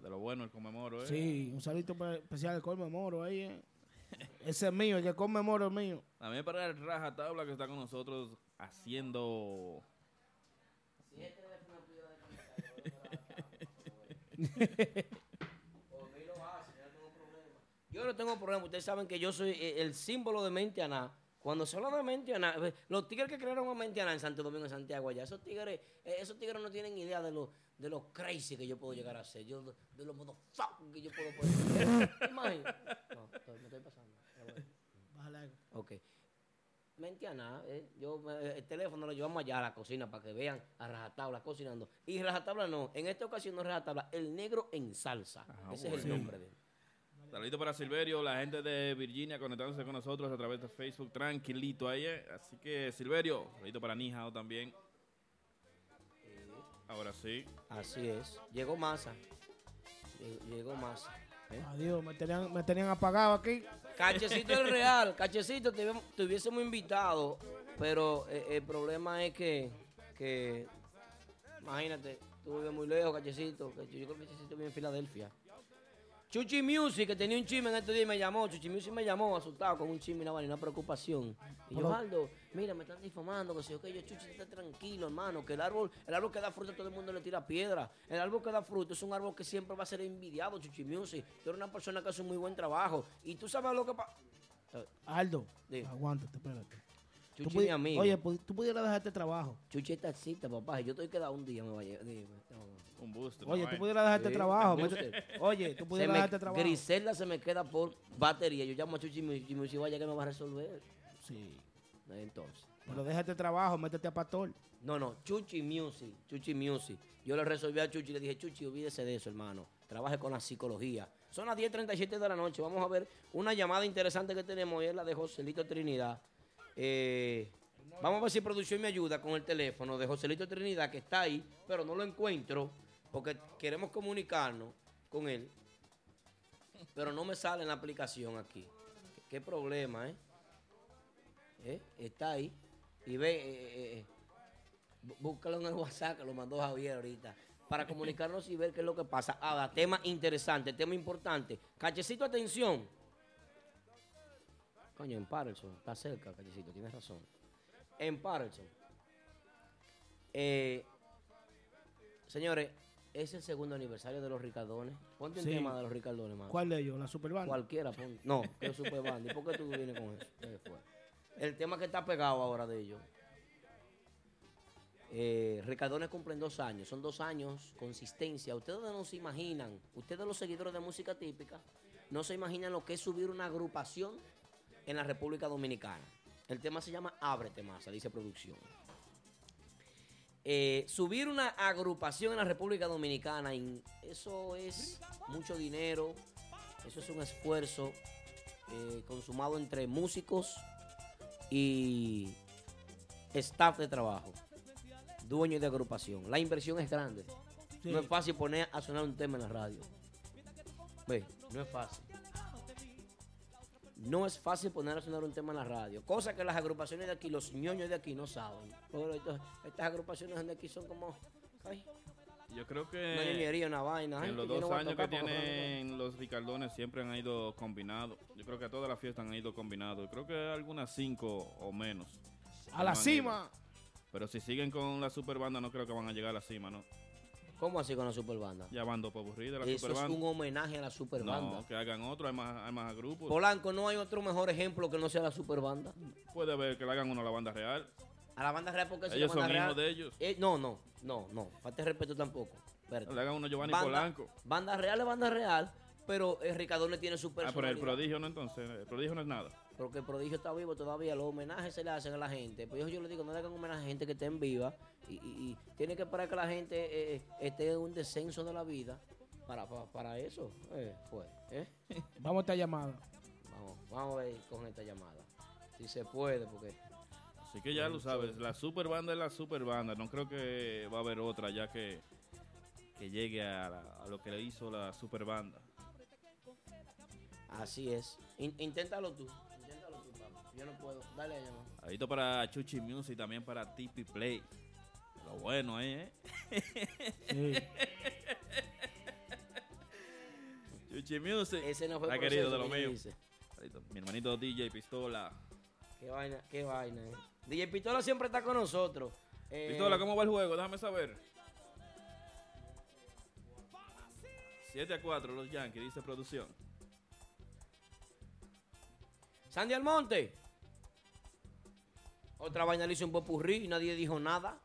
De lo bueno el comemoro, ¿eh? Sí, un salito pe- especial de Colme Moro ahí. eh. Ese es mío, el que come Moro es mío. También para el Raja Tabla que está con nosotros haciendo. Yo no tengo problema. Ustedes saben que yo soy eh, el símbolo de Mentianá. Cuando se habla de Mentianá, eh, los tigres que crearon a Mentianá en Santo Domingo, en Santiago, allá, esos tigres, eh, esos tigres no tienen idea de lo, de lo crazy que yo puedo llegar a ser. Yo, de, de lo motherfucking que yo puedo poner. Imagínate. No, estoy- me estoy pasando. Bájale algo. Ok. Mentianá, eh, yo, eh, el teléfono lo llevamos allá a la cocina para que vean a Rajatabla cocinando. Y Rajatabla no, en esta ocasión no es Rajatabla, el negro en salsa. Ese es el nombre de él. Saludito para Silverio, la gente de Virginia conectándose con nosotros a través de Facebook, tranquilito ahí. eh. Así que Silverio, saludito para Nijao también. Ahora sí. Así es. Llegó masa. Llegó, masa. ¿eh? Adiós, me tenían, me tenían apagado aquí. Cachecito el real. Cachecito, te, hubiésemos- te hubiésemos invitado. Pero eh, el problema es que, que. Imagínate, tú vives muy lejos, Cachecito. que Yo creo que Cachecito vive en Filadelfia. Chuchi Music, que tenía un chisme en estos días, me llamó. Chuchi Music me llamó asustado con un chisme y una, una preocupación. Y yo, Aldo, mira, me están difamando, que sé yo, que yo, Chuchi, está tranquilo, hermano, que el árbol, el árbol que da fruto todo el mundo le tira piedra. El árbol que da fruto es un árbol que siempre va a ser envidiado, Chuchi Music. Tú eres una persona que hace un muy buen trabajo. Y tú sabes lo que pasa. Aldo, Dime. aguántate, espérate. Tú Chuchi, pudi- mi amigo. Oye, tú pudieras dejar este trabajo. Chuchi es taxista, papá. Yo estoy quedado un día, me vaya. Dime. no. Un booster. Oye, ¿no? tú pudieras dejar este Sí, trabajo. Oye, tú pudieras dejar este trabajo. Griselda se me queda por batería. Yo llamo a Chuchi y me dice, vaya que me va a resolver. Sí. Entonces. Pero deja este trabajo, métete a pastor. No, no, Chuchi Music, Chuchi Music. Yo le resolví a Chuchi y le dije, Chuchi, olvídese de eso, hermano. Trabaje con la psicología. Son las 10.37 de la noche. Vamos a ver una llamada interesante que tenemos y es la de Joselito Trinidad. Eh, vamos a ver si producción me ayuda con el teléfono de Joselito Trinidad, que está ahí, pero no lo encuentro porque queremos comunicarnos con él. Pero no me sale en la aplicación aquí. Qué, qué problema, ¿eh? ¿Eh? Está ahí. Y ve, eh, eh, eh, bú- búscalo en el WhatsApp, que lo mandó Javier ahorita. Para comunicarnos y ver qué es lo que pasa. Ahora, tema interesante, tema importante. Cachecito, atención. Coño, en Patterson, está cerca, Cachecito, tienes razón. En Patterson. Eh, señores, es el segundo aniversario de los Ricardones. Ponte un Sí. tema de los Ricardones, mano. ¿Cuál de ellos? ¿La Superbanda? Cualquiera, pon- no, que es Super Band. ¿Y por qué tú vienes con eso? ¿Qué fue? El tema que está pegado ahora de ellos. Eh, Ricardones cumplen dos años, son dos años, consistencia. Ustedes no se imaginan, ustedes los seguidores de música típica, no se imaginan lo que es subir una agrupación en la República Dominicana. El tema se llama Ábrete Masa, dice producción. Eh, subir una agrupación en la República Dominicana, in- eso es mucho dinero, eso es un esfuerzo eh, consumado entre músicos y staff de trabajo, dueños de agrupación. La inversión es grande. Sí. No es fácil poner a sonar un tema en la radio. Ve, no es fácil. No es fácil poner a sonar un tema en la radio. Cosa que las agrupaciones de aquí, los ñoños de aquí no saben. Pero estos- estas agrupaciones de aquí son como ay, Yo creo una que ñoñería, una vaina. ay, en los que yo no dos voy a años que tocar porque no- tienen los Ricardones siempre han ido combinados. Yo creo que a todas las fiestas han ido combinados. Creo que algunas cinco o menos. A la No han cima. ido. Pero si siguen con la super banda, no creo que van a llegar a la cima, ¿no? ¿Cómo así con la super banda? Ya van dos popurrí de la Eso super es un homenaje a la super banda. No, que hagan otro, hay más, hay más grupos. Polanco, no hay otro mejor ejemplo que no sea la super banda. Puede haber que le hagan uno a la banda real. A la banda real porque Ellos son real. hijos de ellos. Eh, no, no, no, no. Falta de respeto tampoco. Espérate. Le hagan uno a Giovanni Banda- Polanco. Banda real es banda real, pero el Ricardone tiene su Ah, pero personalidad. el prodigio no entonces. El prodigio no es nada. Porque el prodigio está vivo todavía, los homenajes se le hacen a la gente. Pues yo, yo le digo, no le hagan homenaje a gente que esté en viva. Y, y- y tiene que esperar que la gente eh, esté en un descenso de la vida para, para, para eso. Eh, fue, ¿eh? Vamos a esta llamada. Vamos, vamos a ver con esta llamada. Si se puede, porque Así que ya lo sabes, la super banda es la super banda. No creo que va a haber otra ya que, que llegue a, la- a lo que le hizo la super banda. así es. In- inténtalo tú. Yo no puedo. Dale a llamar. Ahorita para Chuchi Music y también para Tipi Play. Lo bueno ¿eh? Sí. Chuchi Music. Ese no fue el querido de lo mío. Mi hermanito DJ Pistola. Qué vaina, qué vaina, eh. DJ Pistola siempre está con nosotros. Eh, Pistola, ¿cómo va el juego? Déjame saber. 7 a 4 los Yankees, dice producción. Sandy Almonte. Otra vaina le hizo un popurrí y nadie dijo nada.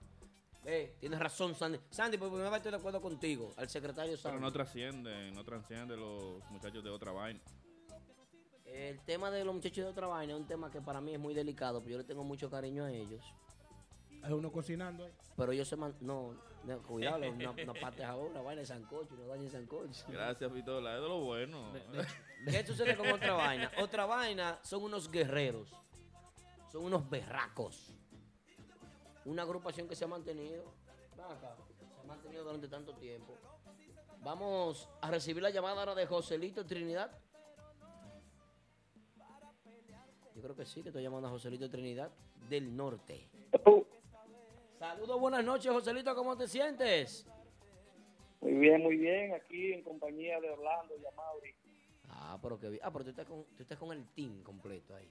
Eh, tienes razón, Sandy. Sandy, por primera vez estoy de acuerdo contigo. Al secretario Pero Sandy. no trascienden, no trascienden los muchachos de otra vaina. El tema de los muchachos de otra vaina es un tema que para mí es muy delicado, pero yo le tengo mucho cariño a ellos. Hay uno cocinando ahí. Pero ellos se man... No, no, cuidado, una, una parte ahora, vaina de sancocho, no dañen sancocho. Gracias, Pistola, es de lo bueno. ¿Qué sucede con otra vaina? Otra vaina son unos guerreros. Son unos berracos. Una agrupación que se ha mantenido. acá, se ha mantenido durante tanto tiempo. Vamos a recibir la llamada ahora de Joselito Trinidad. Yo creo que sí, que estoy llamando a Joselito Trinidad del norte. Saludos, buenas noches, Joselito, ¿cómo te sientes? Muy bien, muy bien. Aquí en compañía de Orlando y Amaury, Ah, pero que bien. Ah, pero tú estás con, tú estás con el team completo ahí.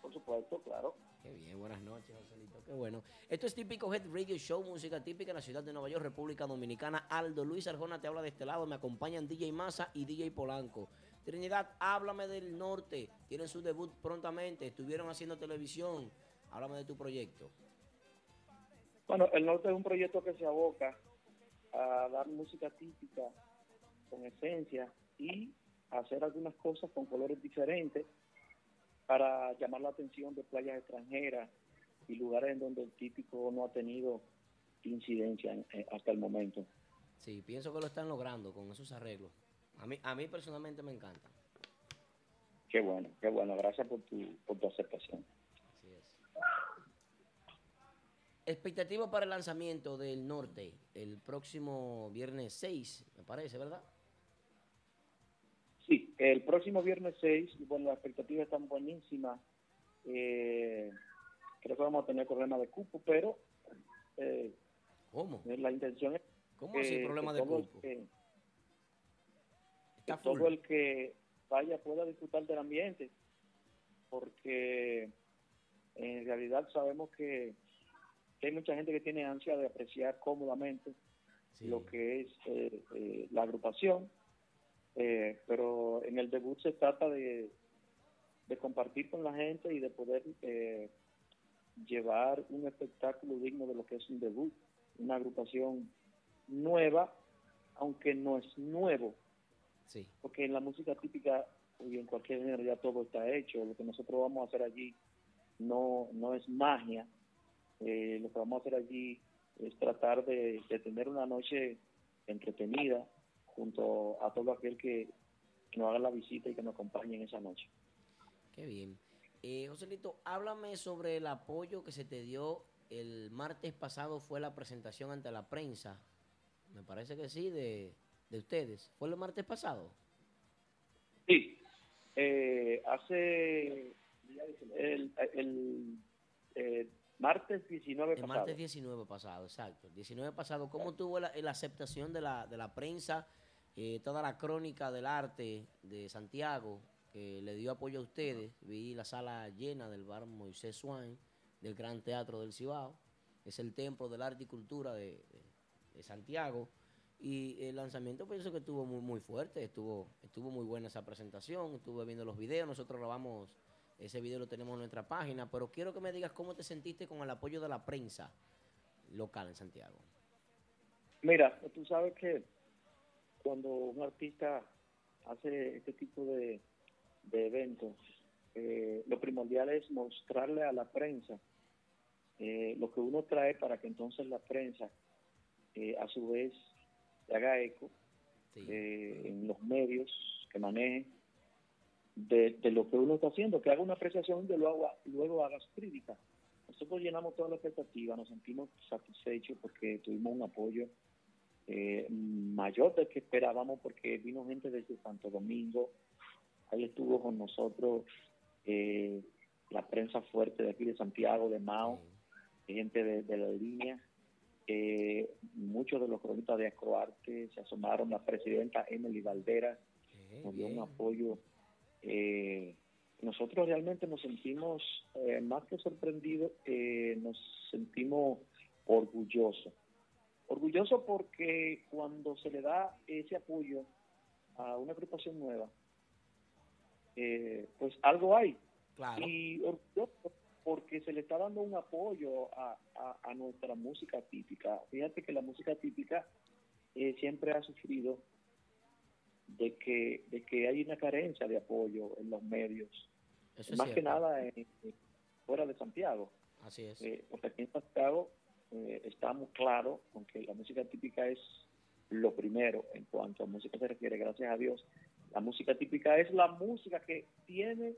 Por supuesto, claro. Qué bien, buenas noches, Joselito. Qué bueno. Esto es típico Head Radio Show, música típica en la ciudad de Nueva York, República Dominicana. Aldo Luis Arjona te habla de este lado. Me acompañan DJ Massa y DJ Polanco. Trinidad, háblame del norte. Tienen su debut prontamente. Estuvieron haciendo televisión. Háblame de tu proyecto. Bueno, el norte es un proyecto que se aboca a dar música típica con esencia y hacer algunas cosas con colores diferentes para llamar la atención de playas extranjeras y lugares en donde el típico no ha tenido incidencia en- eh, hasta el momento. Sí, pienso que lo están logrando con esos arreglos. A mí, a mí personalmente me encanta. Qué bueno, qué bueno. Gracias por tu, por tu aceptación. Así es. Expectativa para el lanzamiento del norte el próximo viernes 6, me parece, ¿verdad? El próximo viernes 6, y bueno, las expectativas están buenísimas. Eh, creo que vamos a tener problemas de cupo, pero eh, ¿Cómo? la intención es ¿Cómo así problema de todo el cupo? que- Está que todo el que vaya pueda disfrutar del ambiente, porque en realidad sabemos que, que hay mucha gente que tiene ansia de apreciar cómodamente lo que es eh, eh, la agrupación, eh, pero en el debut se trata de, de compartir con la gente y de poder eh, llevar un espectáculo digno de lo que es un debut, una agrupación nueva, aunque no es nuevo, Sí. porque en la música típica y en cualquier género ya todo está hecho. Lo que nosotros vamos a hacer allí no, no es magia. Eh, lo que vamos a hacer allí es tratar de, de tener una noche entretenida junto a todo aquel que, que nos haga la visita y que nos acompañe en esa noche. Qué bien. Eh, Joselito, háblame sobre el apoyo que se te dio el martes pasado. Fue la presentación ante la prensa. Me parece que sí, de, de ustedes. ¿Fue el martes pasado? Sí, eh, hace el, el, eh, martes 19 El pasado. martes 19 pasado, exacto. El 19 pasado, ¿cómo tuvo la, la aceptación de la, de la prensa, eh, toda la crónica del arte de Santiago, que le dio apoyo a ustedes? Vi la sala llena del bar Moisés Swain. del Gran Teatro del Cibao. Es el templo del arte y cultura de, Santiago. Y el lanzamiento pienso que estuvo muy, muy fuerte, estuvo, estuvo muy buena esa presentación, estuve viendo los videos, nosotros grabamos, ese video lo tenemos en nuestra página, pero quiero que me digas cómo te sentiste con el apoyo de la prensa local en Santiago. Mira, tú sabes que cuando un artista hace este tipo de, de eventos, eh, lo primordial es mostrarle a la prensa eh, lo que uno trae para que entonces la prensa, eh, a su vez, haga eco eh, en los medios que maneje de, de lo que uno está haciendo, que haga una apreciación y luego, luego haga su crítica. Nosotros llenamos toda la expectativa, nos sentimos satisfechos porque tuvimos un apoyo eh, mayor del que esperábamos porque vino gente desde Santo Domingo, ahí estuvo con nosotros eh, la prensa fuerte de aquí de Santiago, de Mao, gente de, de la línea, eh, muchos de los cronistas de Acroarte se asomaron, la presidenta Emily Valdera nos dio un apoyo. eh, nosotros realmente nos sentimos eh, más que sorprendidos, eh, nos sentimos orgullosos. Orgullosos porque cuando se le da ese apoyo a una agrupación nueva, eh, pues algo hay. Y orgulloso porque se le está dando un apoyo a, a- a nuestra música típica. Fíjate que la música típica eh, siempre ha sufrido de que, de que hay una carencia de apoyo en los medios, Eso es más que nada en- en- fuera de Santiago. Así es. Eh, porque aquí en Santiago eh, estamos claros con que la música típica es lo primero en cuanto a música se refiere, gracias a Dios. La música típica es la música que tiene,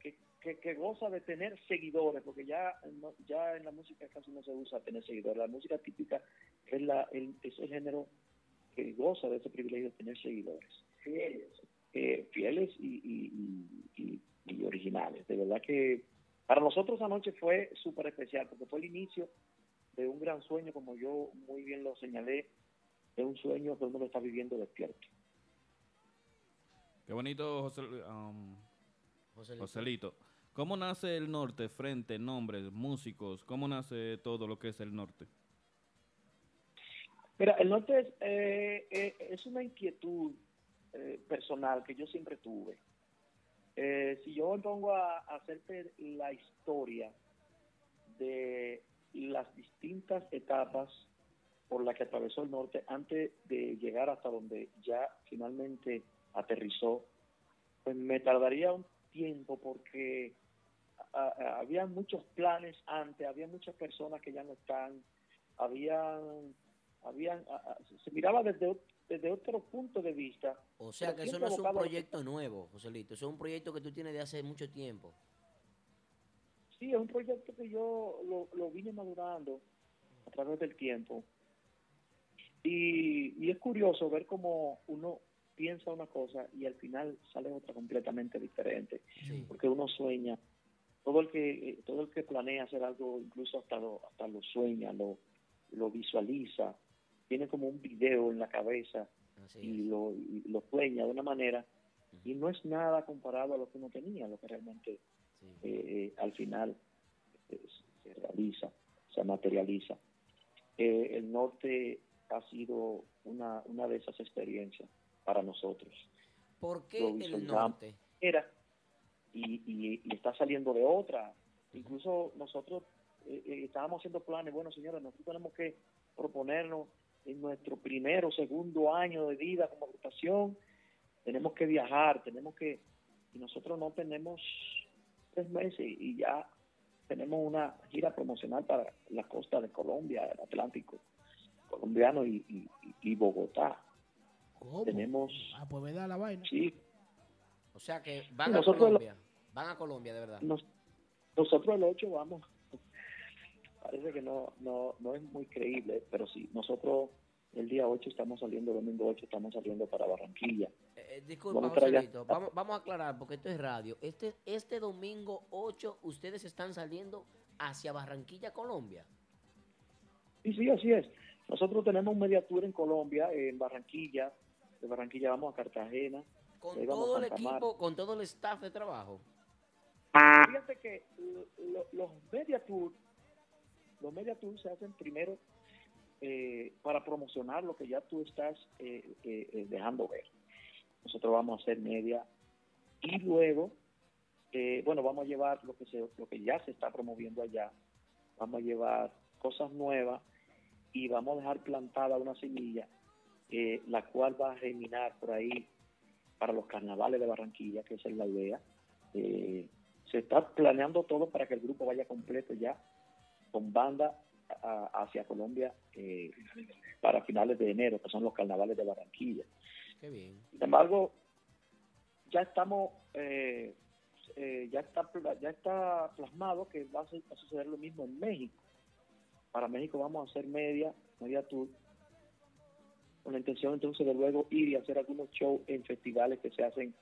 que, que, que goza de tener seguidores, porque ya, no- ya en la música casi no se usa tener seguidores. La música típica es, la, el, es el género que goza de ese privilegio de tener seguidores. Fieles. Eh, fieles y, y- y- y- y originales. De verdad que para nosotros anoche fue súper especial, porque fue el inicio de un gran sueño, como yo muy bien lo señalé, de un sueño que uno lo está viviendo despierto. Qué bonito, José, um, Joselito. Joselito. ¿Cómo nace el norte? Frente, nombres, músicos. ¿Cómo nace todo lo que es el norte? Mira, el norte es, eh, eh, es una inquietud eh, personal que yo siempre tuve. Eh, si yo me pongo a, a hacerte la historia de las distintas etapas por las que atravesó el norte antes de llegar hasta donde ya finalmente aterrizó, pues me tardaría un tiempo porque a- a- había muchos planes antes, había muchas personas que ya no están, habían, habían, a- se miraba desde, desde otro punto de vista. O sea que eso no es un proyecto nuevo, Joselito. Eso es un proyecto que tú tienes de hace mucho tiempo. Sí, es un proyecto que yo lo, lo vine madurando a través del tiempo. Y, y es curioso ver cómo uno piensa una cosa y al final sale otra completamente diferente. Porque uno sueña. Todo el que eh, todo el que planea hacer algo, incluso hasta lo, hasta lo sueña, lo, lo visualiza, tiene como un video en la cabeza y lo, y lo sueña de una manera y no es nada comparado a lo que uno tenía, lo que realmente eh, eh, al final eh, se realiza, se materializa. Eh, el norte ha sido una, una de esas experiencias para nosotros. ¿Por qué el norte? Era, y, y, y está saliendo de otra. Incluso nosotros eh, eh, estábamos haciendo planes, bueno señores, nosotros tenemos que proponernos en nuestro primero o segundo año de vida como agrupación, tenemos que viajar, tenemos que, y nosotros no tenemos tres meses y ya tenemos una gira promocional para la costa de Colombia, el Atlántico colombiano y, y- y Bogotá. Tenemos, Ah, pues verdad la vaina. sí, O sea que van a Nosotros lo- Colombia. Van a Colombia, de verdad. nos- nosotros el 8 vamos, parece que no, no, no es muy creíble, pero sí, nosotros el día 8 estamos saliendo, el domingo 8 estamos saliendo para Barranquilla. Eh, disculpa, Vamos. Vamos, vamos a aclarar, porque esto es radio. Este, este domingo 8, ustedes están saliendo hacia Barranquilla, Colombia. Sí, sí, así es. Nosotros tenemos un media tour en Colombia, en Barranquilla, de Barranquilla vamos a Cartagena, Con todo el equipo, con todo el staff de trabajo. Fíjate que lo- lo- los media tours, los media tours se hacen primero eh, para promocionar lo que ya tú estás eh, eh, eh, dejando ver. Nosotros vamos a hacer media y luego, eh, bueno, vamos a llevar lo que se, lo que ya se está promoviendo allá. Vamos a llevar cosas nuevas y vamos a dejar plantada una semilla, eh, la cual va a germinar por ahí para los carnavales de Barranquilla, que esa es la idea. Se está planeando todo para que el grupo vaya completo ya, con banda a- hacia Colombia eh, para finales de enero, que son los carnavales de Barranquilla. Qué bien. Sin embargo, ya estamos, eh, eh, ya está ya está plasmado que va a, su- va a suceder lo mismo en México. Para México vamos a hacer media, media tour, con la intención entonces de luego ir y hacer algunos shows en festivales que se hacen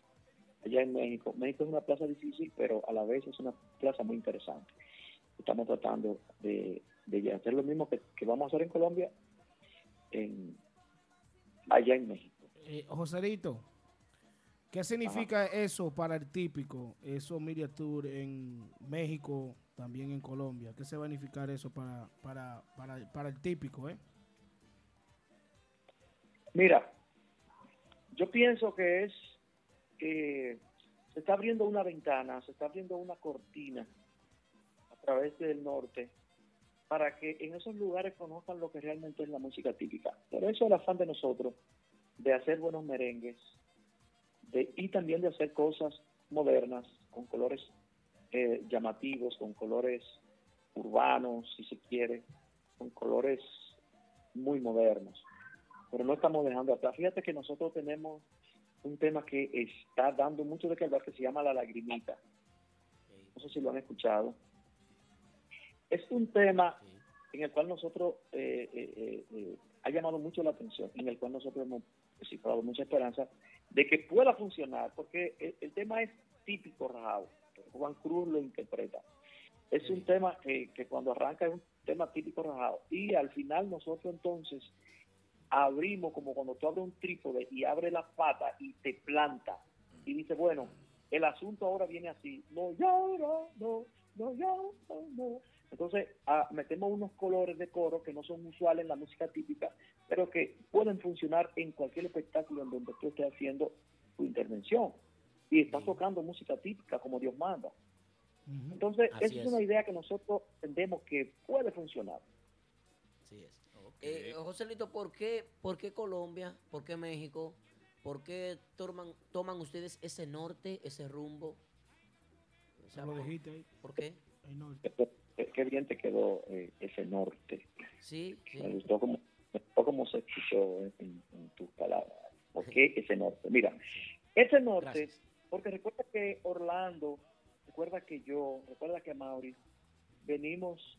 allá en México. México es una plaza difícil, pero a la vez es una plaza muy interesante. Estamos tratando de, de hacer lo mismo que, que vamos a hacer en Colombia, en, allá en México. Eh, Joselito, ¿qué significa eso para el típico, eso media tour en México, también en Colombia? ¿Qué se va a significar eso para, para, para, para el típico, eh? Mira, yo pienso que es que se está abriendo una ventana, se está abriendo una cortina través del norte para que en esos lugares conozcan lo que realmente es la música típica. Por eso el afán de nosotros de hacer buenos merengues de, y también de hacer cosas modernas con colores eh, llamativos, con colores urbanos, si se quiere, con colores muy modernos pero no estamos dejando atrás. Fíjate que nosotros tenemos un tema que está dando mucho de que hablar que se llama La Lagrimita. No sé si lo han escuchado. Es un tema en el cual nosotros eh, eh, eh, eh, ha llamado mucho la atención, en el cual nosotros hemos cifrado mucha esperanza de que pueda funcionar, porque el, el tema es típico rajado. Juan Cruz lo interpreta. Es un tema que, cuando arranca es un tema típico rajado. Y al final nosotros entonces abrimos como cuando tú abres un trípode y abres la pata y te planta y dice, bueno, el asunto ahora viene así, no lloro, no, no lloro, no. Entonces ah, metemos unos colores de coro que no son usuales en la música típica, pero que pueden funcionar en cualquier espectáculo en donde tú estés haciendo tu intervención y estás tocando música típica como Dios manda. Entonces, esa es es. una idea que nosotros entendemos que puede funcionar. Así es. Eh, Joselito, ¿por qué, ¿por qué Colombia? ¿Por qué México? ¿Por qué toman, toman ustedes ese norte, ese rumbo? O sea, Lo ¿por- dijiste ahí. ¿Por qué? El norte. Qué- bien te quedó eh, ese norte. Sí, sí. Me gustó como, me gustó como se escuchó en, en- en tus palabras. ¿Por qué ese norte? Mira, ese norte, porque recuerda que Orlando, recuerda que yo, recuerda que Mauri, venimos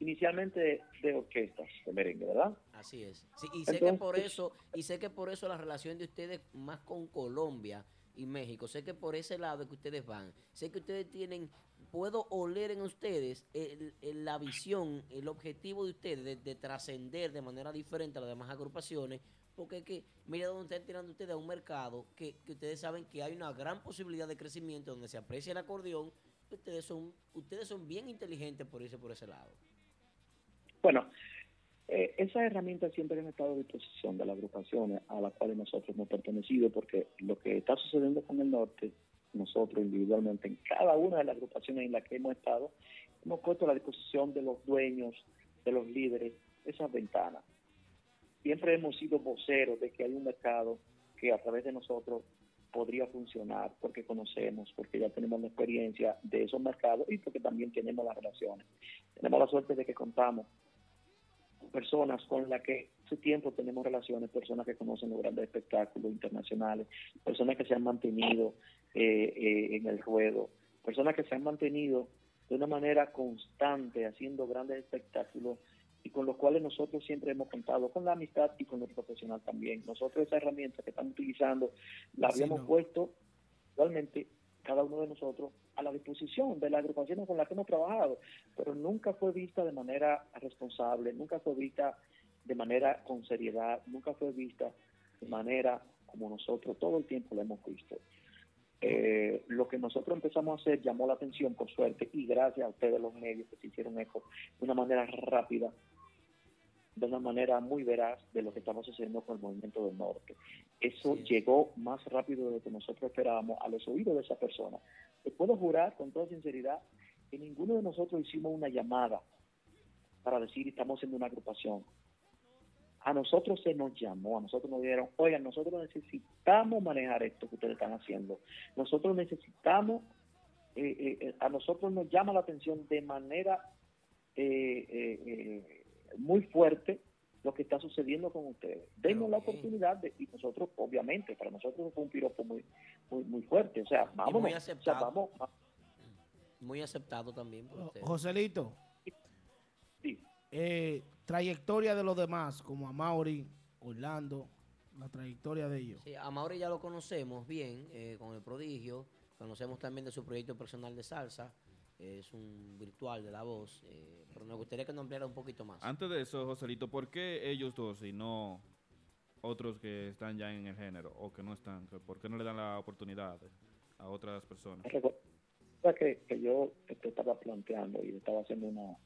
inicialmente de, orquestas de merengue, ¿verdad? Así es. Sí, y sé que por eso, y sé que por eso la relación de ustedes más con Colombia y México, sé que por ese lado que ustedes van, sé que ustedes tienen, puedo oler en ustedes el- la visión, el objetivo de ustedes de, de trascender de manera diferente a las demás agrupaciones, porque es que, mira dónde están tirando ustedes a un mercado que, que ustedes saben que hay una gran posibilidad de crecimiento donde se aprecia el acordeón, ustedes son, ustedes son bien inteligentes por irse por ese lado. Bueno, eh, esas herramientas siempre han estado a disposición de las agrupaciones a las cuales nosotros hemos pertenecido, porque lo que está sucediendo con el norte, nosotros individualmente, en cada una de las agrupaciones en las que hemos estado, hemos puesto a la disposición de los dueños, de los líderes, esas ventanas. Siempre hemos sido voceros de que hay un mercado que a través de nosotros podría funcionar, porque conocemos, porque ya tenemos la experiencia de esos mercados y porque también tenemos las relaciones. Tenemos la suerte de que contamos personas con las que hace tiempo tenemos relaciones, personas que conocen los grandes espectáculos internacionales, personas que se han mantenido eh, eh, en el ruedo, personas que se han mantenido de una manera constante haciendo grandes espectáculos y con los cuales nosotros siempre hemos contado con la amistad y con lo profesional también. Nosotros esa herramienta que estamos utilizando la Sí, habíamos no. puesto realmente cada uno de nosotros a la disposición de las agrupaciones con las que hemos trabajado, pero nunca fue vista de manera responsable, nunca fue vista de manera con seriedad, nunca fue vista de manera como nosotros todo el tiempo la hemos visto. Eh, lo que nosotros empezamos a hacer llamó la atención, por suerte, y gracias a ustedes los medios que se hicieron eco de una manera rápida, de una manera muy veraz de lo que estamos haciendo con el movimiento del norte. Eso llegó más rápido de lo que nosotros esperábamos a los oídos de esa persona. Les puedo jurar con toda sinceridad que ninguno de nosotros hicimos una llamada para decir estamos haciendo una agrupación. A nosotros se nos llamó, a nosotros nos dijeron, oigan, nosotros necesitamos manejar esto que ustedes están haciendo. Nosotros necesitamos, eh, eh, eh, a nosotros nos llama la atención de manera eh, eh, eh, muy fuerte lo que está sucediendo con ustedes. Denos la oportunidad de, y nosotros, obviamente, para nosotros fue un piropo muy, muy, muy fuerte. O sea, vámonos. muy o sea, aceptado. vamos, Muy aceptado también por ustedes. Joselito. Eh, trayectoria de los demás, como a Mauri, Orlando, la trayectoria de ellos. Sí, a Mauri ya lo conocemos bien eh, con el prodigio. Conocemos también de su proyecto personal de salsa. Es un virtual de la voz. eh, pero nos gustaría que nos ampliara un poquito más. Antes de eso, Joselito, ¿por qué ellos dos y no otros que están ya en el género o que no están? ¿Por qué no le dan la oportunidad a otras personas? Recuerda que, que yo te estaba planteando y estaba haciendo una,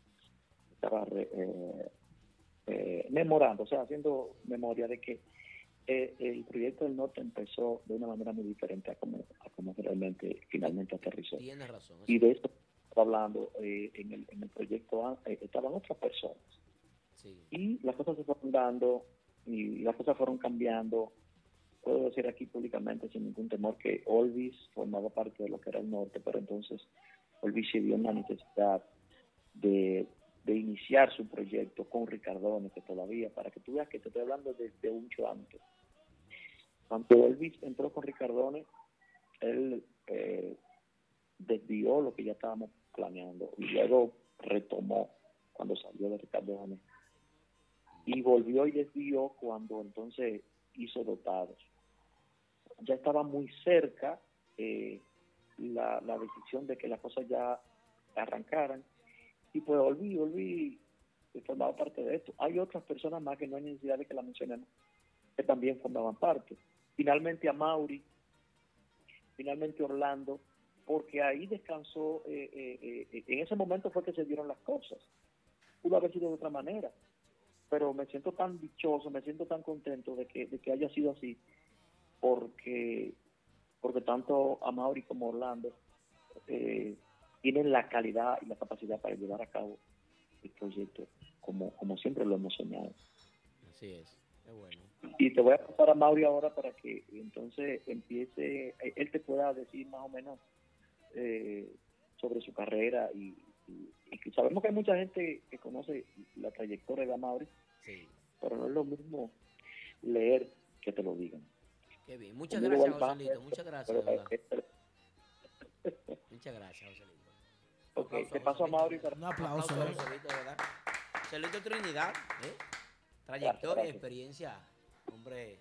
estaba re- eh, eh, memorando, o sea, haciendo memoria de que eh, el proyecto del norte empezó de una manera muy diferente a como, a como realmente finalmente aterrizó. Tienes razón. Y de esto hablando eh, en, el, en el proyecto, ah, eh, estaban otras personas. Y las cosas se fueron dando y las cosas fueron cambiando. Puedo decir aquí públicamente sin ningún temor que Olvis formaba parte de lo que era el norte, pero entonces Olvis se vio en la necesidad de, de iniciar su proyecto con Ricardone, que todavía, para que tú veas que te estoy hablando desde mucho antes. Cuando Elvis entró con Ricardone, él eh, desvió lo que ya estábamos planeando y luego retomó cuando salió de Ricardone y volvió y desvió cuando entonces hizo dotados. Ya estaba muy cerca eh, la, decisión de que las cosas ya arrancaran y pues volví, volví que formaba parte de esto. Hay otras personas más que no hay necesidad de que la mencionemos, que también formaban parte. Finalmente a Mauri, finalmente Orlando, porque ahí descansó, eh, eh, eh, en ese momento fue que se dieron las cosas. Pudo haber sido de otra manera, pero me siento tan dichoso, me siento tan contento de que, de que haya sido así, porque, porque tanto a Mauri como Orlando eh, tienen la calidad y la capacidad para llevar a cabo el proyecto como, como siempre lo hemos soñado. Así es. Qué bueno. Y te voy a pasar a Mauri ahora para que entonces empiece, eh, él te pueda decir más o menos eh, sobre su carrera y, y- y que sabemos que hay mucha gente que conoce la trayectoria de Mauri, pero no es lo mismo leer que te lo digan. Qué bien. Muchas Conmigo gracias, Joselito. Muchas gracias, Muchas gracias, Joselito. Ok, te paso a Mauri para... Un aplauso. Joselito, verdad. Joselito Trinidad, ¿eh? Trayectoria, Gracias. experiencia. Hombre,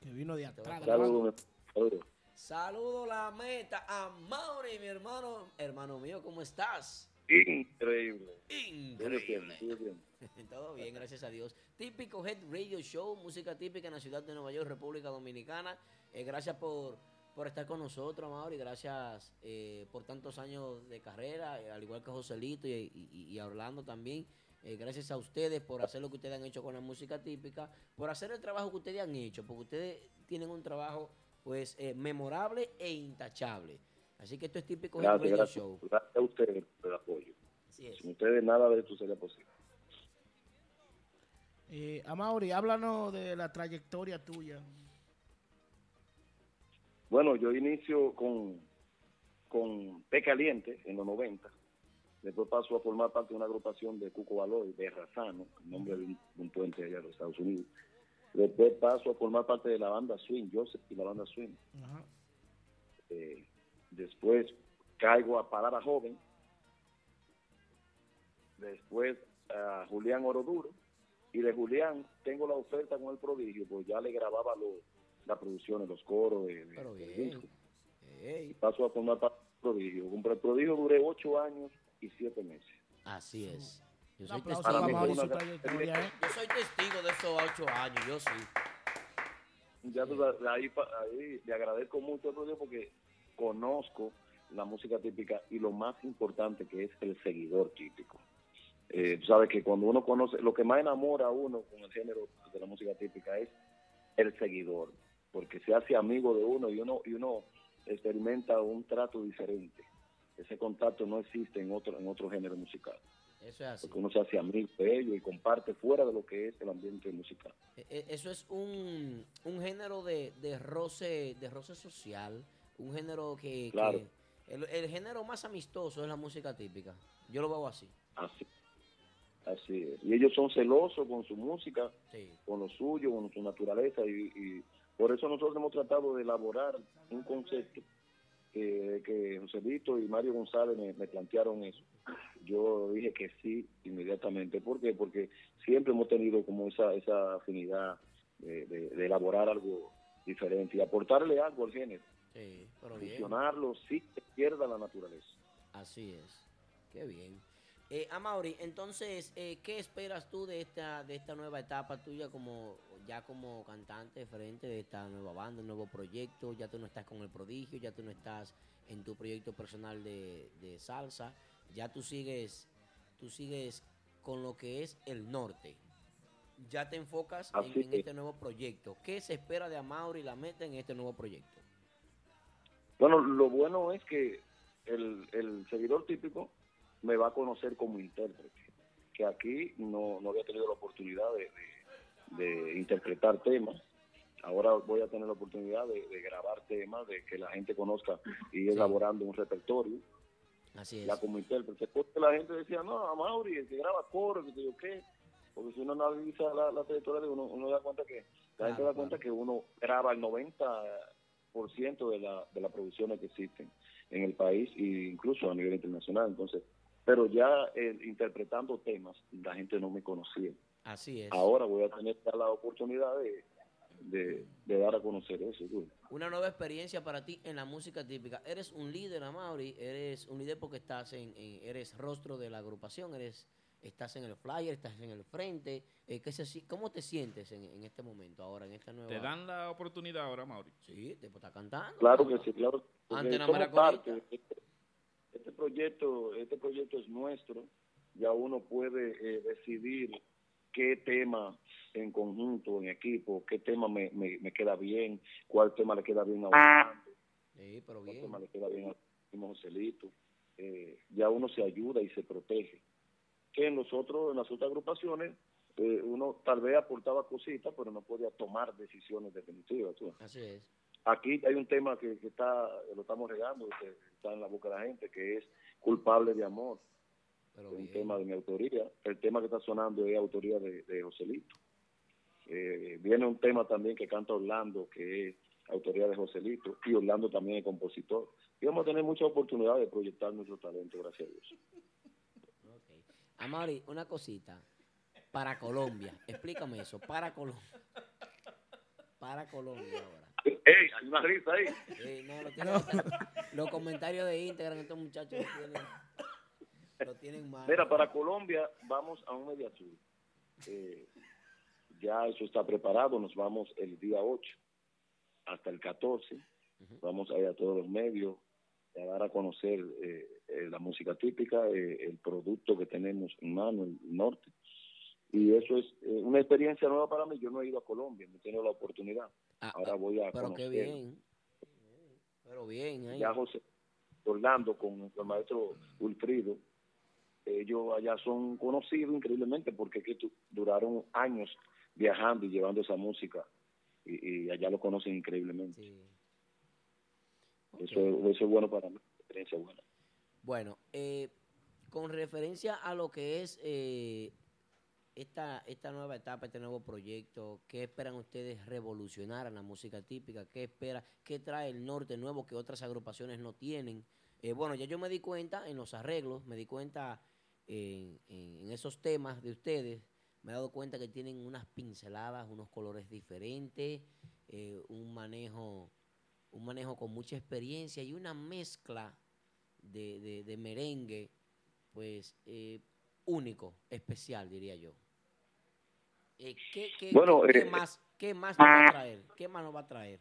Que vino de atrás. Saludos, saludos. Saludo la meta a Mauri, mi hermano. Hermano mío, ¿cómo estás? Increíble. Increíble. Todo bien. Gracias a Dios. Típico Head Radio Show, música típica en la ciudad de Nueva York, República Dominicana. Eh, gracias por, por estar con nosotros, Mauri. Gracias eh, por tantos años de carrera, eh, al igual que Joselito y, y- y a Orlando también. Eh, gracias a ustedes por hacer lo que ustedes han hecho con la música típica, por hacer el trabajo que ustedes han hecho, porque ustedes tienen un trabajo pues eh, memorable e intachable. Así que esto es típico Gracias, Radio gracias, Show. gracias a ustedes por el apoyo. Así es. Sin ustedes nada de esto sería posible. Eh, Amaury, háblanos de la trayectoria tuya. Bueno, yo inicio con, con P Caliente en los 90. Después paso a formar parte de una agrupación de Cuco Valor, de Razano, el nombre de un, de un puente allá de los Estados Unidos. Después paso a formar parte de la banda Swing, Joseph y la banda Swing. Eh, después caigo a Parada Joven. Después a Julián Oroduro. Y de Julián tengo la oferta con el prodigio, pues ya le grababa lo- las producciones, los coros de, de- Pero del bien. disco. Ey, Y paso a formar parte del prodigio. Con el prodigio duré ocho años y siete meses. así es. Yo Un soy, aplauso testigo, para mí Mauri fue su una- trayectoria, ¿eh? yo soy testigo de esos ocho años, yo sí. Ya tú ahí, ahí le agradezco mucho prodigio porque conozco la música típica y lo más importante que es el seguidor típico. Eh, tú sabes que cuando uno conoce, lo que más enamora a uno con el género de la música típica es el seguidor, porque se hace amigo de uno y uno y uno experimenta un trato diferente. Ese contacto no existe en otro en otro género musical, Eso es así. porque uno se hace amigo de ellos y comparte fuera de lo que es el ambiente musical. E- e- Eso es un, un género de, de roce de roce social, un género que, Claro. que- el, el género más amistoso es la música típica. Yo lo veo así. Así, así es. Y ellos son celosos con su música, Sí. con lo suyo, con su naturaleza, y, y por eso nosotros hemos tratado de elaborar un concepto que, que Joselito y Mario González me, me plantearon eso. Yo dije que sí inmediatamente. ¿Por qué? Porque siempre hemos tenido como esa, esa afinidad de, de- de elaborar algo diferente y aportarle algo al género. Sí, pero bien. Fusionarlo sin que pierda la naturaleza. Así es. Qué bien. Eh, Amaury, entonces, eh, ¿qué esperas tú de esta de esta nueva etapa tuya como ya como cantante frente de esta nueva banda, nuevo proyecto? Ya tú no estás con el prodigio, ya tú no estás en tu proyecto personal de, de salsa, ya tú sigues tú sigues con lo que es el norte. Ya te enfocas en, este nuevo proyecto. ¿Qué se espera de Amaury y la meta en este nuevo proyecto? Bueno, lo bueno es que el, el seguidor típico me va a conocer como intérprete, que aquí no, no había tenido la oportunidad de, de- de interpretar temas. Ahora voy a tener la oportunidad de, de grabar temas, de que la gente conozca y ir elaborando un repertorio Así es. ya como intérprete. Porque la gente decía, no, a Mauri, el que graba coro, que sé yo qué. Porque si uno analiza la, la trayectoria de uno, uno da cuenta que, la gente da cuenta que uno graba el 90% de, la, de las producciones que existen en el país e incluso a nivel internacional. Entonces, pero ya eh, interpretando temas, la gente no me conocía. Así es. Ahora voy a tener la oportunidad de, de, de dar a conocer eso. tú. Una nueva experiencia para ti en la música típica. Eres un líder, Amaury. Eres un líder porque estás en, en- eres rostro de la agrupación. Eres, estás en el flyer, estás en el frente. Eh, ¿qué se ¿Cómo te sientes en, en este momento ahora, en esta nueva? ¿Te dan la oportunidad ahora, Mauri? Sí, te está cantando. Claro que sí, claro. Antes parte Este, este proyecto, este proyecto es nuestro. Ya uno puede eh, decidir qué tema en conjunto, en equipo, qué tema me, me, me queda bien, cuál tema le queda bien a Orlando, Sí, pero cuál bien. tema le queda bien a Joselito. Eh, ya uno se ayuda y se protege. Que en los otros, en las otras agrupaciones, eh, uno tal vez aportaba cositas, pero no podía tomar decisiones definitivas. tú. Así es. Aquí hay un tema que, que está, lo estamos regando, que está en la boca de la gente, que es culpable de amor. Pero es un bien. tema de mi autoría. El tema que está sonando es autoría de, de Joselito. Eh, viene un tema también que canta Orlando, que es autoría de Joselito, y Orlando también es compositor. Y vamos a tener mucha oportunidad de proyectar nuestro talento, gracias a Dios. Amaury, una cosita. Para Colombia. Explícame eso. Para Colombia. Para Colombia ahora. ¡Ey! Hay una risa ahí. No, lo tienen- Los comentarios de Instagram, estos muchachos tienen, lo tienen mal. Mira, para Colombia vamos a un media tour. Eh, ya eso está preparado, nos vamos el día 8 hasta el 14. Vamos a ir a todos los medios a dar a conocer eh, eh, la música típica, eh, el producto que tenemos en mano, el norte. Y eso es eh, una experiencia nueva para mí. Yo no he ido a Colombia, no he tenido la oportunidad. Ahora voy a Ah, Pero qué conocer. bien. Pero bien. ahí. Ya José Orlando con el maestro Wilfrido, ellos allá son conocidos increíblemente porque que tu- duraron años viajando y llevando esa música y, y allá lo conocen increíblemente. Eso, eso es bueno para mí, experiencia buena. Bueno, eh, con referencia a lo que es eh, esta, esta nueva etapa, este nuevo proyecto, ¿qué esperan ustedes revolucionar en la música típica? ¿Qué espera, qué trae el norte nuevo que otras agrupaciones no tienen? Eh, bueno, ya yo me di cuenta en los arreglos, me di cuenta en, en- en esos temas de ustedes, me he dado cuenta que tienen unas pinceladas, unos colores diferentes, eh, un manejo, un manejo con mucha experiencia y una mezcla de, de- de merengue, pues eh, único, especial, diría yo. Eh, ¿qué, qué- Bueno, qué- eh, más, ¿Qué más nos va a traer? ¿Qué más nos va a traer?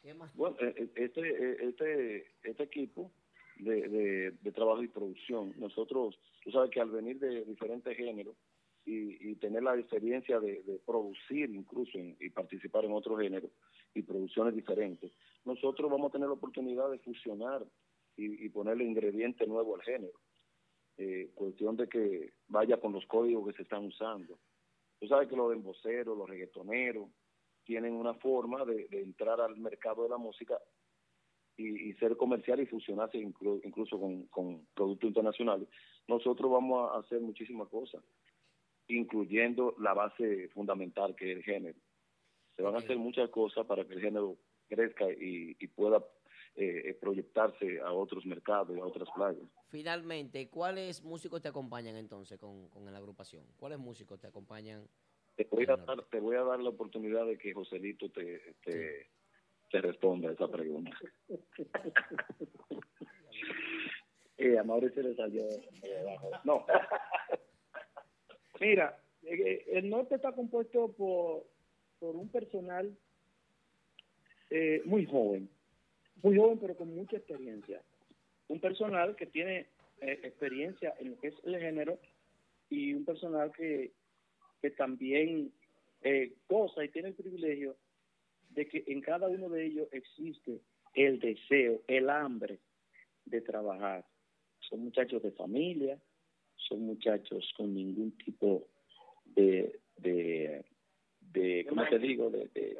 ¿Qué más? Bueno, eh, este, este, este equipo de, de, trabajo y producción, nosotros, tú sabes que al venir de diferentes géneros y, y tener la experiencia de, producir incluso y participar en otros géneros y producciones diferentes, nosotros vamos a tener la oportunidad de fusionar y, y ponerle ingrediente nuevo al género. Eh, cuestión de que vaya con los códigos que se están usando. Tú sabes que los emboceros, los reggaetoneros, tienen una forma de entrar al mercado de la música y, y ser comercial y fusionarse inclu- incluso con, con productos internacionales. Nosotros vamos a hacer muchísimas cosas, incluyendo la base fundamental que es el género. Se van a hacer muchas cosas para que el género crezca y, y pueda eh, proyectarse a otros mercados y a otras playas. Finalmente, ¿cuáles músicos te acompañan entonces con, con la agrupación? ¿Cuáles músicos te acompañan? Te voy a dar, te voy a dar la oportunidad de que Joselito te, te, te responda a esa pregunta. Eh, a Mauricio le salió. No. Mira, eh, el norte está compuesto por, por un personal eh, muy joven, muy joven pero con mucha experiencia. Un personal que tiene eh, experiencia en lo que es el género y un personal que, que también eh, goza y tiene el privilegio de que en cada uno de ellos existe el deseo, el hambre de trabajar. Son muchachos de familia, son muchachos con ningún tipo de, de, de ¿cómo te digo? De, de,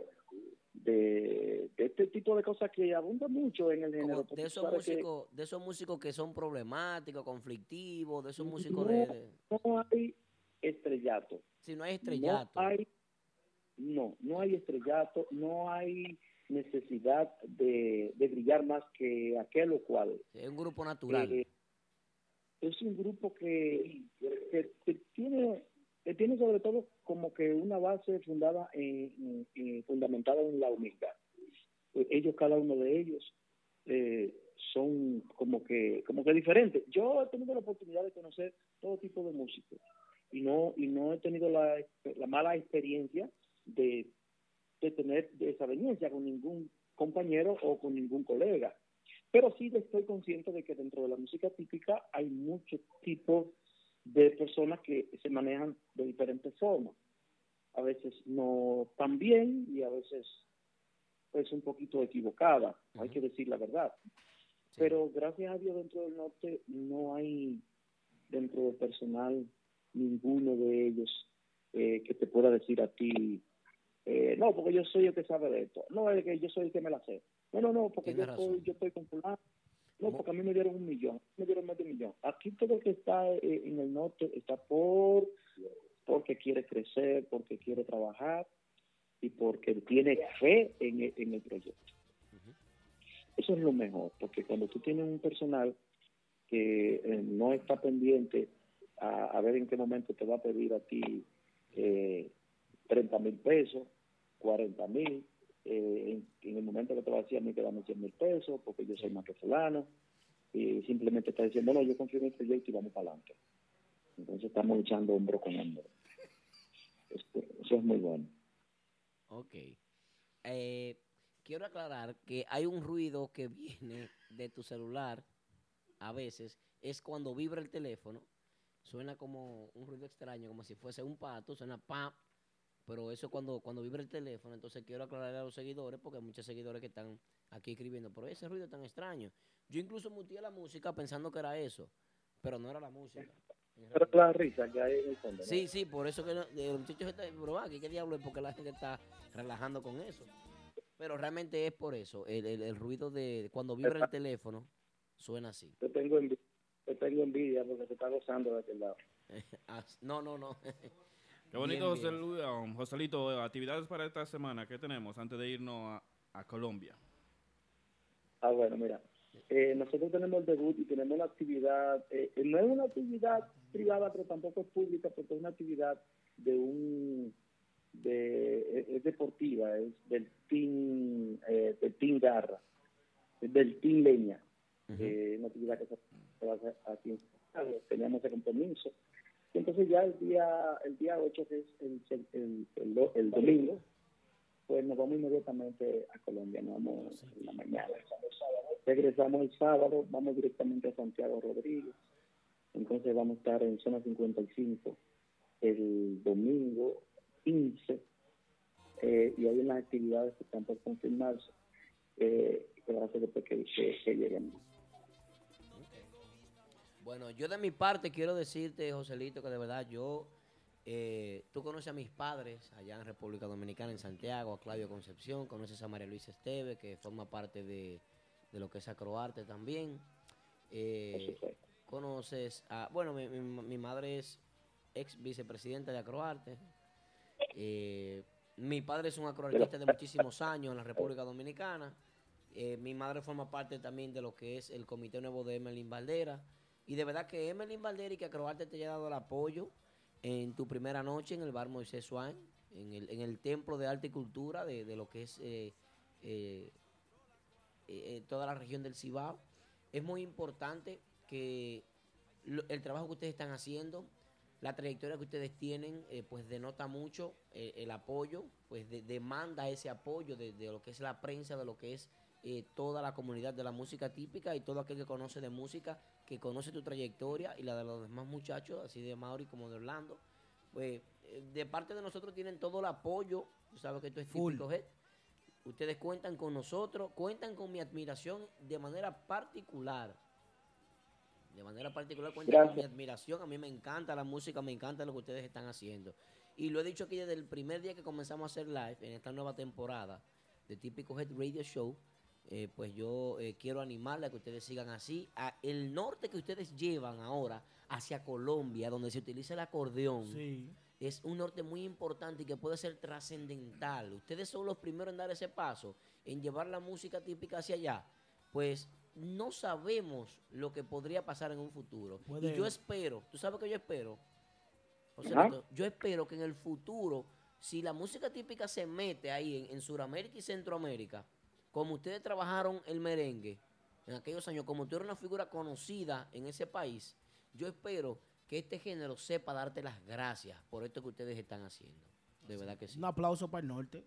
de, de este tipo de cosas que abundan mucho en el género. De esos sabes que músicos, de esos músicos que son problemáticos, conflictivos, de esos músicos no, de, de- no hay estrellato. Si no hay estrellato. No hay, no, no hay estrellato, no hay necesidad de, de brillar más que aquel o cual. es un grupo natural. Eh, es un grupo que, que, que tiene que tiene sobre todo como que una base fundada en, en- en- fundamentada en la humildad Eh, ellos cada uno de ellos eh, son como que como que diferentes yo he tenido la oportunidad de conocer todo tipo de músicos y no y no he tenido la, la mala experiencia de, de tener desaveniencia con ningún compañero o con ningún colega pero sí estoy consciente de que dentro de la música típica hay muchos tipos de personas que se manejan de diferentes formas. A veces no tan bien y a veces pues un poquito equivocada, hay que decir la verdad. Pero gracias a Dios dentro del norte no hay dentro del personal ninguno de ellos eh, que te pueda decir a ti, eh, no, porque yo soy el que sabe de esto, no, es que yo soy el que me la sé. No, no, no, porque yo estoy, yo estoy con. No, porque a mí me dieron un millón, me dieron más de un millón. Aquí todo el que está eh, en el norte está por porque quiere crecer, porque quiere trabajar y porque tiene fe en el, en el proyecto. Eso es lo mejor, porque cuando tú tienes un personal que eh, no está pendiente a, a ver en qué momento te va a pedir a ti eh, 30 mil pesos, 40 mil, eh, en, en el momento que te va a decir a mí que dame 100 mil pesos, porque yo soy más que fulano, y simplemente está diciendo, no, yo confío en el proyecto y vamos para adelante. Entonces estamos luchando hombro con hombro. Este, eso es muy bueno. Ok. Eh, quiero aclarar que hay un ruido que viene de tu celular a veces. Es cuando vibra el teléfono. Suena como un ruido extraño, como si fuese un pato. Suena pam. Pero eso cuando, cuando vibra el teléfono. Entonces quiero aclarar a los seguidores, porque hay muchos seguidores que están aquí escribiendo. Pero ese ruido tan extraño. Yo incluso muteé la música pensando que era eso. Pero no era la música. Pero la risa que hay en el fondo. Sí, sí, por eso que no- los muchachos están, pero va, ¿qué, qué diablo es? Porque la gente está relajando con eso. Pero realmente es por eso, el, el- el ruido de cuando vibra el teléfono suena así. Yo tengo envidia, yo tengo envidia porque se está gozando de aquel lado. Ah, no, no, no. Qué bonito, Bien, José bien. Lu- um, Joselito. eh, Actividades para esta semana. ¿Qué tenemos antes de irnos a, a Colombia? Ah, bueno, mira. Eh, nosotros tenemos el debut y tenemos una actividad, eh, no es una actividad privada, pero tampoco es pública, porque es una actividad de un, de, es, es deportiva, es del team, eh, del team Garra, es del team Leña, eh, una actividad que se se va a hacer aquí teníamos ese compromiso. Y entonces ya el día, el día 8, que es el, el, el, el do- el domingo, pues nos vamos inmediatamente a Colombia, nos vamos en la mañana. Regresamos el sábado, vamos directamente a Santiago Rodríguez. Entonces vamos a estar en zona 55 el domingo 15 eh, y hay unas actividades que están por confirmarse eh, que va a ser después que, que, que lleguemos. Bueno, yo de mi parte quiero decirte, Joselito, que de verdad yo, eh, tú conoces a mis padres allá en República Dominicana, en Santiago, a Claudio Concepción, conoces a María Luisa Esteve, que forma parte de, de lo que es Acroarte también. Eh, conoces a, bueno, mi, mi- mi madre es ex vicepresidenta de Acroarte. Eh, mi padre es un acroartista de muchísimos años en la República Dominicana. Mi madre forma parte también de lo que es el Comité Nuevo de Emelín Valdera. Y de verdad que Emelín Valdera y que Acroarte te haya dado el apoyo en tu primera noche en el bar Moisés Swan, en el, Templo de Arte y Cultura de, lo que es eh, eh, eh, toda la región del Cibao. Es muy importante que el trabajo que ustedes están haciendo, la trayectoria que ustedes tienen, pues denota mucho el apoyo, pues de- demanda ese apoyo de, lo que es la prensa, de lo que es toda la comunidad de la música típica y todo aquel que conoce de música, que conoce tu trayectoria y la de los demás muchachos, así de Mauri como de Orlando. Pues eh, de parte de nosotros tienen todo el apoyo, tú sabes que esto es Full. típico Head. Ustedes cuentan con nosotros, cuentan con mi admiración de manera particular. De manera particular cuentan con mi admiración. A mí me encanta la música, me encanta lo que ustedes están haciendo. Y lo he dicho aquí desde el primer día que comenzamos a hacer live en esta nueva temporada de Típico Head Radio Show. Eh, pues yo eh, quiero animarle a que ustedes sigan así. A el norte que ustedes llevan ahora hacia Colombia, donde se utiliza el acordeón, es un norte muy importante y que puede ser trascendental. Ustedes son los primeros en dar ese paso, en llevar la música típica hacia allá. Pues no sabemos lo que podría pasar en un futuro. Puede- Y yo espero, ¿tú sabes qué yo espero? José Ajá. Lito, yo espero que en el futuro, si la música típica se mete ahí en, en Sudamérica y Centroamérica, como ustedes trabajaron el merengue en aquellos años, como tú eres una figura conocida en ese país, yo espero que este género sepa darte las gracias por esto que ustedes están haciendo. De verdad que sí. Un aplauso para el norte.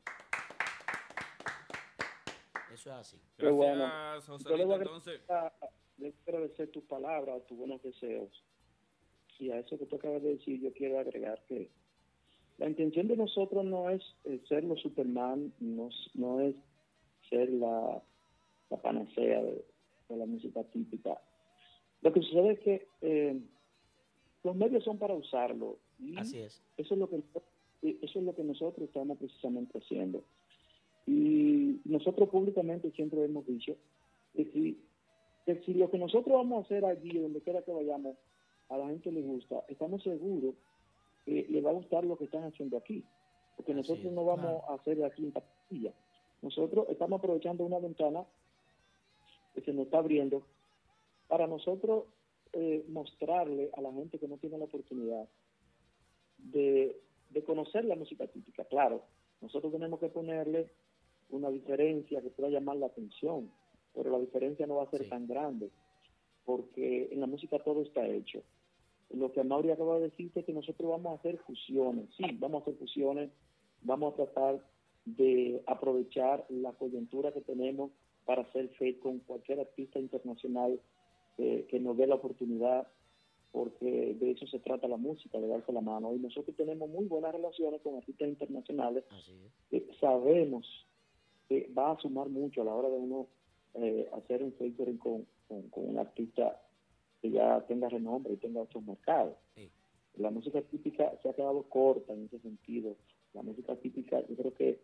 Eso es así. Bueno. Gracias, le Joselito, entonces. le quiero agradecer tus palabras, tus buenos deseos. Y a eso que tú acabas de decir, yo quiero agregar que la intención de nosotros no es eh, ser los Superman, no es ser la, la panacea de, de la música típica. Lo que sucede es que eh, los medios son para usarlo. Y Así es. Eso es lo que eso es lo que nosotros estamos precisamente haciendo. Y nosotros públicamente siempre hemos dicho que si, que si lo que nosotros vamos a hacer allí, donde quiera que vayamos, a la gente le gusta, estamos seguros que le va a gustar lo que están haciendo aquí. Porque nosotros no vamos a hacer aquí en Patilla. Nosotros estamos aprovechando una ventana que se nos está abriendo para nosotros eh, mostrarle a la gente que no tiene la oportunidad de, de conocer la música típica. Claro, nosotros tenemos que ponerle una diferencia que pueda llamar la atención, pero la diferencia no va a ser tan grande, porque en la música todo está hecho. Lo que Mauri acaba de decirte es que nosotros vamos a hacer fusiones, sí, vamos a hacer fusiones, vamos a tratar de aprovechar la coyuntura que tenemos para hacer fe con cualquier artista internacional eh, que nos dé la oportunidad porque de eso se trata la música, de darse la mano. Y nosotros tenemos muy buenas relaciones con artistas internacionales que sabemos que va a sumar mucho a la hora de uno eh, hacer un featuring con, con, con un artista que ya tenga renombre y tenga otros mercados. La música típica se ha quedado corta en ese sentido. La música típica, yo creo que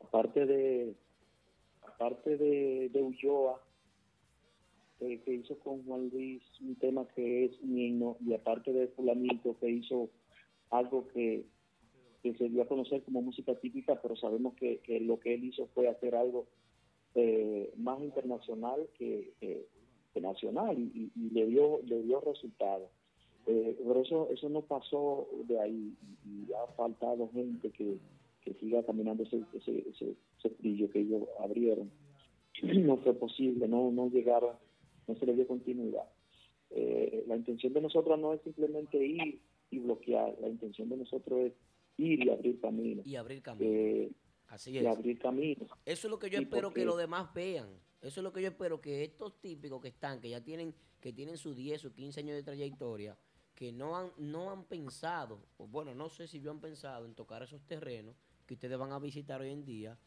aparte de aparte de, de Ulloa, eh, que hizo con Juan Luis un tema que es un himno, y aparte de Fulanito, que hizo algo que, que se dio a conocer como música típica, pero sabemos que, que lo que él hizo fue hacer algo eh, más internacional que, nacional, y, y- y le dio le dio resultados. Eh, pero eso eso no pasó de ahí, y ha faltado gente que, que siga caminando ese, ese, ese, ese brillo que ellos abrieron. No fue posible, no, no llegaron, no se le dio continuidad. Eh, la intención de nosotros no es simplemente ir y bloquear, la intención de nosotros es ir y abrir camino. Y abrir camino. Eh, Así y es. abrir camino. Eso es lo que yo Y espero que los demás vean. Eso es lo que yo espero que estos típicos que están, que ya tienen, que tienen sus 10 o 15 años de trayectoria, que no han, no han pensado, o bueno, no sé si yo han pensado en tocar esos terrenos que ustedes van a visitar hoy en día,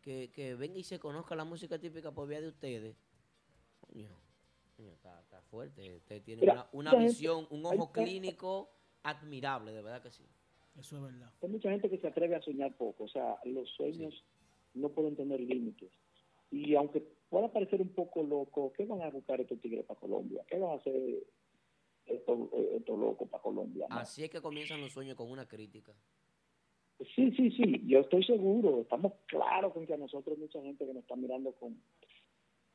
que, que venga y se conozca la música típica por vía de ustedes. Coño, coño, está, está fuerte. Usted tiene Mira, una, una gente- visión, un hay- ojo clínico admirable, de verdad que sí. Eso es verdad. Hay mucha gente que se atreve a soñar poco, o sea, los sueños no pueden tener límites. Y aunque pueda parecer un poco loco, ¿qué van a buscar estos tigres para Colombia? ¿Qué van a hacer estos, estos locos para Colombia? No. Así es que comienzan los sueños con una crítica. Sí, sí, sí, yo estoy seguro, estamos claros con que a nosotros mucha gente que nos está mirando con,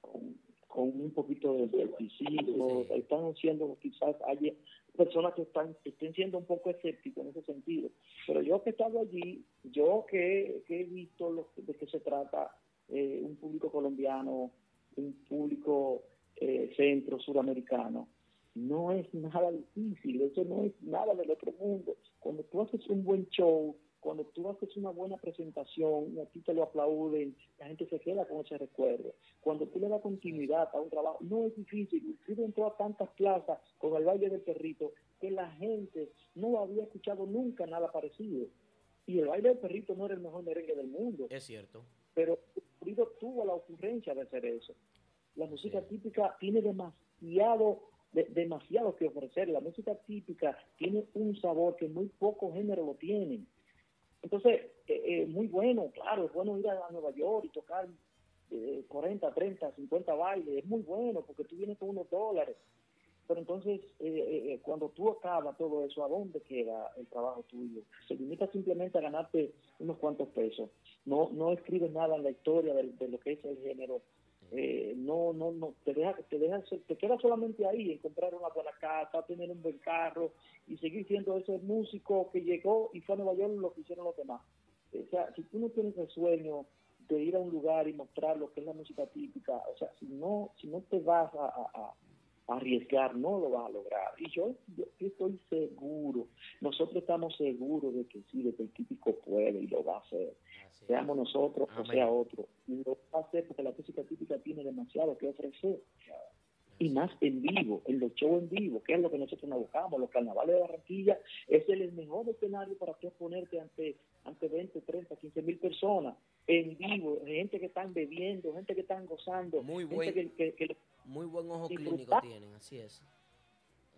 con, con un poquito de escepticismo, están siendo quizás hay personas que están estén siendo un poco escépticos en ese sentido, pero yo que he estado allí, yo que, que he visto lo, de qué se trata eh, un público colombiano, un público eh, centro suramericano, no es nada difícil, eso no es nada del otro mundo. Cuando tú haces un buen show, cuando tú haces una buena presentación y a ti te lo aplauden, la gente se queda con ese recuerdo. Cuando tú le das continuidad a un trabajo, no es difícil. Usted entró a tantas plazas con el baile del perrito que la gente no había escuchado nunca nada parecido. Y el baile del perrito no era el mejor merengue del mundo Es cierto. pero tuvo la ocurrencia de hacer eso. La música típica tiene demasiado, de- demasiado que ofrecer. La música típica tiene un sabor que muy pocos géneros lo tienen. Entonces, eh, eh, muy bueno, claro, es bueno ir a, Nueva York y tocar eh, 40, 30, 50 bailes, es muy bueno porque tú vienes con unos dólares. Pero entonces, eh, eh, eh, cuando tú acabas todo eso, ¿a dónde queda el trabajo tuyo? Se limita simplemente a ganarte unos cuantos pesos. No no escribes nada en la historia de lo que es el género. Eh, no, no, no, te deja, te deja, te quedas solamente ahí en comprar una buena casa, tener un buen carro y seguir siendo ese músico que llegó y fue a Nueva York lo que hicieron los demás. O sea, si tú no tienes el sueño de ir a un lugar y mostrar lo que es la música típica, o sea, si no, si no te vas a arriesgar, no lo vas a lograr. Y yo, yo estoy seguro, nosotros estamos seguros de que sí, de que el típico puede y lo va a hacer. Seamos nosotros o Amén. sea otro. Y lo va a hacer porque la música típica tiene demasiado que ofrecer. Y más en vivo, en los shows en vivo, que es lo que nosotros nos buscamos. Los carnavales de Barranquilla es el mejor escenario para tú exponerte ante, ante 20, 30, 15 mil personas en vivo, gente que están bebiendo, gente que están gozando, Muy gente buen- que- que- que Muy buen ojo Disfrutar. clínico tienen, así es.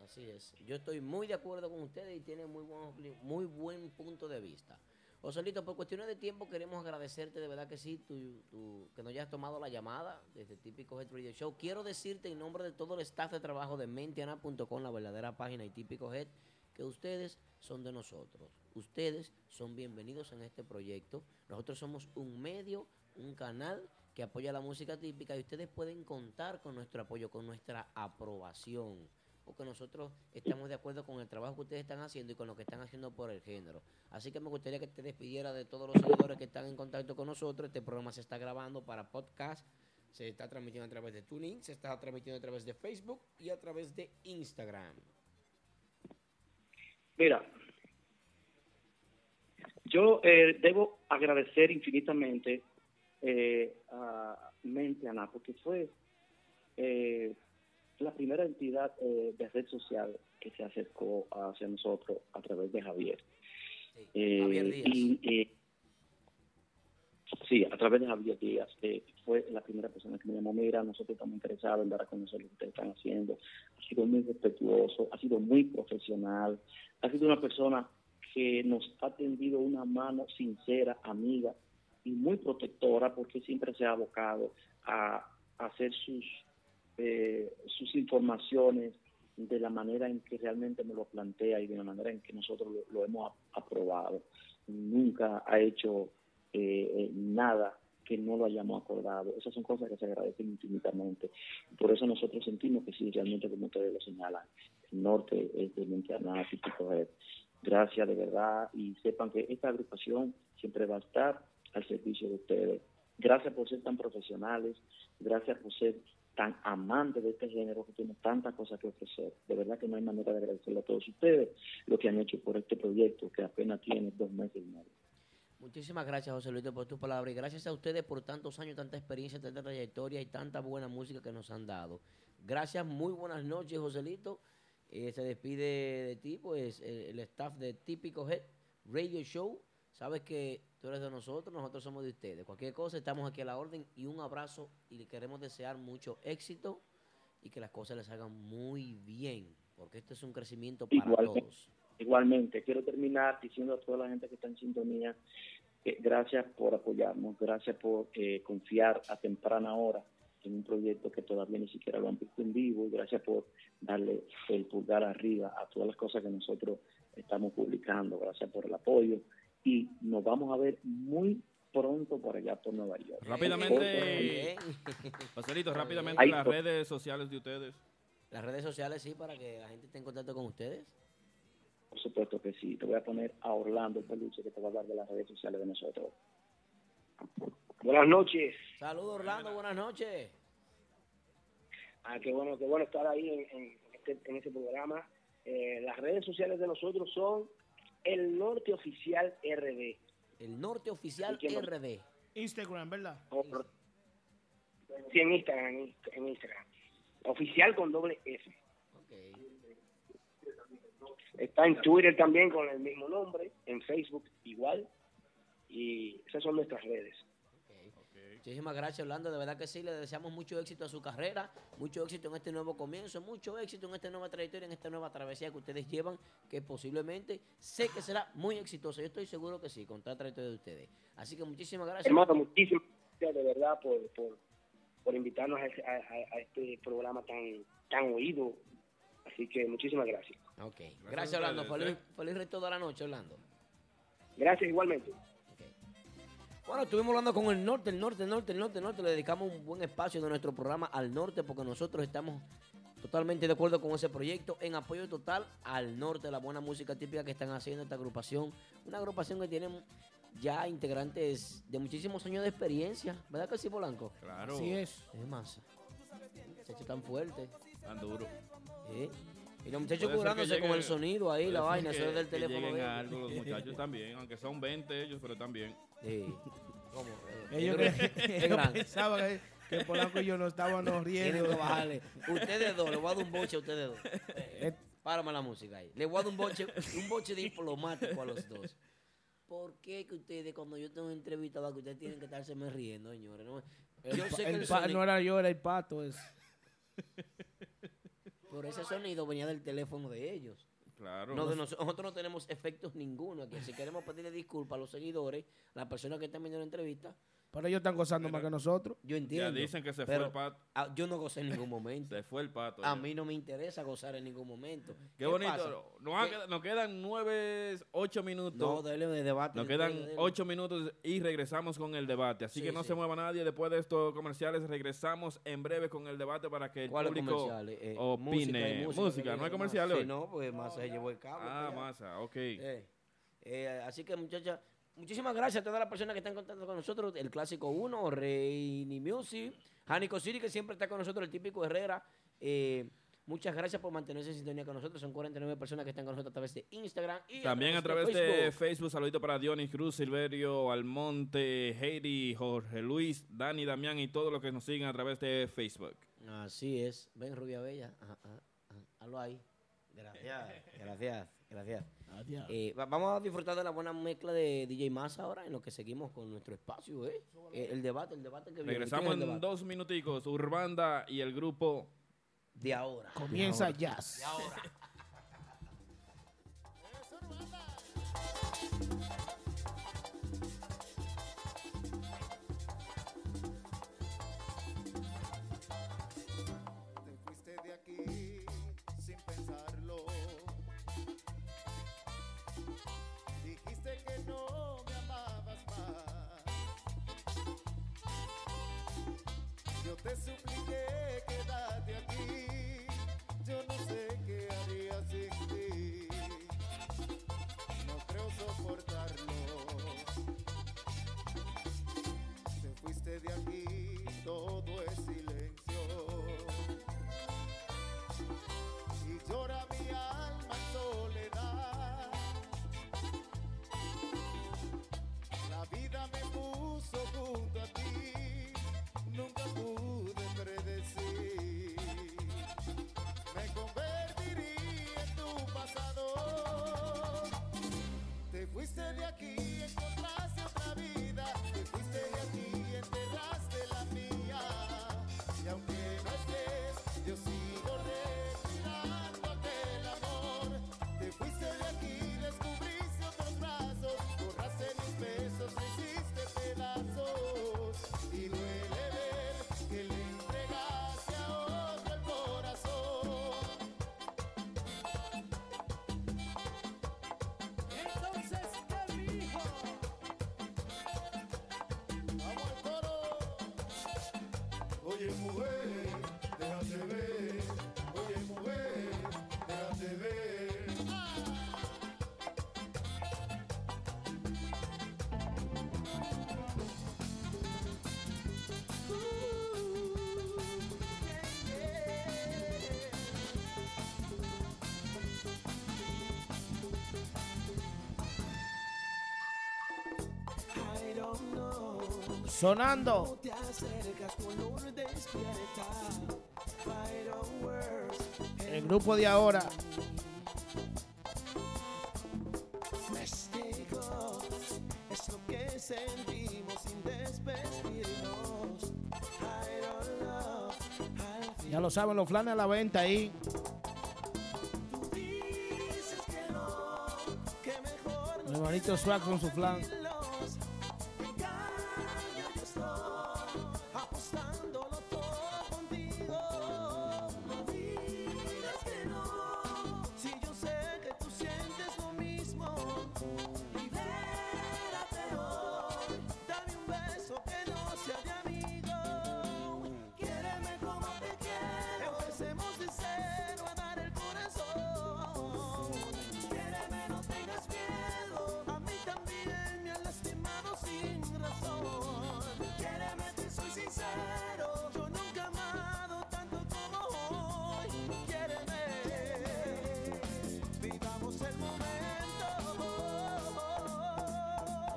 Así es. Yo estoy muy de acuerdo con ustedes y tienen muy buen, muy buen punto de vista. Joselito, por cuestiones de tiempo queremos agradecerte de verdad que sí, tu, tu- que nos hayas tomado la llamada desde Típico Head Radio Show. Quiero decirte en nombre de todo el staff de trabajo de mentiana.com, la verdadera página y Típico Head, que ustedes son de nosotros. Ustedes son bienvenidos en este proyecto. Nosotros somos un medio, un canal que apoya la música típica y ustedes pueden contar con nuestro apoyo, con nuestra aprobación, porque nosotros estamos de acuerdo con el trabajo que ustedes están haciendo y con lo que están haciendo por el género. Así que me gustaría que te despidiera de todos los seguidores que están en contacto con nosotros. Este programa se está grabando para podcast, se está transmitiendo a través de TuneIn, se está transmitiendo a través de Facebook y a través de Instagram. Mira, yo eh, debo agradecer infinitamente eh, a porque fue eh, la primera entidad eh, de red social que se acercó hacia nosotros a través de Javier. Eh, Javier Díaz. y, eh, sí, a través de Javier Díaz. fue la primera persona que me llamó, mira, nosotros estamos interesados en dar a conocer lo que ustedes están haciendo. Ha sido muy respetuoso, ha sido muy profesional, ha sido una persona que nos ha tendido una mano sincera, amiga y muy protectora porque siempre se ha abocado a, hacer sus, eh, sus informaciones de la manera en que realmente me lo plantea y de la manera en que nosotros lo, lo hemos aprobado. Nunca ha hecho eh, eh, nada que no lo hayamos acordado. Esas son cosas que se agradecen infinitamente. Por eso nosotros sentimos que sí, realmente, como ustedes lo señalan, el norte es de Mentiana. Gracias de verdad y sepan que esta agrupación siempre va a estar al servicio de ustedes. Gracias por ser tan profesionales, gracias por ser tan amantes de este género que tiene tantas cosas que ofrecer. De verdad que no hay manera de agradecerle a todos ustedes lo que han hecho por este proyecto que apenas tiene dos meses y medio. Muchísimas gracias, José Luis, por tu palabra. Y gracias a ustedes por tantos años, tanta experiencia, tanta trayectoria y tanta buena música que nos han dado. Gracias, muy buenas noches, Joselito. Eh, se despide de ti, pues, el, el staff de Típico Head Radio Show. Sabes que tú eres de nosotros, nosotros somos de ustedes. Cualquier cosa, estamos aquí a la orden y un abrazo y le queremos desear mucho éxito y que las cosas les salgan muy bien, porque esto es un crecimiento para Igualmente. todos. Igualmente, quiero terminar diciendo a toda la gente que está en sintonía que gracias por apoyarnos, gracias por eh, confiar a temprana hora en un proyecto que todavía ni siquiera lo han visto en vivo y gracias por darle el pulgar arriba a todas las cosas que nosotros estamos publicando, gracias por el apoyo y nos vamos a ver muy pronto por allá por Nueva York. Rápidamente, Joselito, rápidamente Ahí, las por- redes sociales de ustedes. Las redes sociales, sí, para que la gente esté en contacto con ustedes. Por supuesto que sí, te voy a poner a Orlando el peluche que te va a hablar de las redes sociales de nosotros. Buenas noches. Saludos, Orlando, buenas noches. Ah, qué bueno, qué bueno estar ahí en, en este, en este programa. Eh, las redes sociales de nosotros son el Norte Oficial RD. El Norte Oficial. RD. Instagram, ¿verdad? Sí, en Instagram, en, en Instagram. Oficial con doble F. Está en Twitter también con el mismo nombre, en Facebook igual. Y esas son nuestras redes. Muchísimas gracias, Orlando. De verdad que sí, le deseamos mucho éxito a su carrera, mucho éxito en este nuevo comienzo, mucho éxito en esta nueva trayectoria, en esta nueva travesía que ustedes llevan, que posiblemente sé que será muy exitosa. Yo estoy seguro que sí, con toda la trayectoria de ustedes. Así que muchísimas gracias. Hermano, muchísimas gracias de verdad por, por, por invitarnos a, este programa tan, tan oído. Así que muchísimas gracias. Ok. Gracias, Orlando. Feliz, feliz resto de la noche, Orlando. Gracias igualmente. Bueno, estuvimos hablando con el norte, el norte, el norte, el norte, el norte. Le dedicamos un buen espacio de nuestro programa al norte porque nosotros estamos totalmente de acuerdo con ese proyecto en apoyo total al norte, la buena música típica que están haciendo esta agrupación. Una agrupación que tiene ya integrantes de muchísimos años de experiencia. ¿Verdad que sí, Polanco? Claro. Así es. Es más. Muchachos tan fuerte. Tan duro. ¿Eh? Y los muchachos curándose con el sonido ahí, la vaina, eso es del que teléfono lleguen de a ellos. algo los muchachos también, aunque son 20 ellos, pero también. Sí. ¿Cómo? Eh, Ellos, que- ellos pensaban que, que Polanco y yo no estábamos riendo. Tienen que bajarle. Ustedes dos, le voy a dar un boche a ustedes dos. Eh, Párame la música ahí. Le voy a dar un boche, un boche diplomático a los dos. ¿Por qué que ustedes, cuando yo tengo entrevistado, que ustedes tienen que estarse me riendo, señores? No, yo sé que el el sonido- no era yo, era el pato. Por ese sonido venía del teléfono de ellos. Claro. No, nosotros no tenemos efectos ninguno aquí. Si queremos pedirle disculpas a los seguidores, las personas que están viendo la entrevista, Pero ellos están gozando más que nosotros. yo entiendo. dicen que se fue el pato. yo no gocé en ningún momento. Se fue el pato. A ya. mí no me interesa gozar en ningún momento. Qué bonito. Nos, ha ¿Qué- quedado- nos quedan nueve, ocho minutos. No, dale de debate. Nos quedan ocho minutos y regresamos con el debate. Así Sí, que no sí. se mueva nadie. Después de estos comerciales, regresamos en breve con el debate para que el ¿Cuáles público comerciales? Eh, opine. música, Música, que ¿no hay comerciales? Sí, no, pues más se llevó el cable. Ah, ya. masa, ok. Eh, eh, así que, muchachas, muchísimas gracias a todas las personas que están en contacto con nosotros. El Clásico 1, Reini Music, Janico City, que siempre está con nosotros, el típico Herrera. Eh, muchas gracias por mantenerse en sintonía con nosotros. Son 49 personas que están con nosotros a través de Instagram. Y También a través de Facebook. Facebook, saludito para Dionis Cruz, Silverio, Almonte, Heidi, Jorge Luis, Dani, Damián y todos los que nos siguen a través de Facebook. Así es. Ven, Rubia Bella. Ajá, ajá, ajá. Hazlo ahí. Gracias, gracias, gracias. Eh, va- vamos a disfrutar de la buena mezcla de DJ Massa ahora en lo que seguimos con nuestro espacio, ¿eh? Eh, el debate, el debate que viene. Regresamos ¿Quién es el en debate? dos minuticos. Urbanda y el grupo de ahora. Comienza De ahora. jazz. De ahora. Te supliqué quédate aquí. Yo no sé qué haría sin ti. No creo soportarlo. Te fuiste de aquí, mujer, déjate ver. Oye, mujer, déjate ver. I don't know. Sonando. El grupo de ahora. Ya lo saben, los flanes a la venta ahí. Mi hermanito Swag con su flan.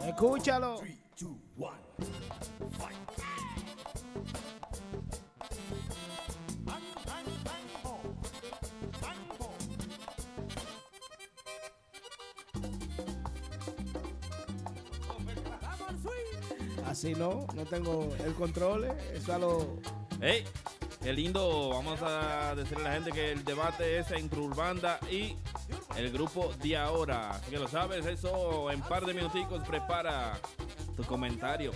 Escúchalo. Así no, no tengo el control. Eso a lo. Hey, qué lindo. Vamos a decirle a la gente que el debate es entre Urbanda y el grupo de ahora. Que lo sabes, eso en par de minuticos prepara tu comentario.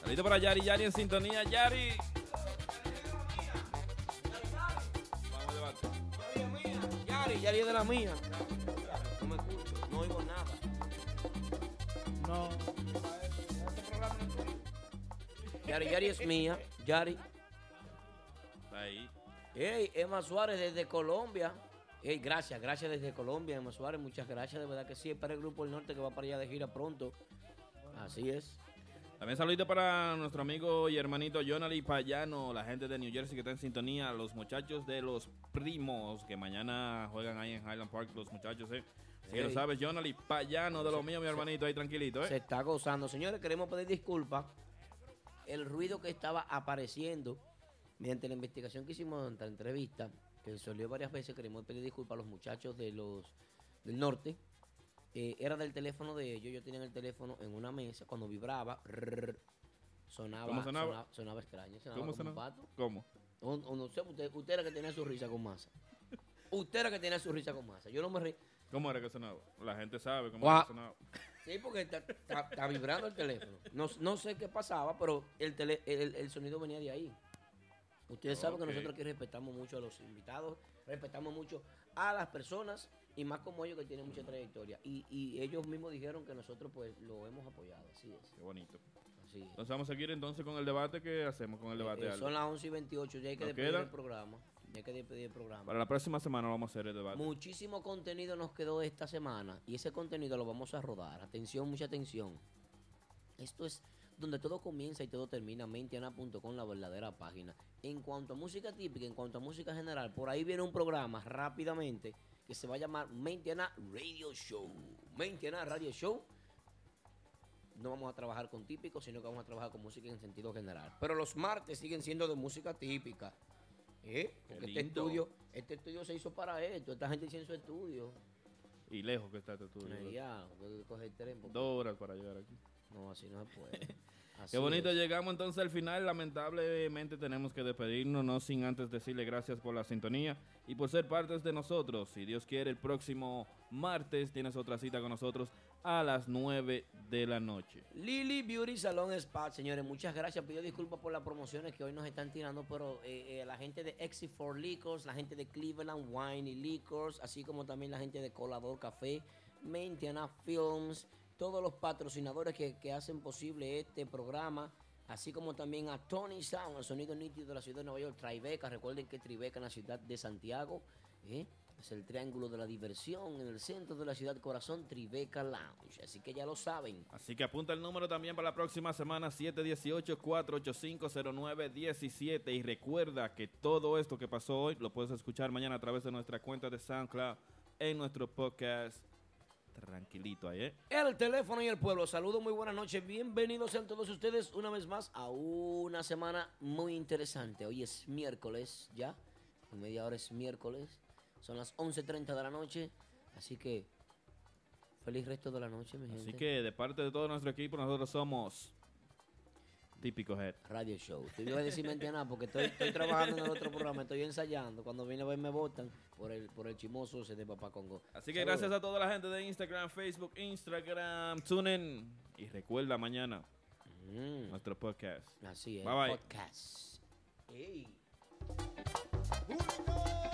Saludito para Yari, Yari en sintonía. Yari, Yari es de la mía. No me escucho, no oigo nada. No. Yari, Yari es mía. Yari. Ahí. Hey, Emma Suárez desde Colombia. Hey, gracias, gracias desde Colombia, Emma Suárez. Muchas gracias, de verdad que sí. Es para el Grupo del Norte que va para allá de gira pronto. Así es. También saludito para nuestro amigo y hermanito Jonali Payano, la gente de New Jersey que está en sintonía, los muchachos de los primos que mañana juegan ahí en Highland Park, los muchachos, eh. Si lo Ey. sabes, Jonali Payano de lo mío, mi hermanito, ahí tranquilito, Se eh. está gozando. Señores, queremos pedir disculpas. El ruido que estaba apareciendo mediante la investigación que hicimos durante la entrevista, que se olió varias veces, queremos pedir disculpas a los muchachos de los del norte. Eh, era del teléfono de ellos. Yo tenía el teléfono en una mesa. Cuando vibraba, rrr, sonaba, ¿Cómo sonaba? sonaba, sonaba extraño. Sonaba ¿Cómo como un sonaba? pato. ¿Cómo? O, o no sé, usted, usted era que tenía su risa con masa. Usted era que tenía su risa con masa. Yo no me reí. ¿Cómo era que sonaba? La gente sabe cómo era que sonaba. Sí, porque está, está- está vibrando el teléfono. No, no sé qué pasaba, pero el, tele- el, el sonido venía de ahí. Ustedes saben que nosotros aquí respetamos mucho a los invitados, respetamos mucho a las personas y más como ellos que tienen mucha trayectoria. Y, y ellos mismos dijeron que nosotros pues lo hemos apoyado, así es. Qué bonito. Así es. Entonces vamos a seguir entonces con el debate que hacemos con el debate. Eh, son las 11 y 28, ya hay que despedir queda- el programa. Ya hay que despedir el programa. Para la próxima semana vamos a hacer el debate. Muchísimo contenido nos quedó esta semana y ese contenido lo vamos a rodar. Atención, mucha atención. Esto es donde todo comienza y todo termina, mentiana.com, la verdadera página. En cuanto a música típica, en cuanto a música general, por ahí viene un programa rápidamente que se va a llamar Mentiana Radio Show. Mentiana Radio Show. No vamos a trabajar con típicos, sino que vamos a trabajar con música en sentido general. Pero los martes siguen siendo de música típica. ¿Eh? Porque este estudio, este estudio se hizo para esto. Esta gente hizo su estudio. Y lejos que está este estudio. Tren. Dos horas para llegar aquí. No, así no se puede. Así Qué bonito, es. llegamos entonces al final. Lamentablemente tenemos que despedirnos, no sin antes decirle gracias por la sintonía y por ser partes de nosotros. Si Dios quiere, el próximo martes tienes otra cita con nosotros a las 9 de la noche. Lily Beauty Salon Spa, señores, muchas gracias. Pido disculpas por las promociones que hoy nos están tirando, pero eh, eh, la gente de Exit4 Liquors, la gente de Cleveland Wine y Liquors, así como también la gente de Colador Café, Mentiana Films, todos los patrocinadores que, hacen posible este programa, así como también a Tony Sound, el sonido nítido de la ciudad de Nueva York, Tribeca. Recuerden que Tribeca en la ciudad de Santiago ¿eh? es el triángulo de la diversión en el centro de la ciudad corazón, Tribeca Lounge. Así que ya lo saben. Así que apunta el número también para la próxima semana, 718-485-0917. Y recuerda que todo esto que pasó hoy lo puedes escuchar mañana a través de nuestra cuenta de SoundCloud en nuestro podcast. Tranquilito ahí, ¿eh? El teléfono y el pueblo. Saludos, muy buenas noches. Bienvenidos sean todos ustedes una vez más a una semana muy interesante. Hoy es miércoles ya. En media hora es miércoles. Son las 11.30 de la noche. Así que feliz resto de la noche, mi gente. Así que de parte de todo nuestro equipo, nosotros somos Típico Head. Radio Show. Te iba a decir mentira nada porque estoy, estoy trabajando en el otro programa, estoy ensayando. Cuando viene a ver me votan por el, por el chimoso ese de Papá Congo. Así que gracias a toda la gente de Instagram, Facebook, Instagram, TuneIn. Y recuerda mañana nuestro podcast. Así es. Bye bye. Podcast. Ey. Hooligan.